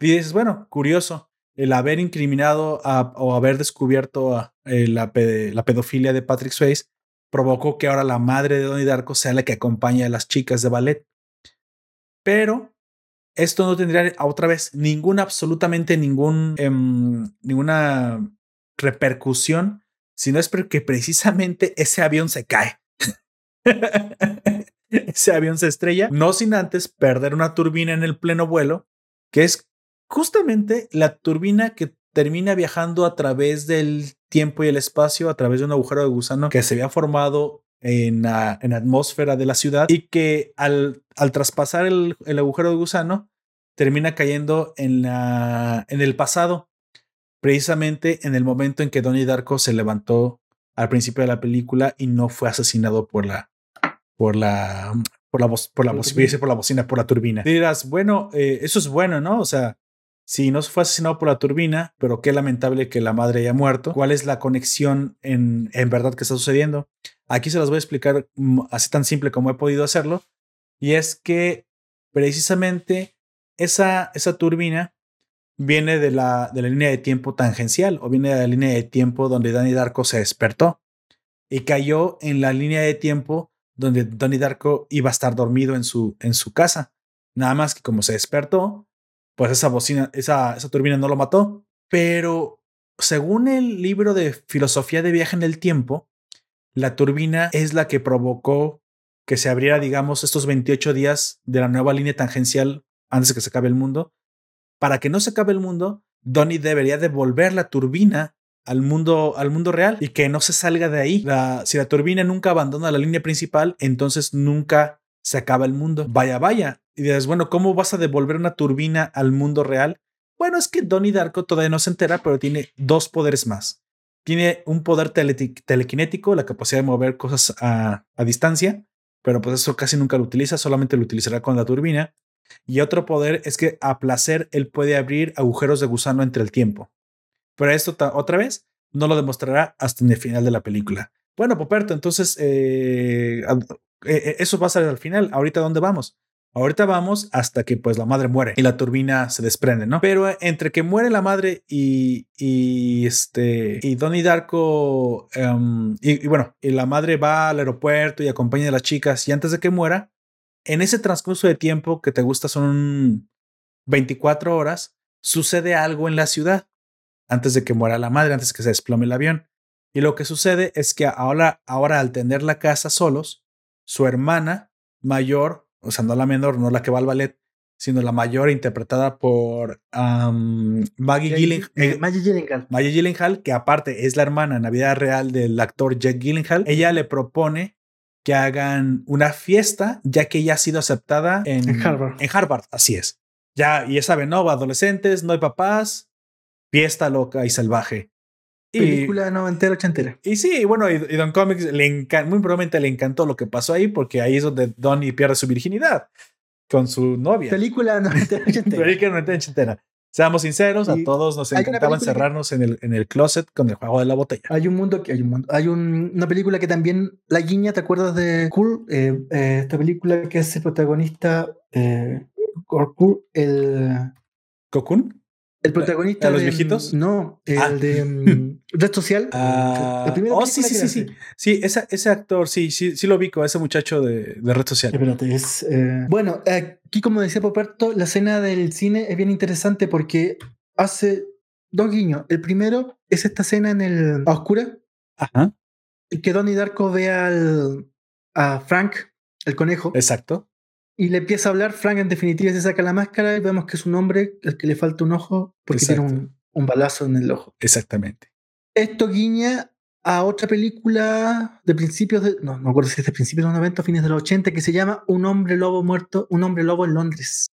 Y dices, bueno, curioso, el haber incriminado o haber descubierto eh, la, pedofilia de Patrick Swayze provocó que ahora la madre de Donnie Darko sea la que acompañe a las chicas de ballet. Pero esto no tendría otra vez ninguna, absolutamente ningún, em, ninguna repercusión, sino es porque precisamente ese avión se cae. ese avión se estrella, no sin antes perder una turbina en el pleno vuelo, que es justamente la turbina que termina viajando a través del tiempo y el espacio, a través de un agujero de gusano que se había formado en la, en atmósfera de la ciudad y que al, al traspasar el, el, agujero de gusano termina cayendo en, la, en el pasado, precisamente en el momento en que Donnie Darko se levantó al principio de la película y no fue asesinado por la, por la, por la, voz, por la, bocina, por la bocina, por la turbina. dirás, bueno, eh, eso es bueno, ¿no? O sea, si no fue asesinado por la turbina, pero qué lamentable que la madre haya muerto. ¿Cuál es la conexión en, en verdad que está sucediendo? Aquí se las voy a explicar así tan simple como he podido hacerlo. Y es que precisamente esa, esa turbina viene de la, de la línea de tiempo tangencial o viene de la línea de tiempo donde Danny Darko se despertó y cayó en la línea de tiempo donde Donnie Darko iba a estar dormido en su, en su casa. Nada más que como se despertó, pues esa bocina, esa, esa turbina no lo mató. Pero según el libro de filosofía de viaje en el tiempo, la turbina es la que provocó que se abriera, digamos, estos 28 días de la nueva línea tangencial antes de que se acabe el mundo. Para que no se acabe el mundo, Donnie debería devolver la turbina al mundo, al mundo real y que no se salga de ahí. si la turbina nunca abandona la línea principal, entonces nunca se acaba el mundo. Vaya, vaya. Y dices, bueno, ¿cómo vas a devolver una turbina al mundo real? Bueno, es que Donnie Darko todavía no se entera, pero tiene dos poderes más. Tiene un poder telequinético, la capacidad de mover cosas a, a distancia, pero pues eso casi nunca lo utiliza, solamente lo utilizará con la turbina. Y otro poder es que a placer él puede abrir agujeros de gusano entre el tiempo. Pero esto otra vez no lo demostrará hasta en el final de la película. Bueno, Poperto, entonces eh, eh, eh, eso va a ser al final. Ahorita, ¿dónde vamos? Ahorita vamos hasta que pues la madre muere y la turbina se desprende, ¿no? Pero entre que muere la madre y, y este y Donnie Darko em, y, y, bueno, y la madre va al aeropuerto y acompaña a las chicas y antes de que muera, en ese transcurso de tiempo que te gusta son 24 horas, sucede algo en la ciudad antes de que muera la madre, antes de que se desplome el avión. Y lo que sucede es que ahora, ahora al tener la casa solos, su hermana mayor, o sea, no la menor, no la que va al ballet, sino la mayor interpretada por Maggie, Gyllenhaal, eh, Maggie Gyllenhaal. Maggie Gyllenhaal, que aparte es la hermana en la vida real del actor Jack Gyllenhaal. Ella le propone que hagan una fiesta, ya que ella ha sido aceptada en, Harvard. En Harvard, así es. Ya, y ya saben, no, adolescentes, no hay papás, fiesta loca y salvaje. Película noventera, ochentera. Y sí, bueno, y, Don Comics le muy probablemente le encantó lo que pasó ahí, porque ahí es donde Donnie pierde su virginidad con su novia. Película noventera, ochentera. Película noventera, ochentera. Seamos sinceros, a todos nos encantaba encerrarnos en, el, en el closet con el juego de la botella. Hay un mundo que hay un mundo. Hay una película que también la guiña, ¿te acuerdas de Cool? Eh, eh, esta película que es el protagonista eh, el ¿Cocoon? El protagonista de los viejitos? No, el ah. de um, Red Social. Ah, oh, sí, sí, sí, sí. Sí, ese, ese actor, sí, sí, sí lo ubico, ese muchacho de, de Red Social. Espérate, es. Eh, bueno, aquí, como decía Poperto, la escena del cine es bien interesante porque hace dos guiños. El primero es esta escena en el a oscura. Ajá. Que Donnie Darko ve al, a Frank, el conejo. Exacto. Y le empieza a hablar, Frank en definitiva se saca la máscara y vemos que es un hombre al que le falta un ojo porque tiene un, un, balazo en el ojo. Exactamente. Esto guiña a otra película de principios de, no, no me acuerdo si es de principios de los 90 o fines de los 80, que se llama Un hombre lobo muerto, un hombre lobo en Londres.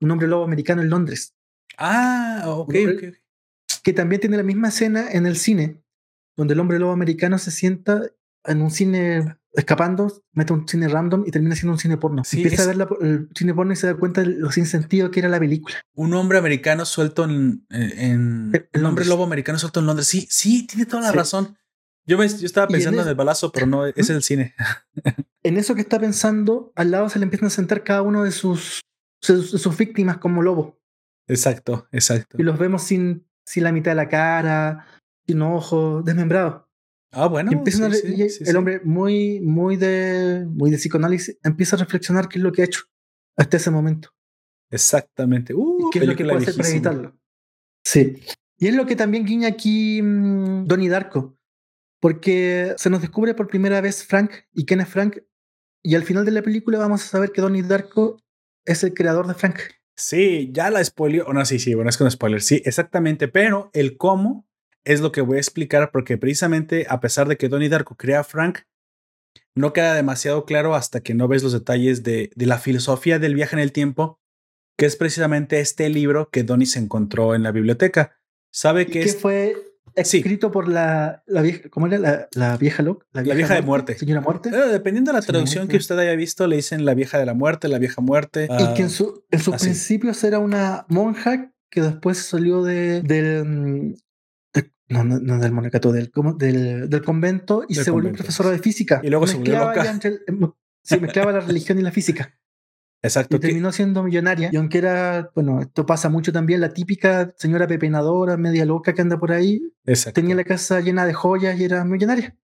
Un hombre lobo americano en Londres. Ah, ok, ok. Que también tiene la misma escena en el cine, donde el hombre lobo americano se sienta en un cine escapando, mete un cine random y termina siendo un cine porno. Empieza a ver el cine porno y se da cuenta de lo sin sentido que era la película. Un hombre americano suelto en. en el, hombre lobo americano suelto en Londres. Sí, sí, tiene toda la razón. Yo, me, yo estaba pensando en, el balazo, pero no, es el cine. en eso que está pensando, al lado se le empiezan a sentar cada uno de sus, sus, víctimas como lobo. Exacto, exacto. Y los vemos sin, sin la mitad de la cara, sin ojos, desmembrados. Ah, bueno. el hombre muy, muy de, muy de psicoanálisis empieza a reflexionar qué es lo que ha hecho hasta ese momento. Exactamente. Uh, ¿Qué es lo que puede hacer para evitarlo? Sí. Y es lo que también guiña aquí mm, Donnie Darko. Porque se nos descubre por primera vez Frank y quién es Frank. Y al final de la película vamos a saber que Donnie Darko es el creador de Frank. Sí, ya la spoiler. O no, sí, sí, bueno, es con spoiler. Sí, exactamente. Pero el cómo es lo que voy a explicar porque precisamente a pesar de que Donnie Darko crea a Frank, no queda demasiado claro hasta que no ves los detalles de, la filosofía del viaje en el tiempo, que es precisamente este libro que Donnie se encontró en la biblioteca. Sabe que, es, fue escrito por la, vieja, ¿cómo era? La, vieja loca. La, vieja, de muerte. Señora muerte. Dependiendo de la traducción que usted haya visto, le dicen la vieja de la muerte, la vieja muerte. y que en, su, en sus principios era una monja que después salió de, del, no, no, no del monacato, del, del, del convento y se volvió profesora de física. Y luego se volvió loca. Se mezclaba la religión y la física. Exacto. Y terminó siendo millonaria. Y aunque era, bueno, esto pasa mucho también, la típica señora pepenadora, media loca que anda por ahí, Exacto. tenía la casa llena de joyas y era millonaria.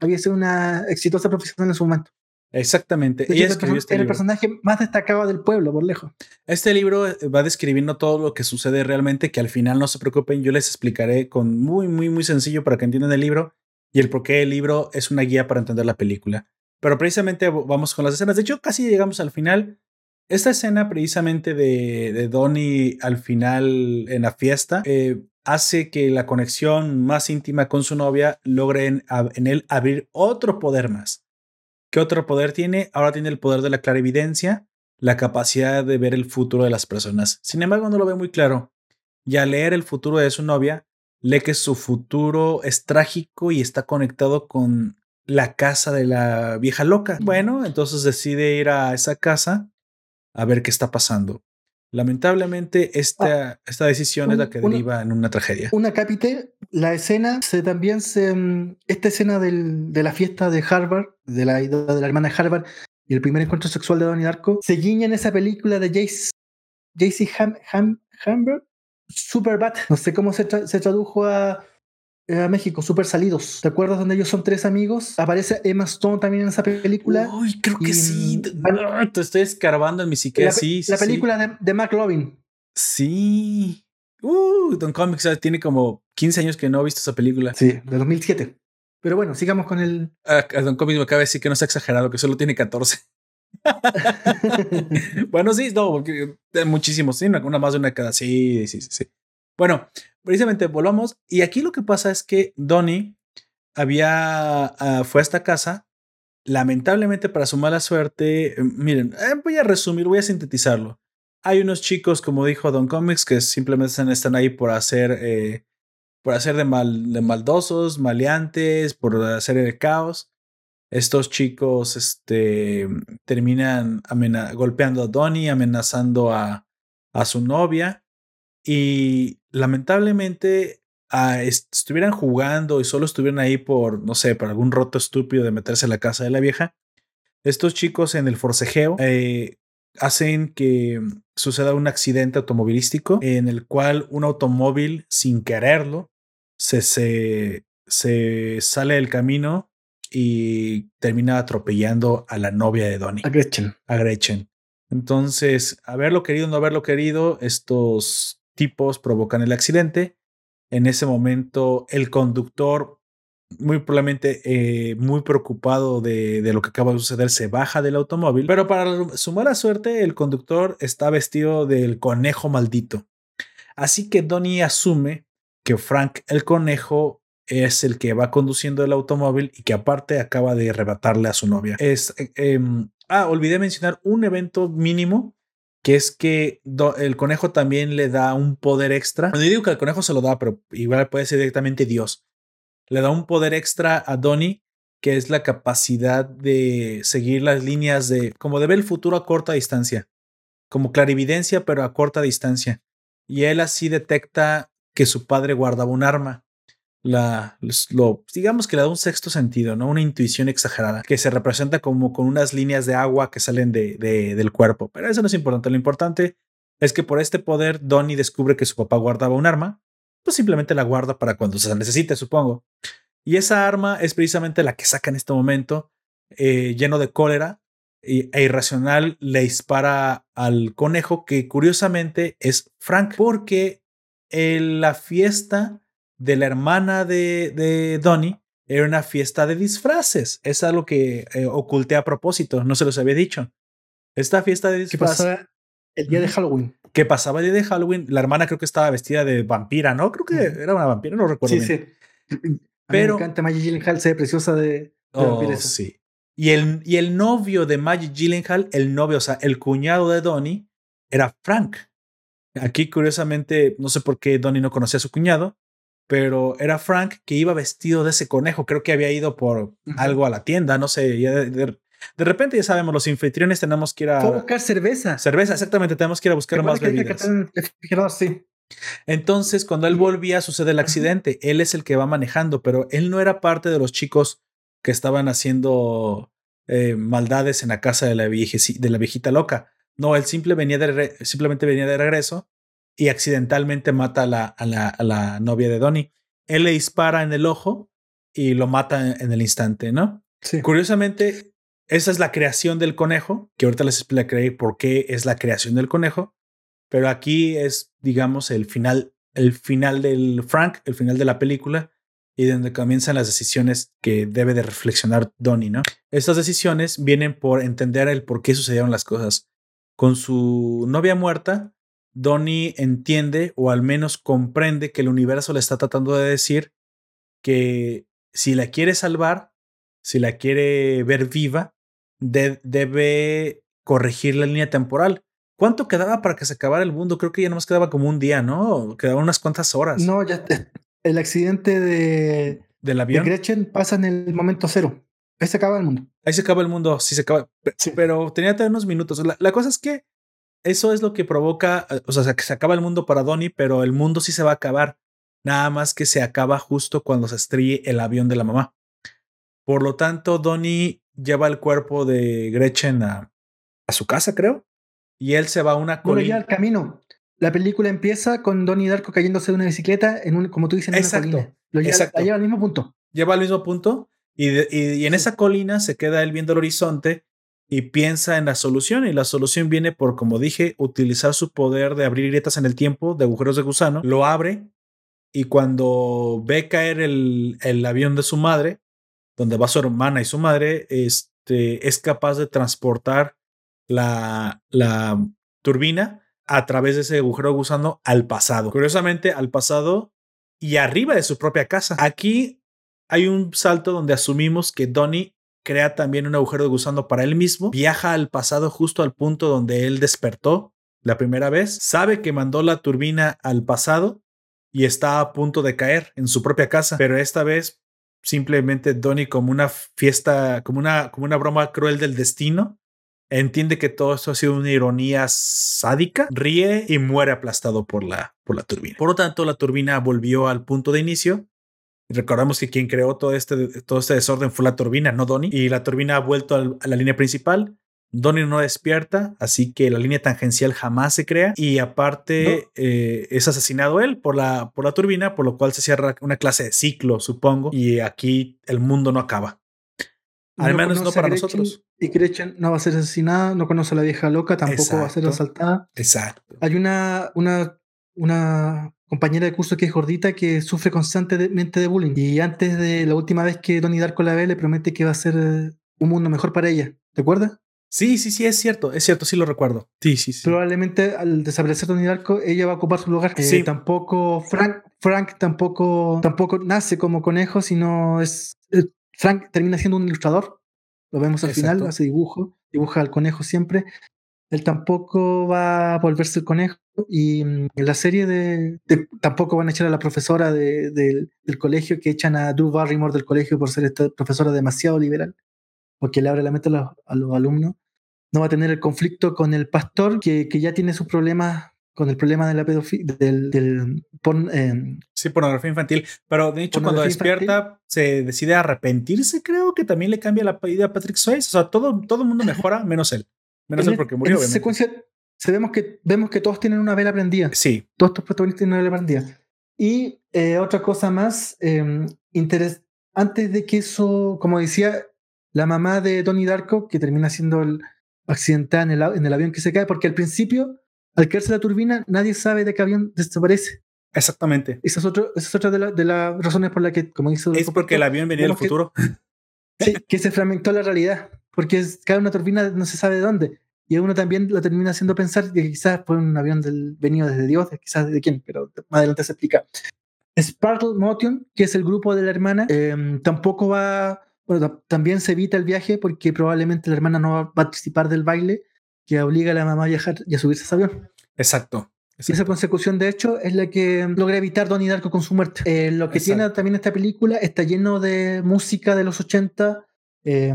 Había sido una exitosa profesional en su momento. Exactamente. Ella era, este el personaje más destacado del pueblo, por lejos. Este libro eh, va describiendo todo lo que sucede realmente, que al final no se preocupen, yo les explicaré con muy, muy, muy sencillo para que entiendan el libro y el por qué el libro es una guía para entender la película. Pero precisamente vamos con las escenas. De hecho, casi llegamos al final. Esta escena precisamente de, de Donnie al final en la fiesta eh, hace que la conexión más íntima con su novia logre en él abrir otro poder más ¿Qué otro poder tiene? Ahora tiene el poder de la clarividencia, la capacidad de ver el futuro de las personas. Sin embargo, no lo ve muy claro. Y al leer el futuro de su novia, lee que su futuro es trágico y está conectado con la casa de la vieja loca. Bueno, entonces decide ir a esa casa a ver qué está pasando. Lamentablemente, esta, ah, esta decisión es la que deriva en una tragedia. Una capite, la escena se también se. Mm, esta escena del, de la fiesta de Harvard, de la, de la hermana de Harvard y el primer encuentro sexual de Donnie Darko, se guiña en esa película de Jace, JC Ham, Ham, Hamburg, Superbad. No sé cómo se, se tradujo a a México, Super Salidos. ¿Te acuerdas donde ellos son tres amigos? Aparece Emma Stone también en esa película. Uy, creo que Y, sí. mm, te estoy escarbando en mi psique. la, Sí, la sí. película de, de McLovin. Sí. Uh, Don Comics tiene como 15 años que no he visto esa película. Sí, de 2007. Pero bueno, sigamos con el. Ah, a Don Comics me acaba de decir que no está exagerado, que solo tiene 14. bueno, sí, no, porque eh, muchísimos, sí, una, una más de una cada. Sí, sí, sí, sí. Bueno, precisamente volvamos. Y aquí lo que pasa es que Donnie había, ah, fue a esta casa. Lamentablemente, para su mala suerte, eh, miren, eh, voy a resumir, voy a sintetizarlo. Hay unos chicos, como dijo Don Comics, que simplemente están, ahí por hacer, eh, por hacer de, mal, de maldosos, maleantes, por hacer el caos estos chicos este, terminan golpeando a Donnie, amenazando a, a su novia y lamentablemente ah, est- estuvieran jugando y solo estuvieran ahí por, no sé, por algún roto estúpido de meterse en la casa de la vieja. Estos chicos en el forcejeo eh, hacen que suceda un accidente automovilístico en el cual un automóvil, sin quererlo, se, se, se sale del camino y termina atropellando a la novia de Donnie, A Gretchen. a Gretchen. Entonces, haberlo querido o no haberlo querido, estos tipos provocan el accidente. En ese momento, el conductor, muy probablemente eh, muy preocupado de, lo que acaba de suceder, se baja del automóvil. Pero para su mala suerte, el conductor está vestido del conejo maldito. Así que Donnie asume que Frank el conejo es el que va conduciendo el automóvil y que aparte acaba de arrebatarle a su novia. Es, eh, em, ah, olvidé mencionar un evento mínimo que es que el conejo también le da un poder extra. No digo que el conejo se lo da, pero igual puede ser directamente Dios. Le da un poder extra a Donnie que es la capacidad de seguir las líneas de, como de ver el futuro a corta distancia, como clarividencia, pero a corta distancia. Y él así detecta que su padre guardaba un arma la, lo, digamos que le da un sexto sentido, ¿no? Una intuición exagerada que se representa como con unas líneas de agua que salen de, de, del cuerpo. Pero eso no es importante. Lo importante es que por este poder, Donnie descubre que su papá guardaba un arma, pues simplemente la guarda para cuando se necesite, supongo. Y esa arma es precisamente la que saca en este momento, eh, lleno de cólera e irracional, le dispara al conejo, que curiosamente es Frank, porque en la fiesta de la hermana de, de Donnie era una fiesta de disfraces. Es algo que eh, oculté a propósito, no se los había dicho. Esta fiesta de ¿Qué disfraces pasaba el día de Halloween? que pasaba el día de Halloween, la hermana creo que estaba vestida de vampira, ¿no? Creo que era una vampira, no recuerdo. Sí, bien. sí. Pero. Me encanta Maggie Gyllenhaal, se ve preciosa de. de Oh, vampiresa. sí. Y el, y el novio de Maggie Gyllenhaal, el novio, o sea, el cuñado de Donnie, era Frank. Aquí, curiosamente, no sé por qué Donnie no conocía a su cuñado, pero era Frank que iba vestido de ese conejo. Creo que había ido por algo a la tienda, no sé. De, de- de repente, ya sabemos, los anfitriones tenemos que ir a a. buscar cerveza. Cerveza, exactamente, tenemos que ir a buscar ¿Te más bebidas. Sí. Entonces, cuando él volvía, sucede el accidente. Él es el que va manejando, pero él no era parte de los chicos que estaban haciendo eh, maldades en la casa de la, viejeci- de la viejita loca. No, él simple venía de simplemente venía de regreso y accidentalmente mata a la, a la, a la novia de Donnie. Él le dispara en el ojo y lo mata en, en el instante, ¿no? Sí. Curiosamente, esa es la creación del conejo, que ahorita les explicaré por qué es la creación del conejo, pero aquí es, digamos, el final, el final del Frank, el final de la película y donde comienzan las decisiones que debe de reflexionar Donnie, ¿no? Estas decisiones vienen por entender el por qué sucedieron las cosas. Con su novia muerta, Donnie entiende o al menos comprende que el universo le está tratando de decir que si la quiere salvar, si la quiere ver viva, de- debe corregir la línea temporal. ¿Cuánto quedaba para que se acabara el mundo? Creo que ya nomás quedaba como un día, ¿no? Quedaban unas cuantas horas No, ya. El accidente de, del de avión. Gretchen pasa en el momento cero. Ahí se acaba el mundo. Ahí se acaba el mundo, sí se acaba. Sí. Pero tenía todavía unos minutos. La, la cosa es que eso es lo que provoca, eh, o sea, que se acaba el mundo para Donnie, pero el mundo sí se va a acabar. Nada más que se acaba justo cuando se estrelle el avión de la mamá. Por lo tanto, Donnie lleva el cuerpo de Gretchen a, a su casa, creo. Y él se va a una Bueno, ya colina. el camino. la película empieza con Donnie Darko cayéndose de una bicicleta en un, como tú dices, en Exacto, una colina. Lo lleva, exacto. la lleva al mismo punto. Lleva al mismo punto y, de- y- y en Sí. esa colina se queda él viendo el horizonte y piensa en la solución. Y la solución viene por, como dije, utilizar su poder de abrir grietas en el tiempo, de agujeros de gusano. Lo abre y cuando ve caer el, el avión de su madre, donde va su hermana y su madre, este, es capaz de transportar la, la turbina a través de ese agujero de gusano al pasado. Curiosamente, al pasado y arriba de su propia casa. Aquí hay un salto donde asumimos que Donnie crea también un agujero de gusano para él mismo, viaja al pasado justo al punto donde él despertó la primera vez, sabe que mandó la turbina al pasado y está a punto de caer en su propia casa, pero esta vez simplemente Donnie como una fiesta, como una, como una broma cruel del destino, entiende que todo esto ha sido una ironía sádica, ríe y muere aplastado por la, por la turbina. Por lo tanto, la turbina volvió al punto de inicio. Recordamos que quien creó todo este, todo este desorden fue la turbina, no Donnie. Y la turbina ha vuelto al- a la línea principal. Donnie no despierta, así que la línea tangencial jamás se crea. Y aparte, eh, es asesinado él por la, por la turbina, por lo cual se cierra una clase de ciclo, supongo. Y aquí el mundo no acaba. Al menos no para Gretchen, nosotros. Y Gretchen no va a ser asesinada, no conoce a la vieja loca, tampoco va a ser asaltada. Exacto. Hay una, una, una compañera de curso que es gordita que sufre constantemente de bullying. Y antes de la última vez que Donnie Darko la ve, le promete que va a ser eh, un mundo mejor para ella. ¿Te acuerdas? Sí, sí, sí, es cierto, es cierto, sí lo recuerdo. Sí, sí, sí. Probablemente al desaparecer Donnie Darko, ella va a ocupar su lugar. Eh, Sí. tampoco Frank, Frank tampoco, tampoco nace como conejo, sino es eh, Frank termina siendo un ilustrador. Lo vemos al Exacto. final, hace dibujo, dibuja al conejo siempre. Él tampoco va a volverse el conejo. Y mm, en la serie de, de- tampoco van a echar a la profesora de- del- del colegio que echan a Drew Barrymore del colegio por ser esta profesora demasiado liberal, porque le abre la mente a los, a los alumnos. No va a tener el conflicto con el pastor que, que ya tiene sus problemas con el problema de la pedofilia, del, del porn- eh, Sí, pornografía infantil. Pero de hecho, cuando despierta, se decide arrepentirse. Creo que también le cambia la vida a Patrick Swayze. O sea, todo, todo el mundo mejora, menos él. Menos en es- porque murió, en obviamente. secuencia se vemos que, vemos que todos tienen una vela prendida. Sí, Todos estos protagonistas tienen una vela prendida. Y eh, otra cosa más, eh, interes- antes de que eso, como decía, la mamá de Donnie Darko, que termina siendo el accidentada en el, en el avión que se cae, porque al principio, al caerse la turbina, nadie sabe de qué avión desaparece. exactamente. Esa es, otro, esa es otra de, la- de las razones por las que, como dice Es porque el avión venía del vemos que- futuro. Sí, que se fragmentó la realidad, porque es, cae una turbina no se sabe de dónde. Y uno también lo termina haciendo pensar que quizás fue un avión del, venido desde Dios, quizás de quién, pero más adelante se explica. Sparkle Motion, que es el grupo de la hermana, eh, tampoco va, bueno, ta- también se evita el viaje porque probablemente la hermana no va a participar del baile que obliga a la mamá a viajar y a subirse a ese avión. Exacto. Y esa exacto. consecución, de hecho, es la que logra evitar Donnie Darko con su muerte. Eh, lo que Exacto. tiene también esta película está lleno de música de los 80, eh,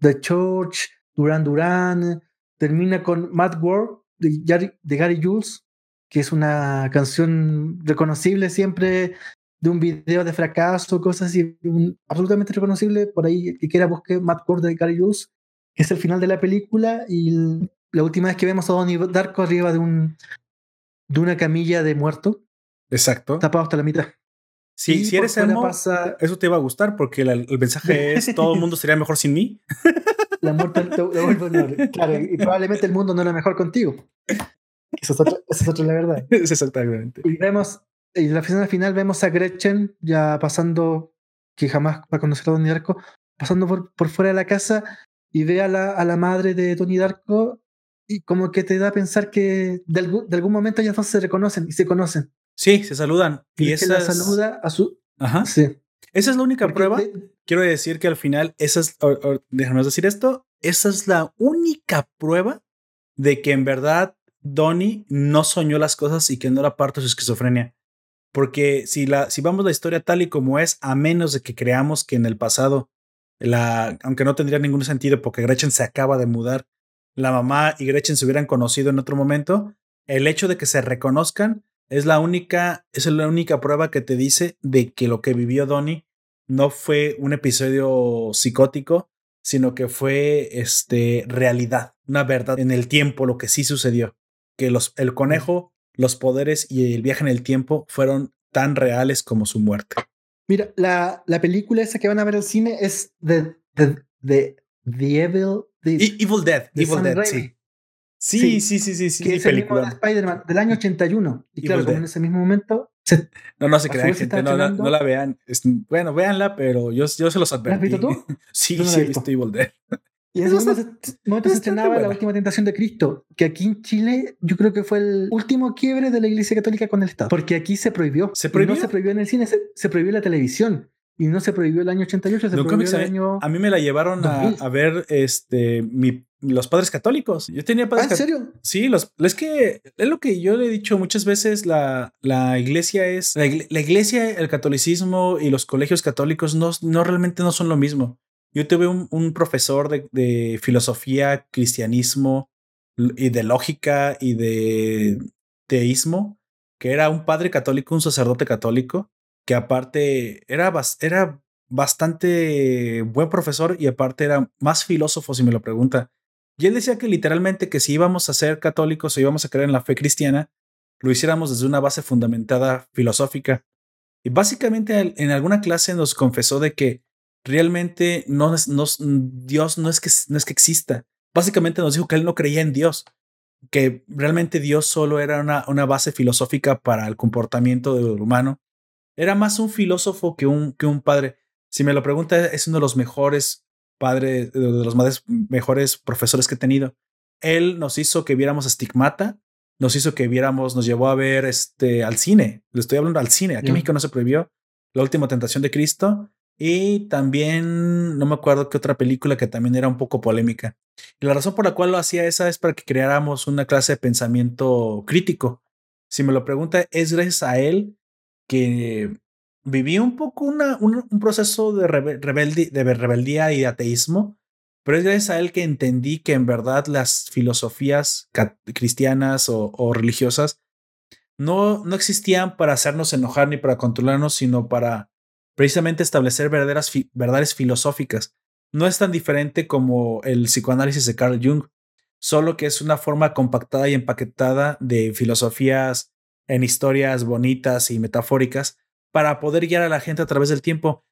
The Church, Duran Duran, termina con Mad World de Gary, de Gary Jules, que es una canción reconocible siempre de un video de fracaso, cosas así, un- absolutamente reconocible. Por ahí, que quiera busque Mad World de Gary Jules, que es el final de la película y el- la última vez que vemos a Donnie Darko arriba de un de una camilla de muerto, Exacto. tapado hasta la mitad. Sí, si eres emo, pasa eso te iba a gustar porque la- el mensaje es todo el mundo sería mejor sin mí. la muerte te devuelve honor. Claro, y probablemente el mundo no era mejor contigo. Esa es otra, esa es otra la verdad. Es exactamente. Y vemos, y en la escena final vemos a Gretchen ya pasando, que jamás va a conocer a Donnie Darko, pasando por, por fuera de la casa y ve a la, a la madre de Donnie Darko y como que te da a pensar que de algún, de algún momento ellas dos se reconocen y se conocen. Sí, se saludan. Y la esa es, saluda a su... Ajá. Sí. esa es la única Porque prueba. Quiero decir que al final, esa es, déjanos decir esto, esa es la única prueba de que en verdad Donnie no soñó las cosas y que no era parte de su esquizofrenia. Porque si, la, si vamos la historia tal y como es, a menos de que creamos que en el pasado, la, aunque no tendría ningún sentido porque Gretchen se acaba de mudar, la mamá y Gretchen se hubieran conocido en otro momento, el hecho de que se reconozcan es la única, es la única prueba que te dice de que lo que vivió Donnie no fue un episodio psicótico, sino que fue este realidad, una verdad en el tiempo, lo que sí sucedió. Que los, el conejo los poderes y el viaje en el tiempo fueron tan reales como su muerte. Mira, la, la película esa que van a ver al cine es de The, the, the Evil, the, Evil Dead, de Evil Dead, sí. Sí, Sí, sí, sí, sí, que sí, es el mismo de. Spider-Man del año 81. Y Evil claro, como Dead. en ese mismo momento se, No, no se crean, gente, no, la- estrenando- no la vean. Es- bueno, véanla, pero yo, yo se los advertí. ¿La has visto tú? sí, Yo no sí, he visto. Evil Dead. Y en Es ese bastante- se- momento se estrenaba buena. La Última Tentación de Cristo, que aquí en Chile yo creo que fue el último quiebre de la Iglesia Católica con el Estado. Porque aquí se prohibió. ¿Se Y prohibió? no se prohibió en el cine, se, se prohibió en la televisión. Y no se prohibió el año 88, se me prohibió el sabía- año... A mí me la llevaron a, 2000. a ver este mi, los padres católicos. Yo tenía Ah, padres ¿en católicos. serio? Sí, los, es que es lo que yo le he dicho muchas veces, la, la iglesia es, la, igle- la iglesia, el catolicismo y los colegios católicos no, no realmente no son lo mismo. Yo tuve un, un profesor de, de filosofía, cristianismo y de lógica y de teísmo, que era un padre católico, un sacerdote católico, que aparte era, era bastante buen profesor y aparte era más filósofo, si me lo pregunta. Y él decía que literalmente que si íbamos a ser católicos o íbamos a creer en la fe cristiana, lo hiciéramos desde una base fundamentada filosófica. Y básicamente en alguna clase nos confesó de que realmente no no es- Dios no es, que, no es que exista. Básicamente nos dijo que él no creía en Dios, que realmente Dios solo era una, una base filosófica para el comportamiento del humano. Era más un filósofo que un, que un padre. Si me lo pregunta, es uno de los mejores padres, de los más mejores profesores que he tenido. Él nos hizo que viéramos Estigmata, nos hizo que viéramos, nos llevó a ver este al cine. Le estoy hablando al cine. Aquí en. México no se prohibió. La última tentación de Cristo. Y también no me acuerdo qué otra película que también era un poco polémica. Y la razón por la cual lo hacía esa es para que creáramos una clase de pensamiento crítico. Si me lo pregunta, es gracias a él que viví un poco una, un, proceso de, de rebeldía y de ateísmo, pero es gracias a él que entendí que en verdad las filosofías cristianas o, religiosas no, no existían para hacernos enojar ni para controlarnos, sino para precisamente establecer verdaderas verdades filosóficas. No es tan diferente como el psicoanálisis de Carl Jung, solo que es una forma compactada y empaquetada de filosofías en historias bonitas y metafóricas para poder guiar a la gente a través del tiempo.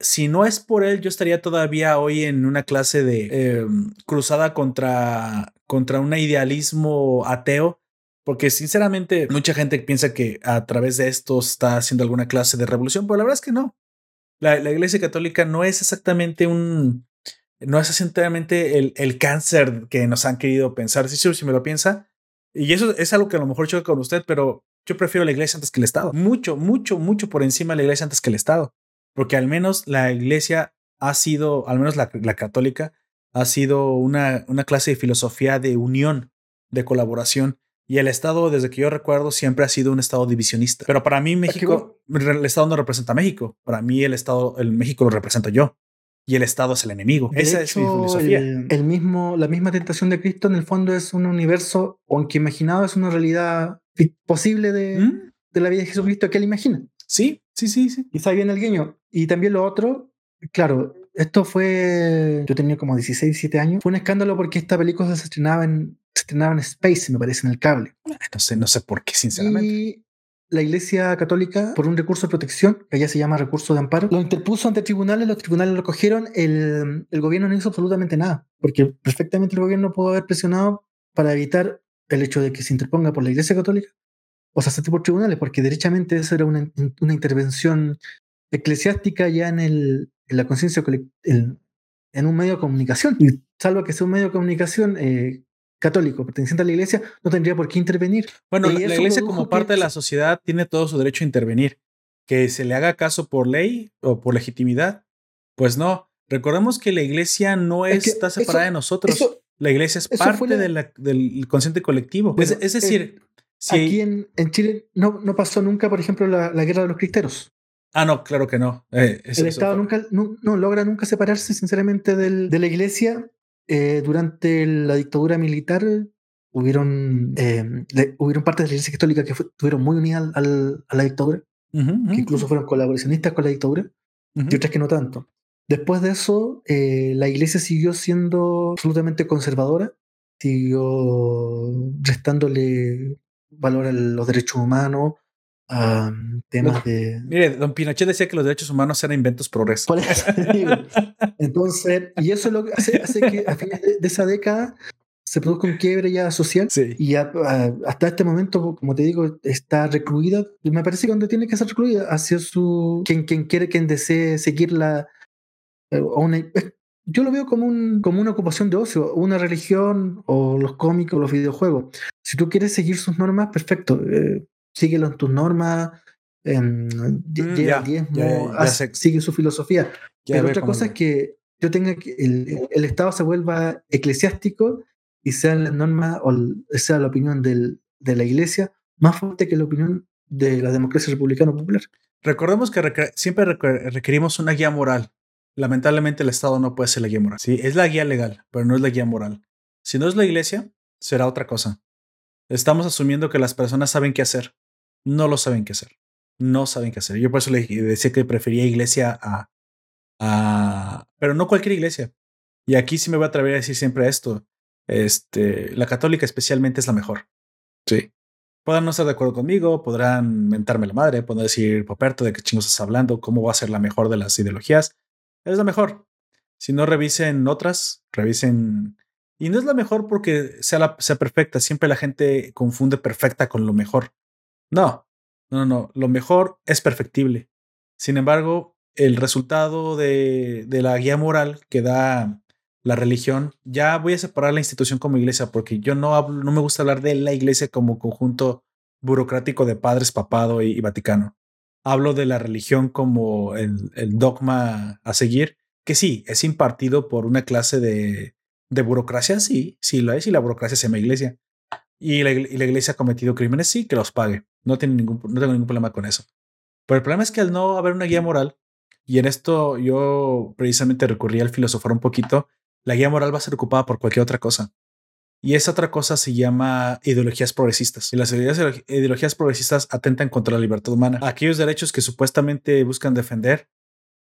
Si no es por él, yo estaría todavía hoy en una clase de eh, cruzada contra, contra un idealismo ateo, porque sinceramente mucha gente piensa que a través de esto está haciendo alguna clase de revolución, pero la verdad es que no. La, Iglesia Católica no es exactamente un, no es exactamente el, el cáncer que nos han querido pensar. Sí, sí, si me lo piensa. Y eso es algo que a lo mejor choca con usted, pero yo prefiero la iglesia antes que el Estado. Mucho, mucho, mucho por encima de la iglesia antes que el Estado. Porque al menos la iglesia ha sido, al menos la, la católica, ha sido una, una clase de filosofía de unión, de colaboración. Y el Estado, desde que yo recuerdo, siempre ha sido un Estado divisionista. Pero para mí México, el Estado no representa a México. Para mí el Estado, el México lo represento yo. Y el Estado es el enemigo. De Esa es mi filosofía. El, el mismo, la misma tentación de Cristo en el fondo es un universo, aunque imaginado, es una realidad posible de, ¿Mm? de la vida de Jesucristo que él imagina. Sí, sí, sí, sí. Quizá bien el guiño. Y también lo otro, claro, esto fue, yo tenía como 16, 17 años, fue un escándalo porque esta película se estrenaba en, se estrenaba en Space, me parece, en el cable. No sé, no sé por qué, sinceramente. Y la Iglesia Católica, por un recurso de protección, que allá se llama recurso de amparo, lo interpuso ante tribunales, los tribunales lo cogieron, el, el gobierno no hizo absolutamente nada, porque perfectamente el gobierno pudo haber presionado para evitar el hecho de que se interponga por la Iglesia Católica o se acepte por tribunales, porque derechamente eso era una, una intervención eclesiástica ya en, el, en la conciencia en, en un medio de comunicación. Y salvo que sea un medio de comunicación eh, católico perteneciente a la iglesia, no tendría por qué intervenir. Bueno, la, iglesia como parte que- de la sociedad tiene todo su derecho a intervenir. Que se le haga caso por ley o por legitimidad, pues no. Recordemos que la iglesia no Es que está separada eso- de nosotros. Eso, la iglesia es eso parte fue la- de la- del consciente colectivo. Bueno, es, es decir, si... aquí en, en Chile no, no pasó nunca, por ejemplo, la, la guerra de los cristeros. Ah, no, claro que no. Eh, el Estado nunca no, no logra nunca separarse, sinceramente, del- de la iglesia. Eh, durante la dictadura militar hubieron, eh, le- hubieron partes de la iglesia católica que fue- estuvieron muy unidas al- al- a la dictadura, que incluso fueron colaboracionistas con la dictadura. y otras que no tanto. Después de eso, eh, la iglesia siguió siendo absolutamente conservadora, siguió restándole valora los derechos humanos, temas de. Mire, don Pinochet decía que los derechos humanos eran inventos progreso. Entonces, y eso lo hace, hace que a fines de, esa década se produzca un quiebre ya social. Y hasta este momento, como te digo, está recluida. Y me parece que donde tiene que ser recluida, hacia su. Quien, quien quiere, quien desee seguir la. Eh, yo lo veo como, un, como una ocupación de ocio, una religión o los cómics o los videojuegos. Si tú quieres seguir sus normas, perfecto. Eh, síguelo en tus normas, em, mm, sigue su filosofía. Pero otra cosa es que yo tenga que el, el, Estado se vuelva eclesiástico y sea la norma o sea la opinión del, de la iglesia más fuerte que la opinión de la democracia republicana popular. Recordemos que siempre requerimos una guía moral. Lamentablemente el Estado no puede ser la guía moral. Sí, es la guía legal, pero no es la guía moral. Si no es la iglesia, será otra cosa. Estamos asumiendo que las personas saben qué hacer no lo saben qué hacer. No saben qué hacer. Yo por eso le decía que prefería iglesia a, a... Pero no cualquier iglesia. Y aquí sí me voy a atrever a decir siempre esto. Este, la católica especialmente es la mejor. Sí. Podrán no estar de acuerdo conmigo, podrán mentarme la madre, podrán decir, Poperto, de qué chingos estás hablando, cómo va a ser la mejor de las ideologías. Es la mejor. Si no revisen otras, revisen. Y no es la mejor porque sea, sea perfecta. Siempre la gente confunde perfecta con lo mejor. No, no, no, lo mejor es perfectible. Sin embargo, el resultado de, de, la guía moral que da la religión, ya voy a separar la institución como iglesia, porque yo no, hablo, no me gusta hablar de la iglesia como conjunto burocrático de padres, papado y, Vaticano. Hablo de la religión como el, dogma a seguir, que sí, es impartido por una clase de, de burocracia, sí, sí lo es, y la burocracia se llama iglesia y la, iglesia ha cometido crímenes, sí, que los pague. No, no tengo ningún problema con eso. Pero el problema es que al no haber una guía moral, y en esto yo precisamente recurrí al filosofar un poquito, la guía moral va a ser ocupada por cualquier otra cosa. Y esa otra cosa se llama ideologías progresistas. Y las ideologías progresistas atentan contra la libertad humana. Aquellos derechos que supuestamente buscan defender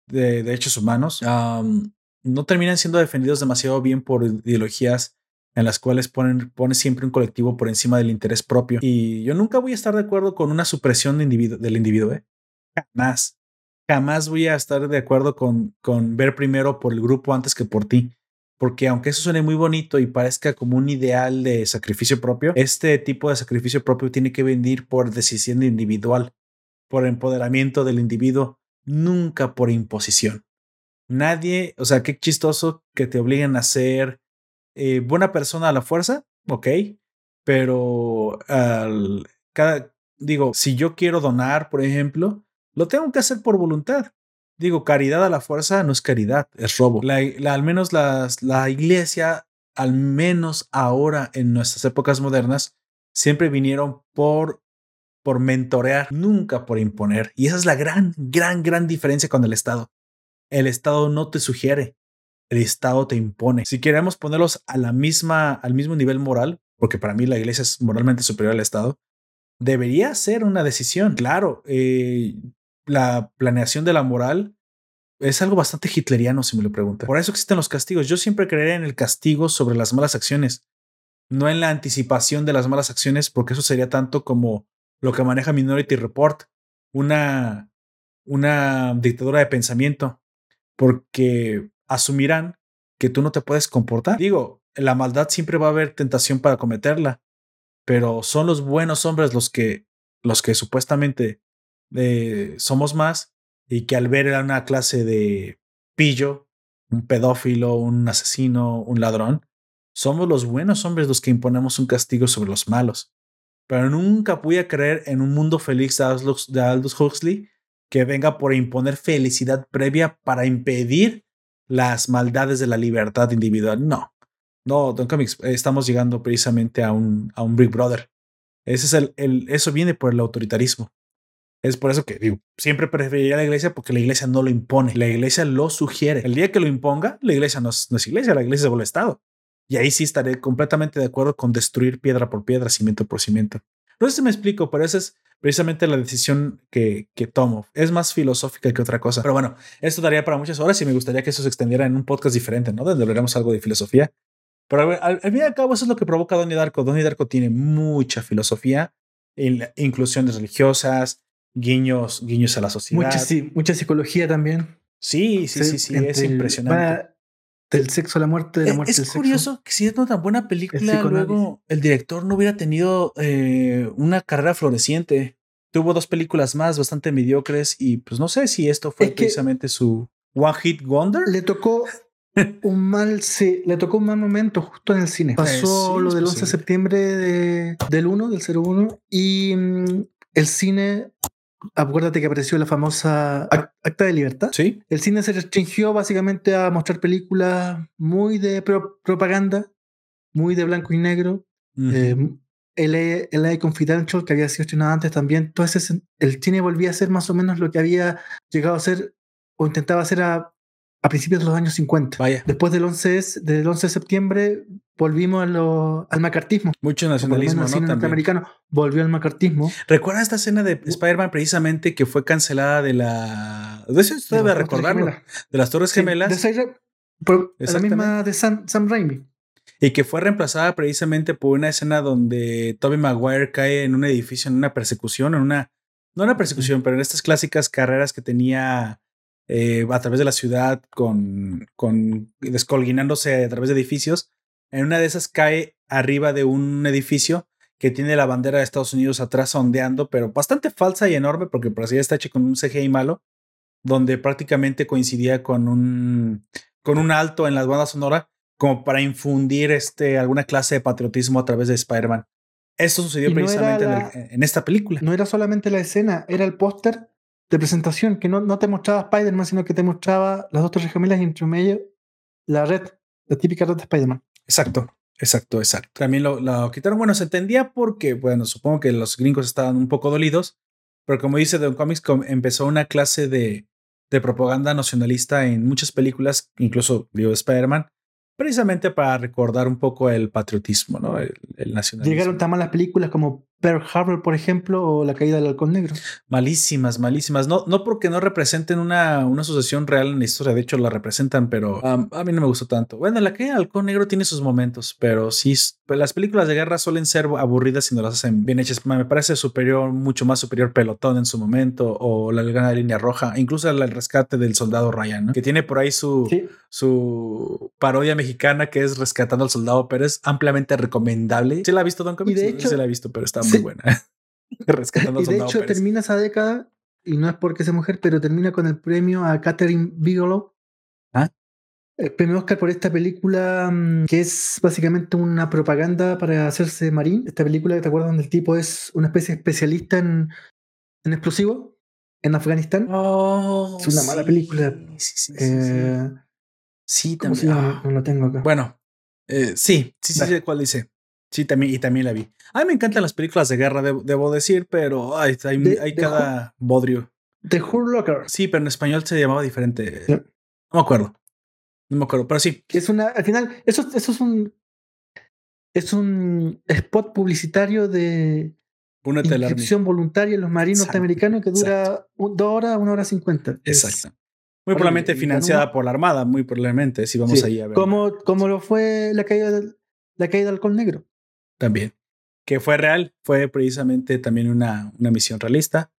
de derechos humanos no terminan siendo defendidos demasiado bien por ideologías en las cuales pone siempre un colectivo por encima del interés propio. Y yo nunca voy a estar de acuerdo con una supresión del individuo, ¿eh? Jamás. Jamás voy a estar de acuerdo con ver primero por el grupo antes que por ti. Porque aunque eso suene muy bonito y parezca como un ideal de sacrificio propio, este tipo de sacrificio propio tiene que venir por decisión individual, por empoderamiento del individuo, nunca por imposición. Nadie, o sea, qué chistoso que te obliguen a hacer eh, buena persona a la fuerza, ok, pero al, cada, digo, si yo quiero donar, por ejemplo, lo tengo que hacer por voluntad. Digo, caridad a la fuerza no es caridad, es robo. La, al menos las, la iglesia, al menos ahora en nuestras épocas modernas, siempre vinieron por, por mentorear, nunca por imponer. Y esa es la gran, gran, gran diferencia con el Estado. El Estado no te sugiere, el Estado te impone. Si queremos ponerlos a la misma, al mismo nivel moral, porque para mí la iglesia es moralmente superior al Estado, debería ser una decisión. Claro, eh, la planeación de la moral es algo bastante hitleriano, si me lo preguntan. Por eso existen los castigos. Yo siempre creeré en el castigo sobre las malas acciones, no en la anticipación de las malas acciones, porque eso sería tanto como lo que maneja Minority Report, una, una dictadura de pensamiento, porque asumirán que tú no te puedes comportar. Digo, la maldad siempre va a haber tentación para cometerla, pero son los buenos hombres los que, los que supuestamente somos más y que al ver a una clase de pillo, un pedófilo, un asesino, un ladrón, somos los buenos hombres los que imponemos un castigo sobre los malos. Pero nunca a creer en un mundo feliz de Aldous Huxley que venga por imponer felicidad previa para impedir las maldades de la libertad individual. No, no, Don Comics, estamos llegando precisamente a un, a un Big Brother. Es el, el, eso viene por el autoritarismo. Es por eso que digo, siempre preferiría la iglesia porque la iglesia no lo impone, la iglesia lo sugiere. El día que lo imponga, la iglesia no es, iglesia, la iglesia es el Estado. Y ahí sí estaré completamente de acuerdo con destruir piedra por piedra, cimiento por cimiento. No sé si me explico, pero esa es precisamente la decisión que, que tomo. Es más filosófica que otra cosa. Pero bueno, esto daría para muchas horas y me gustaría que eso se extendiera en un podcast diferente, ¿no? Donde hablaremos algo de filosofía. Pero al, fin y al cabo eso es lo que provoca Donnie Darko. Donnie Darko tiene mucha filosofía, inclusiones religiosas, guiños, guiños a la sociedad. Mucha, sí, mucha psicología también. Sí, sí, sí, sí, es impresionante. del sexo a la muerte, de la e, muerte es, curioso que si es una tan buena película, luego el director no hubiera tenido eh, una carrera floreciente. Tuvo dos películas más bastante mediocres y pues no sé si esto fue precisamente su One Hit Wonder. Le tocó un mal, sí, le tocó un mal momento justo en el cine. Pasó lo del 11 de septiembre de, del 1, del 01, y mm, el cine acuérdate que apareció la famosa Acta de Libertad. Sí. El cine se restringió básicamente a mostrar películas muy de propaganda, muy de blanco y negro. Eh, el LA Confidential, que había sido estrenado antes también. Entonces, el cine volvía a ser más o menos lo que había llegado a ser o intentaba hacer a a principios de los años 50. Vaya. Después del 11, del 11 de septiembre volvimos al macartismo. Mucho nacionalismo, el cine norteamericano volvió al macartismo. ¿Recuerda esta escena de Spider-Man precisamente que fue cancelada de la... De eso usted debe recordarlo. De las Torres Gemelas. de la misma de Sam, Sam Raimi. Y que fue reemplazada precisamente por una escena donde Tobey Maguire cae en un edificio, en una persecución, en una... No una persecución, pero en estas clásicas carreras que tenía eh, a través de la ciudad con, con descolguinándose a través de edificios. En una de esas cae arriba de un edificio que tiene la bandera de Estados Unidos atrás ondeando, pero bastante falsa y enorme porque por así está hecho con un CGI malo, donde prácticamente coincidía con un, con un alto en la banda sonora como para infundir este, alguna clase de patriotismo a través de Spider-Man. Eso sucedió precisamente en, esta película. No era solamente la escena, era el póster de presentación, que no, no te mostraba Spider-Man, sino que te mostraba las dos torres gemelas y entre medio la red, la típica red de Spider-Man. Exacto, exacto, exacto. También lo, lo, quitaron. Bueno, se entendía porque, bueno, supongo que los gringos estaban un poco dolidos, pero como dice Don Comics, empezó una clase de, de propaganda nacionalista en muchas películas, incluso digo Spider-Man, precisamente para recordar un poco el patriotismo, ¿no? El, el nacionalismo. Llegaron tan malas películas como Pearl Harbor, por ejemplo, o La caída del halcón negro. Malísimas, malísimas. No, no porque no representen una, una asociación real en la historia, de hecho la representan, pero a mí no me gustó tanto. Bueno, La caída del halcón negro tiene sus momentos, pero sí, pues, las películas de guerra suelen ser aburridas si no las hacen bien hechas. Me parece superior, mucho más superior Pelotón en su momento, o La de línea roja, incluso el rescate del soldado Ryan, ¿no? que tiene por ahí su, su parodia mexicana que es Rescatando al Soldado Pérez, ampliamente recomendable. ¿Sí la ha visto Don Comics? de hecho, sí la ha visto, pero está muy buena. Rescatando y de hecho termina esa década, y no es porque sea mujer, pero termina con el premio a Catherine Bigelow. ¿Ah? El premio Oscar por esta película mm, que es básicamente una propaganda para hacerse marín. Esta película, ¿te acuerdas? Donde el tipo es una especie de especialista en, en explosivos en Afganistán. Oh, es una mala película. Sí, sí, eh, también. Ah. No lo tengo acá. Bueno, eh, sí, sí, sí, cuál dice. Sí, también, y también la vi. A mí me encantan las películas de guerra, debo decir, pero hay, hay, cada bodrio. The Hurt Locker. Sí, pero en español se llamaba diferente. No me acuerdo. No me acuerdo, pero sí. Es una, al final, eso, eso es un. Es un spot publicitario de Únete inscripción voluntaria en los marinos norteamericanos que dura dos horas, una hora cincuenta. Exacto. Muy probablemente financiada por la Armada, muy probablemente, si vamos ahí a ver. Como, como lo fue la caída del, la caída del Alcohol Negro también, que fue real, fue precisamente también una, una misión realista.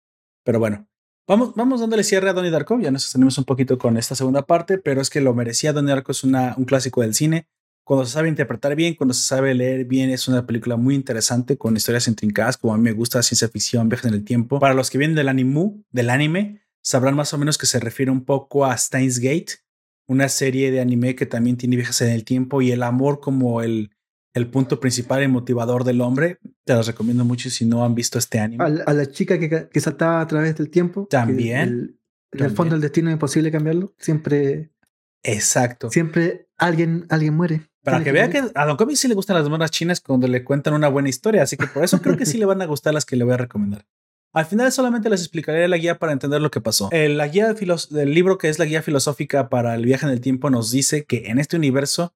Pero bueno, vamos, vamos dándole cierre a Donnie Darko, ya nos sostenemos un poquito con esta segunda parte, pero es que lo merecía. Donnie Darko es una, un clásico del cine. Cuando se sabe interpretar bien, cuando se sabe leer bien, es una película muy interesante con historias intrincadas, como a mí me gusta ciencia ficción, viajes en el tiempo. Para los que vienen del anime, del anime, sabrán más o menos que se refiere un poco a Steins Gate, una serie de anime que también tiene viajes en el tiempo y el amor como el, el punto principal y motivador del hombre. Te los recomiendo mucho si no han visto este anime. A, la chica que, que, saltaba a través del tiempo. También. en el fondo el destino es imposible cambiarlo. Siempre. Exacto. Siempre alguien, alguien muere. Para que, vea que a Don Comics sí le gustan las monas chinas cuando le cuentan una buena historia, así que por eso creo que sí le van a gustar las que le voy a recomendar. Al final solamente les explicaré la guía para entender lo que pasó. la guía del libro que es la guía filosófica para el viaje en el tiempo nos dice que en este universo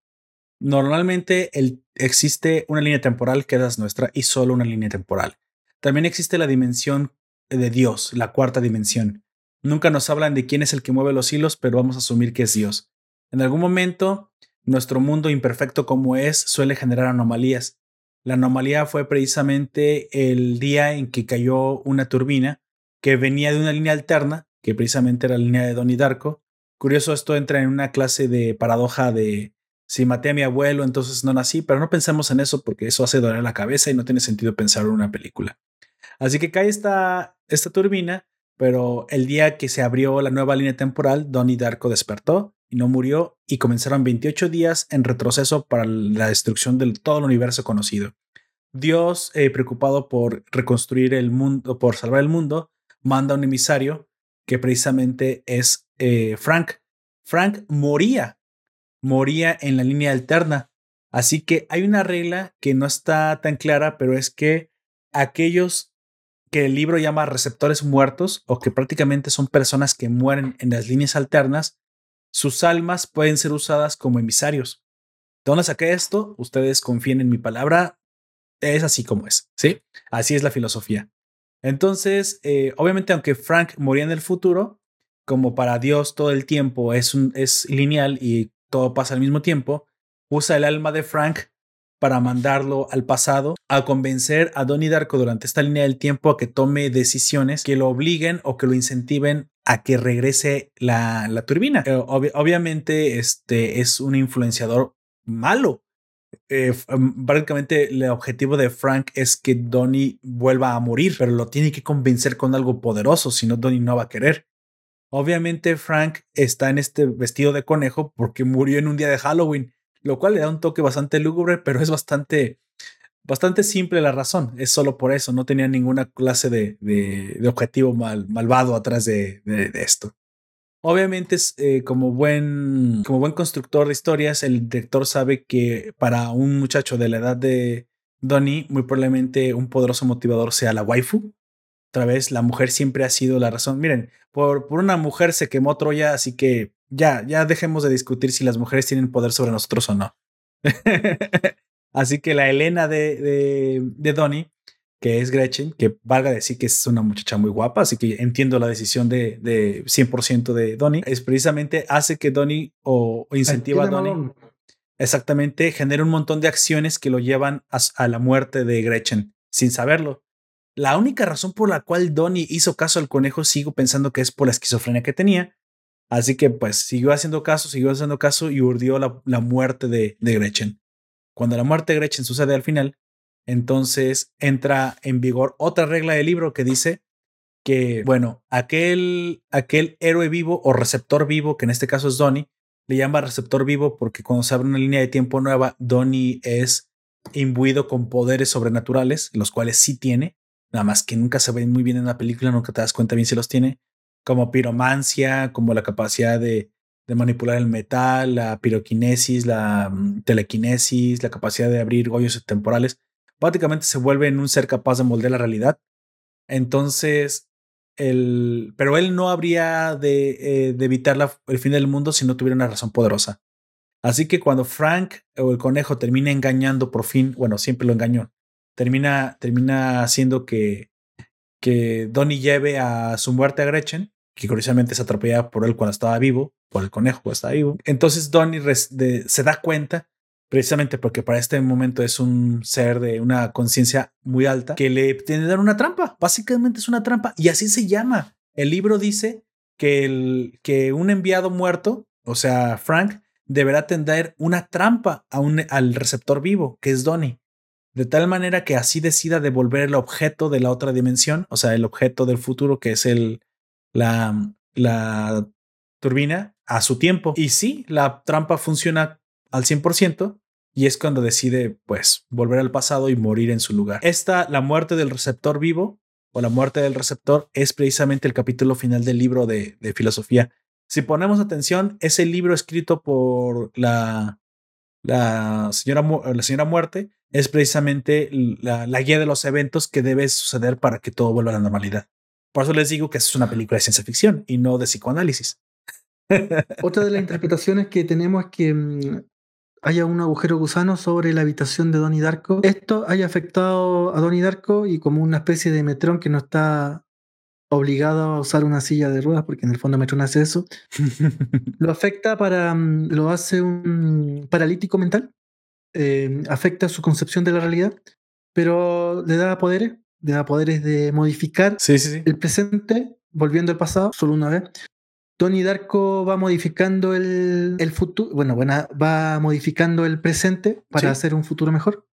Normalmente el, existe una línea temporal que es nuestra y solo una línea temporal. También existe la dimensión de Dios, la cuarta dimensión. Nunca nos hablan de quién es el que mueve los hilos, pero vamos a asumir que es Dios. En algún momento, nuestro mundo imperfecto como es suele generar anomalías. La anomalía fue precisamente el día en que cayó una turbina que venía de una línea alterna, que precisamente era la línea de Donnie Darko. Curioso, esto entra en una clase de paradoja de si maté a mi abuelo, entonces no nací, pero no pensemos en eso porque eso hace doler la cabeza y no tiene sentido pensar en una película. Así que cae esta, esta turbina, pero el día que se abrió la nueva línea temporal, Donnie Darko despertó no murió y comenzaron 28 días en retroceso para la destrucción de todo el universo conocido. Dios, eh, preocupado por reconstruir el mundo, por salvar el mundo, manda un emisario que precisamente es eh, Frank. Frank moría, moría en la línea alterna. Así que hay una regla que no está tan clara, pero es que aquellos que el libro llama receptores muertos o que prácticamente son personas que mueren en las líneas alternas, sus almas pueden ser usadas como emisarios. ¿De dónde saqué esto? Ustedes confíen en mi palabra. Es así como es, ¿sí? Así es la filosofía. Entonces, eh, obviamente, aunque Frank moría en el futuro, como para Dios todo el tiempo es, un, es lineal y todo pasa al mismo tiempo, usa el alma de Frank para mandarlo al pasado a convencer a Donnie Darko durante esta línea del tiempo a que tome decisiones que lo obliguen o que lo incentiven a que regrese la, la turbina. Eh, obviamente, este es un influenciador malo. Eh, básicamente, el objetivo de Frank es que Donnie vuelva a morir, pero lo tiene que convencer con algo poderoso, si no, Donnie no va a querer. Obviamente, Frank está en este vestido de conejo porque murió en un día de Halloween lo cual le da un toque bastante lúgubre, pero es bastante, bastante simple la razón. Es solo por eso, no tenía ninguna clase de, de, objetivo mal, malvado atrás de, de, esto. Obviamente, eh, como, buen, como buen constructor de historias, el director sabe que para un muchacho de la edad de Donnie, muy probablemente un poderoso motivador sea la waifu. Otra vez, la mujer siempre ha sido la razón. Miren, por, por una mujer se quemó Troya, así que ya, ya dejemos de discutir si las mujeres tienen poder sobre nosotros o no. Así que la Elena de, de, de, Donnie, que es Gretchen, que valga decir que es una muchacha muy guapa, así que entiendo la decisión de, de 100% de Donnie, es precisamente hace que Donnie o, incentiva a Donnie. Exactamente, genera un montón de acciones que lo llevan a, a la muerte de Gretchen sin saberlo. La única razón por la cual Donnie hizo caso al conejo, sigo pensando que es por la esquizofrenia que tenía, Así que pues siguió haciendo caso, siguió haciendo caso y urdió la, la muerte de, de, Gretchen. Cuando la muerte de Gretchen sucede al final, entonces entra en vigor otra regla del libro que dice que, bueno, aquel, aquel héroe vivo o receptor vivo, que en este caso es Donnie, le llama receptor vivo porque cuando se abre una línea de tiempo nueva, Donnie es imbuido con poderes sobrenaturales, los cuales sí tiene, nada más que nunca se ven muy bien en la película, nunca te das cuenta bien si los tiene, como piromancia, como la capacidad de, manipular el metal, la piroquinesis, la mm, telequinesis, la capacidad de abrir hoyos temporales. Prácticamente se vuelve en un ser capaz de moldear la realidad. Entonces, pero él no habría de, eh, evitar el fin del mundo si no tuviera una razón poderosa. Así que cuando Frank o el conejo termina engañando por fin, bueno, siempre lo engañó, termina, termina haciendo que, que Donnie lleve a su muerte a Gretchen, que curiosamente es atropellada por él cuando estaba vivo, por el conejo cuando estaba vivo. Entonces Donnie se da cuenta, precisamente porque para este momento es un ser de una conciencia muy alta, que le tiene que dar una trampa. Básicamente es una trampa y así se llama. El libro dice que, el, que un enviado muerto, o sea, Frank, deberá tender una trampa a un, al receptor vivo, que es Donnie. De tal manera que así decida devolver el objeto de la otra dimensión, o sea, el objeto del futuro, que es el, la, la turbina a su tiempo. Y sí, la trampa funciona al 100% y es cuando decide pues volver al pasado y morir en su lugar. Esta, la muerte del receptor vivo o la muerte del receptor es precisamente el capítulo final del libro de, de filosofía. Si ponemos atención, es el libro escrito por la, la, señora, la señora muerte, es precisamente la, la guía de los eventos que debe suceder para que todo vuelva a la normalidad. Por eso les digo que es una película de ciencia ficción y no de psicoanálisis. Otra de las interpretaciones que tenemos es que mm, haya un agujero gusano sobre la habitación de Donnie Darko. Esto haya afectado a Donnie Darko y como una especie de Metrón que no está obligado a usar una silla de ruedas, porque en el fondo Metrón hace eso, lo afecta para, mm, lo hace un paralítico mental eh, afecta su concepción de la realidad, pero le da poderes, le da poderes de modificar Sí, sí, sí. el presente, volviendo al pasado, solo una vez. Tony Darko va modificando el, el futuro, bueno, bueno, va modificando el presente para Sí. hacer un futuro mejor,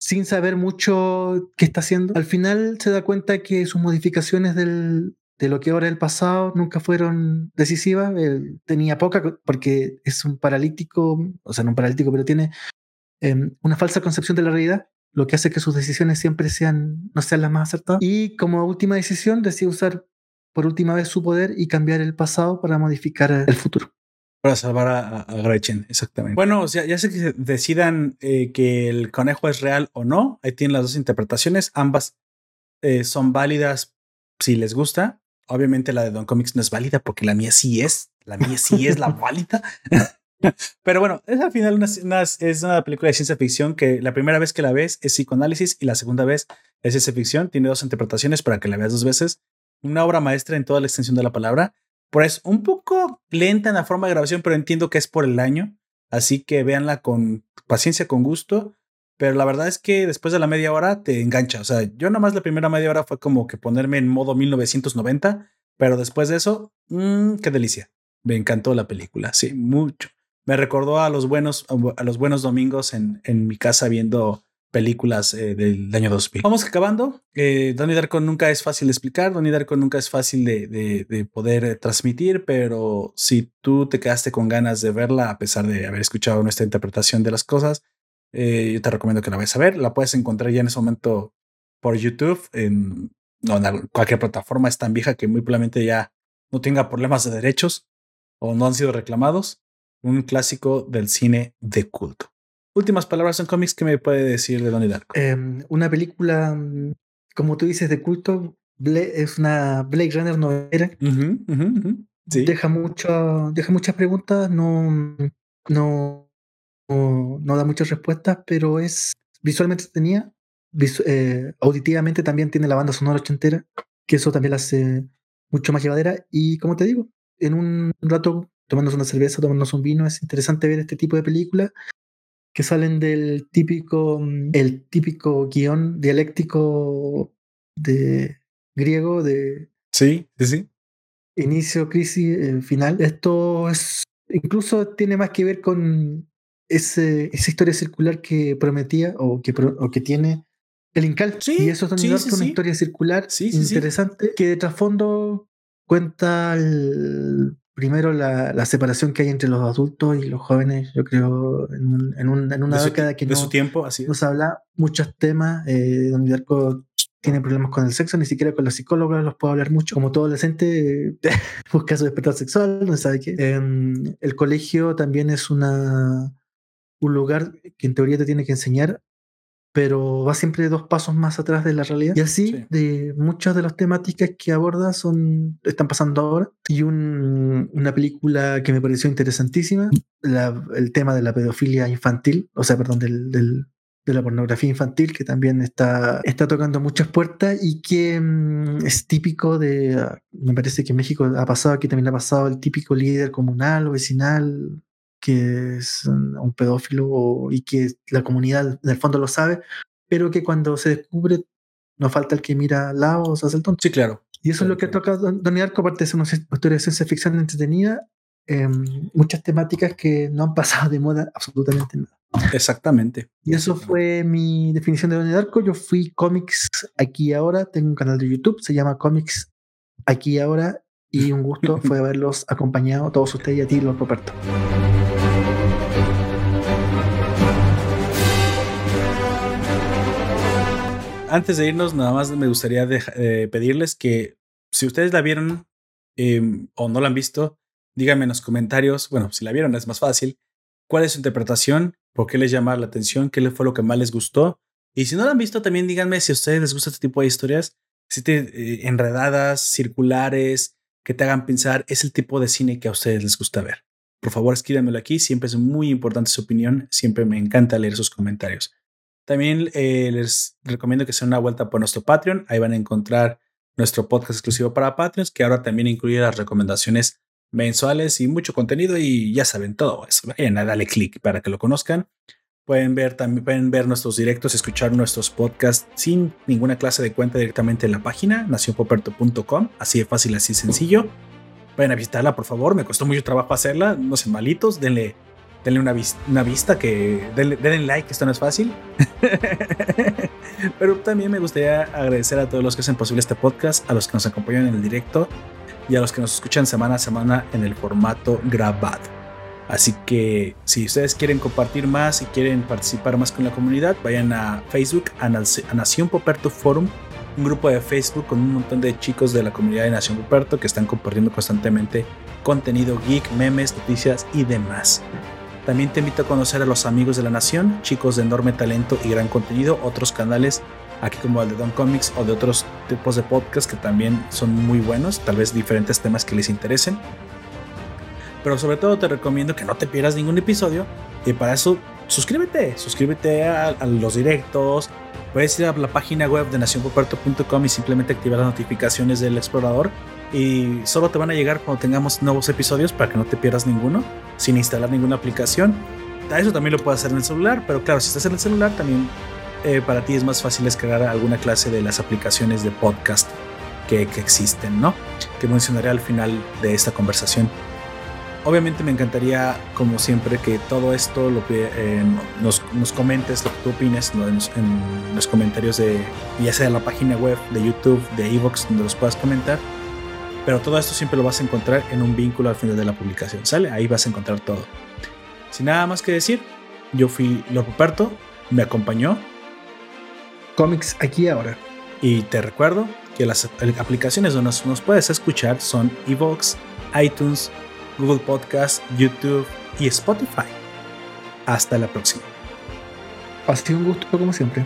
sin saber mucho qué está haciendo. Al final se da cuenta que sus modificaciones del, de lo que ahora es el pasado nunca fueron decisivas. Él tenía poca, porque es un paralítico, o sea, no un paralítico, pero tiene em, una falsa concepción de la realidad, lo que hace que sus decisiones siempre sean, no sean las más acertadas. Y como última decisión, decide usar por última vez su poder y cambiar el pasado para modificar el futuro. Para salvar a, Gretchen, exactamente. Bueno, o sea, ya sé que decidan eh, que el conejo es real o no. Ahí tienen las dos interpretaciones. Ambas eh, son válidas si les gusta. Obviamente la de Don Comics no es válida porque la mía sí es. La mía sí es la válida. Pero bueno, es al final una, una- es una película de ciencia ficción que la primera vez que la ves es psicoanálisis y la segunda vez es ciencia ficción. Tiene dos interpretaciones para que la veas dos veces. Una obra maestra en toda la extensión de la palabra. Por eso, un poco lenta en la forma de grabación, pero entiendo que es por el año. Así que véanla con paciencia, con gusto. Pero la verdad es que después de la media hora te engancha. O sea, yo nomás la primera media hora fue como que ponerme en modo 1990. Pero después de eso, mmm, qué delicia. Me encantó la película. Sí, mucho. Me recordó a los buenos, a los buenos domingos en, en mi casa viendo películas eh, del año 2000. Vamos acabando. Eh, Donnie Darko nunca es fácil de explicar. Donnie Darko nunca es fácil de, de, de poder eh, transmitir, pero si tú te quedaste con ganas de verla, a pesar de haber escuchado nuestra interpretación de las cosas, eh, yo te recomiendo que la vayas a ver. La puedes encontrar ya en ese momento por YouTube, en, no, en cualquier plataforma. Es tan vieja que muy probablemente ya no tenga problemas de derechos o no han sido reclamados. Un clásico del cine de culto. Últimas palabras en cómics, ¿qué me puede decir de Donnie Darko? Eh, una película, como tú dices, de culto, es una Blade Runner novela. Uh -huh, uh -huh, uh -huh. Sí. Deja, mucho, deja muchas preguntas, no, no, no, no da muchas respuestas, pero es visualmente tenía, visu eh, auditivamente también tiene la banda sonora ochentera, que eso también la hace mucho más llevadera. Y como te digo, en un rato tomándose una cerveza, tomándose un vino, es interesante ver este tipo de películas que salen del típico, el típico guion dialéctico de griego de sí, sí, sí. inicio, crisis, eh, final. Esto es incluso tiene más que ver con ese, esa historia circular que prometía o que, o que tiene el Incal. Sí, y eso es sí, sí, sí, una historia circular interesante que de trasfondo cuenta el, primero la, la, separación que hay entre los adultos y los jóvenes, yo creo, en, un, en, un, en una de década que de no, su tiempo, así no se habla muchos temas, eh, donde Arco tiene problemas con el sexo, ni siquiera con los psicólogos los puedo hablar mucho. Como todo adolescente, eh, busca su despertar sexual, no sabe qué. Eh, el colegio también es una, un lugar que en teoría te tiene que enseñar pero va siempre dos pasos más atrás de la realidad. Y así, sí. de muchas de las temáticas que aborda son están pasando ahora. Y un, una película que me pareció interesantísima, la, el tema de la pedofilia infantil, o sea, perdón, del, del, de la pornografía infantil, que también está, está tocando muchas puertas y que mm, es típico de, me parece que en México ha pasado, aquí también ha pasado el típico líder comunal o vecinal que es un pedófilo y que la comunidad en el fondo lo sabe, pero que cuando se descubre no falta el que mira al lado o se hace el tonto. Sí, claro. Y eso claro, es lo que claro. toca Donnie Darko, aparte de ser una historia de ciencia ficción entretenida, eh, muchas temáticas que no han pasado de moda absolutamente nada. Exactamente. Y eso fue mi definición de Donnie Darko. Yo fui cómics aquí y ahora, tengo un canal de YouTube, se llama Comics aquí y ahora, y un gusto fue haberlos acompañado todos ustedes y a ti, Lord Roberto. Antes de irnos, nada más me gustaría eh, pedirles que si ustedes la vieron eh, o no la han visto, díganme en los comentarios. Bueno, si la vieron es más fácil. ¿Cuál es su interpretación? ¿Por qué les llama la atención? ¿Qué fue lo que más les gustó? Y si no la han visto, también díganme si a ustedes les gusta este tipo de historias, si te, eh, enredadas, circulares, que te hagan pensar, es el tipo de cine que a ustedes les gusta ver. Por favor, escríbanmelo aquí. Siempre es muy importante su opinión. Siempre me encanta leer sus comentarios. También eh, les recomiendo que se den una vuelta por nuestro Patreon. Ahí van a encontrar nuestro podcast exclusivo para Patreons, que ahora también incluye las recomendaciones mensuales y mucho contenido. Y ya saben todo eso. Vayan a darle clic para que lo conozcan. Pueden ver, también pueden ver nuestros directos, escuchar nuestros podcasts sin ninguna clase de cuenta directamente en la página nacionpoperto.com. Así de fácil, así de sencillo. Vayan a visitarla, por favor. Me costó mucho trabajo hacerla. No sean malitos. Denle, denle una, vista que denle, denle like, esto no es fácil. Pero también me gustaría agradecer a todos los que hacen posible este podcast, a los que nos acompañan en el directo y a los que nos escuchan semana a semana en el formato grabado. Así que si ustedes quieren compartir más y quieren participar más con la comunidad, vayan a Facebook, a, Nación Poperto Forum, un grupo de Facebook con un montón de chicos de la comunidad de Nación Poperto que están compartiendo constantemente contenido geek, memes, noticias y demás. También te invito a conocer a los amigos de la Nación, chicos de enorme talento y gran contenido, otros canales aquí como el de Don Comics o de otros tipos de podcast que también son muy buenos, tal vez diferentes temas que les interesen. Pero sobre todo te recomiendo que no te pierdas ningún episodio y para eso suscríbete, suscríbete a, los directos, puedes ir a la página web de nacionpoperto.com y simplemente activar las notificaciones del explorador y solo te van a llegar cuando tengamos nuevos episodios para que no te pierdas ninguno sin instalar ninguna aplicación. Eso también lo puedes hacer en el celular, pero claro, si estás en el celular también eh, para ti es más fácil descargar alguna clase de las aplicaciones de podcast que, existen, ¿no? Que mencionaré al final de esta conversación. Obviamente me encantaría, como siempre, que todo esto lo eh, nos, comentes, lo que tú opines en, los comentarios de, ya sea en la página web, de YouTube, de Evox, donde los puedas comentar. Pero todo esto siempre lo vas a encontrar en un vínculo al final de la publicación, ¿sale? Ahí vas a encontrar todo. Sin nada más que decir, yo fui Lord Puperto, me acompañó cómics aquí ahora. Y te recuerdo que las aplicaciones donde nos, puedes escuchar son Evox, iTunes, Google Podcast, YouTube y Spotify. Hasta la próxima. Ha sido un gusto como siempre.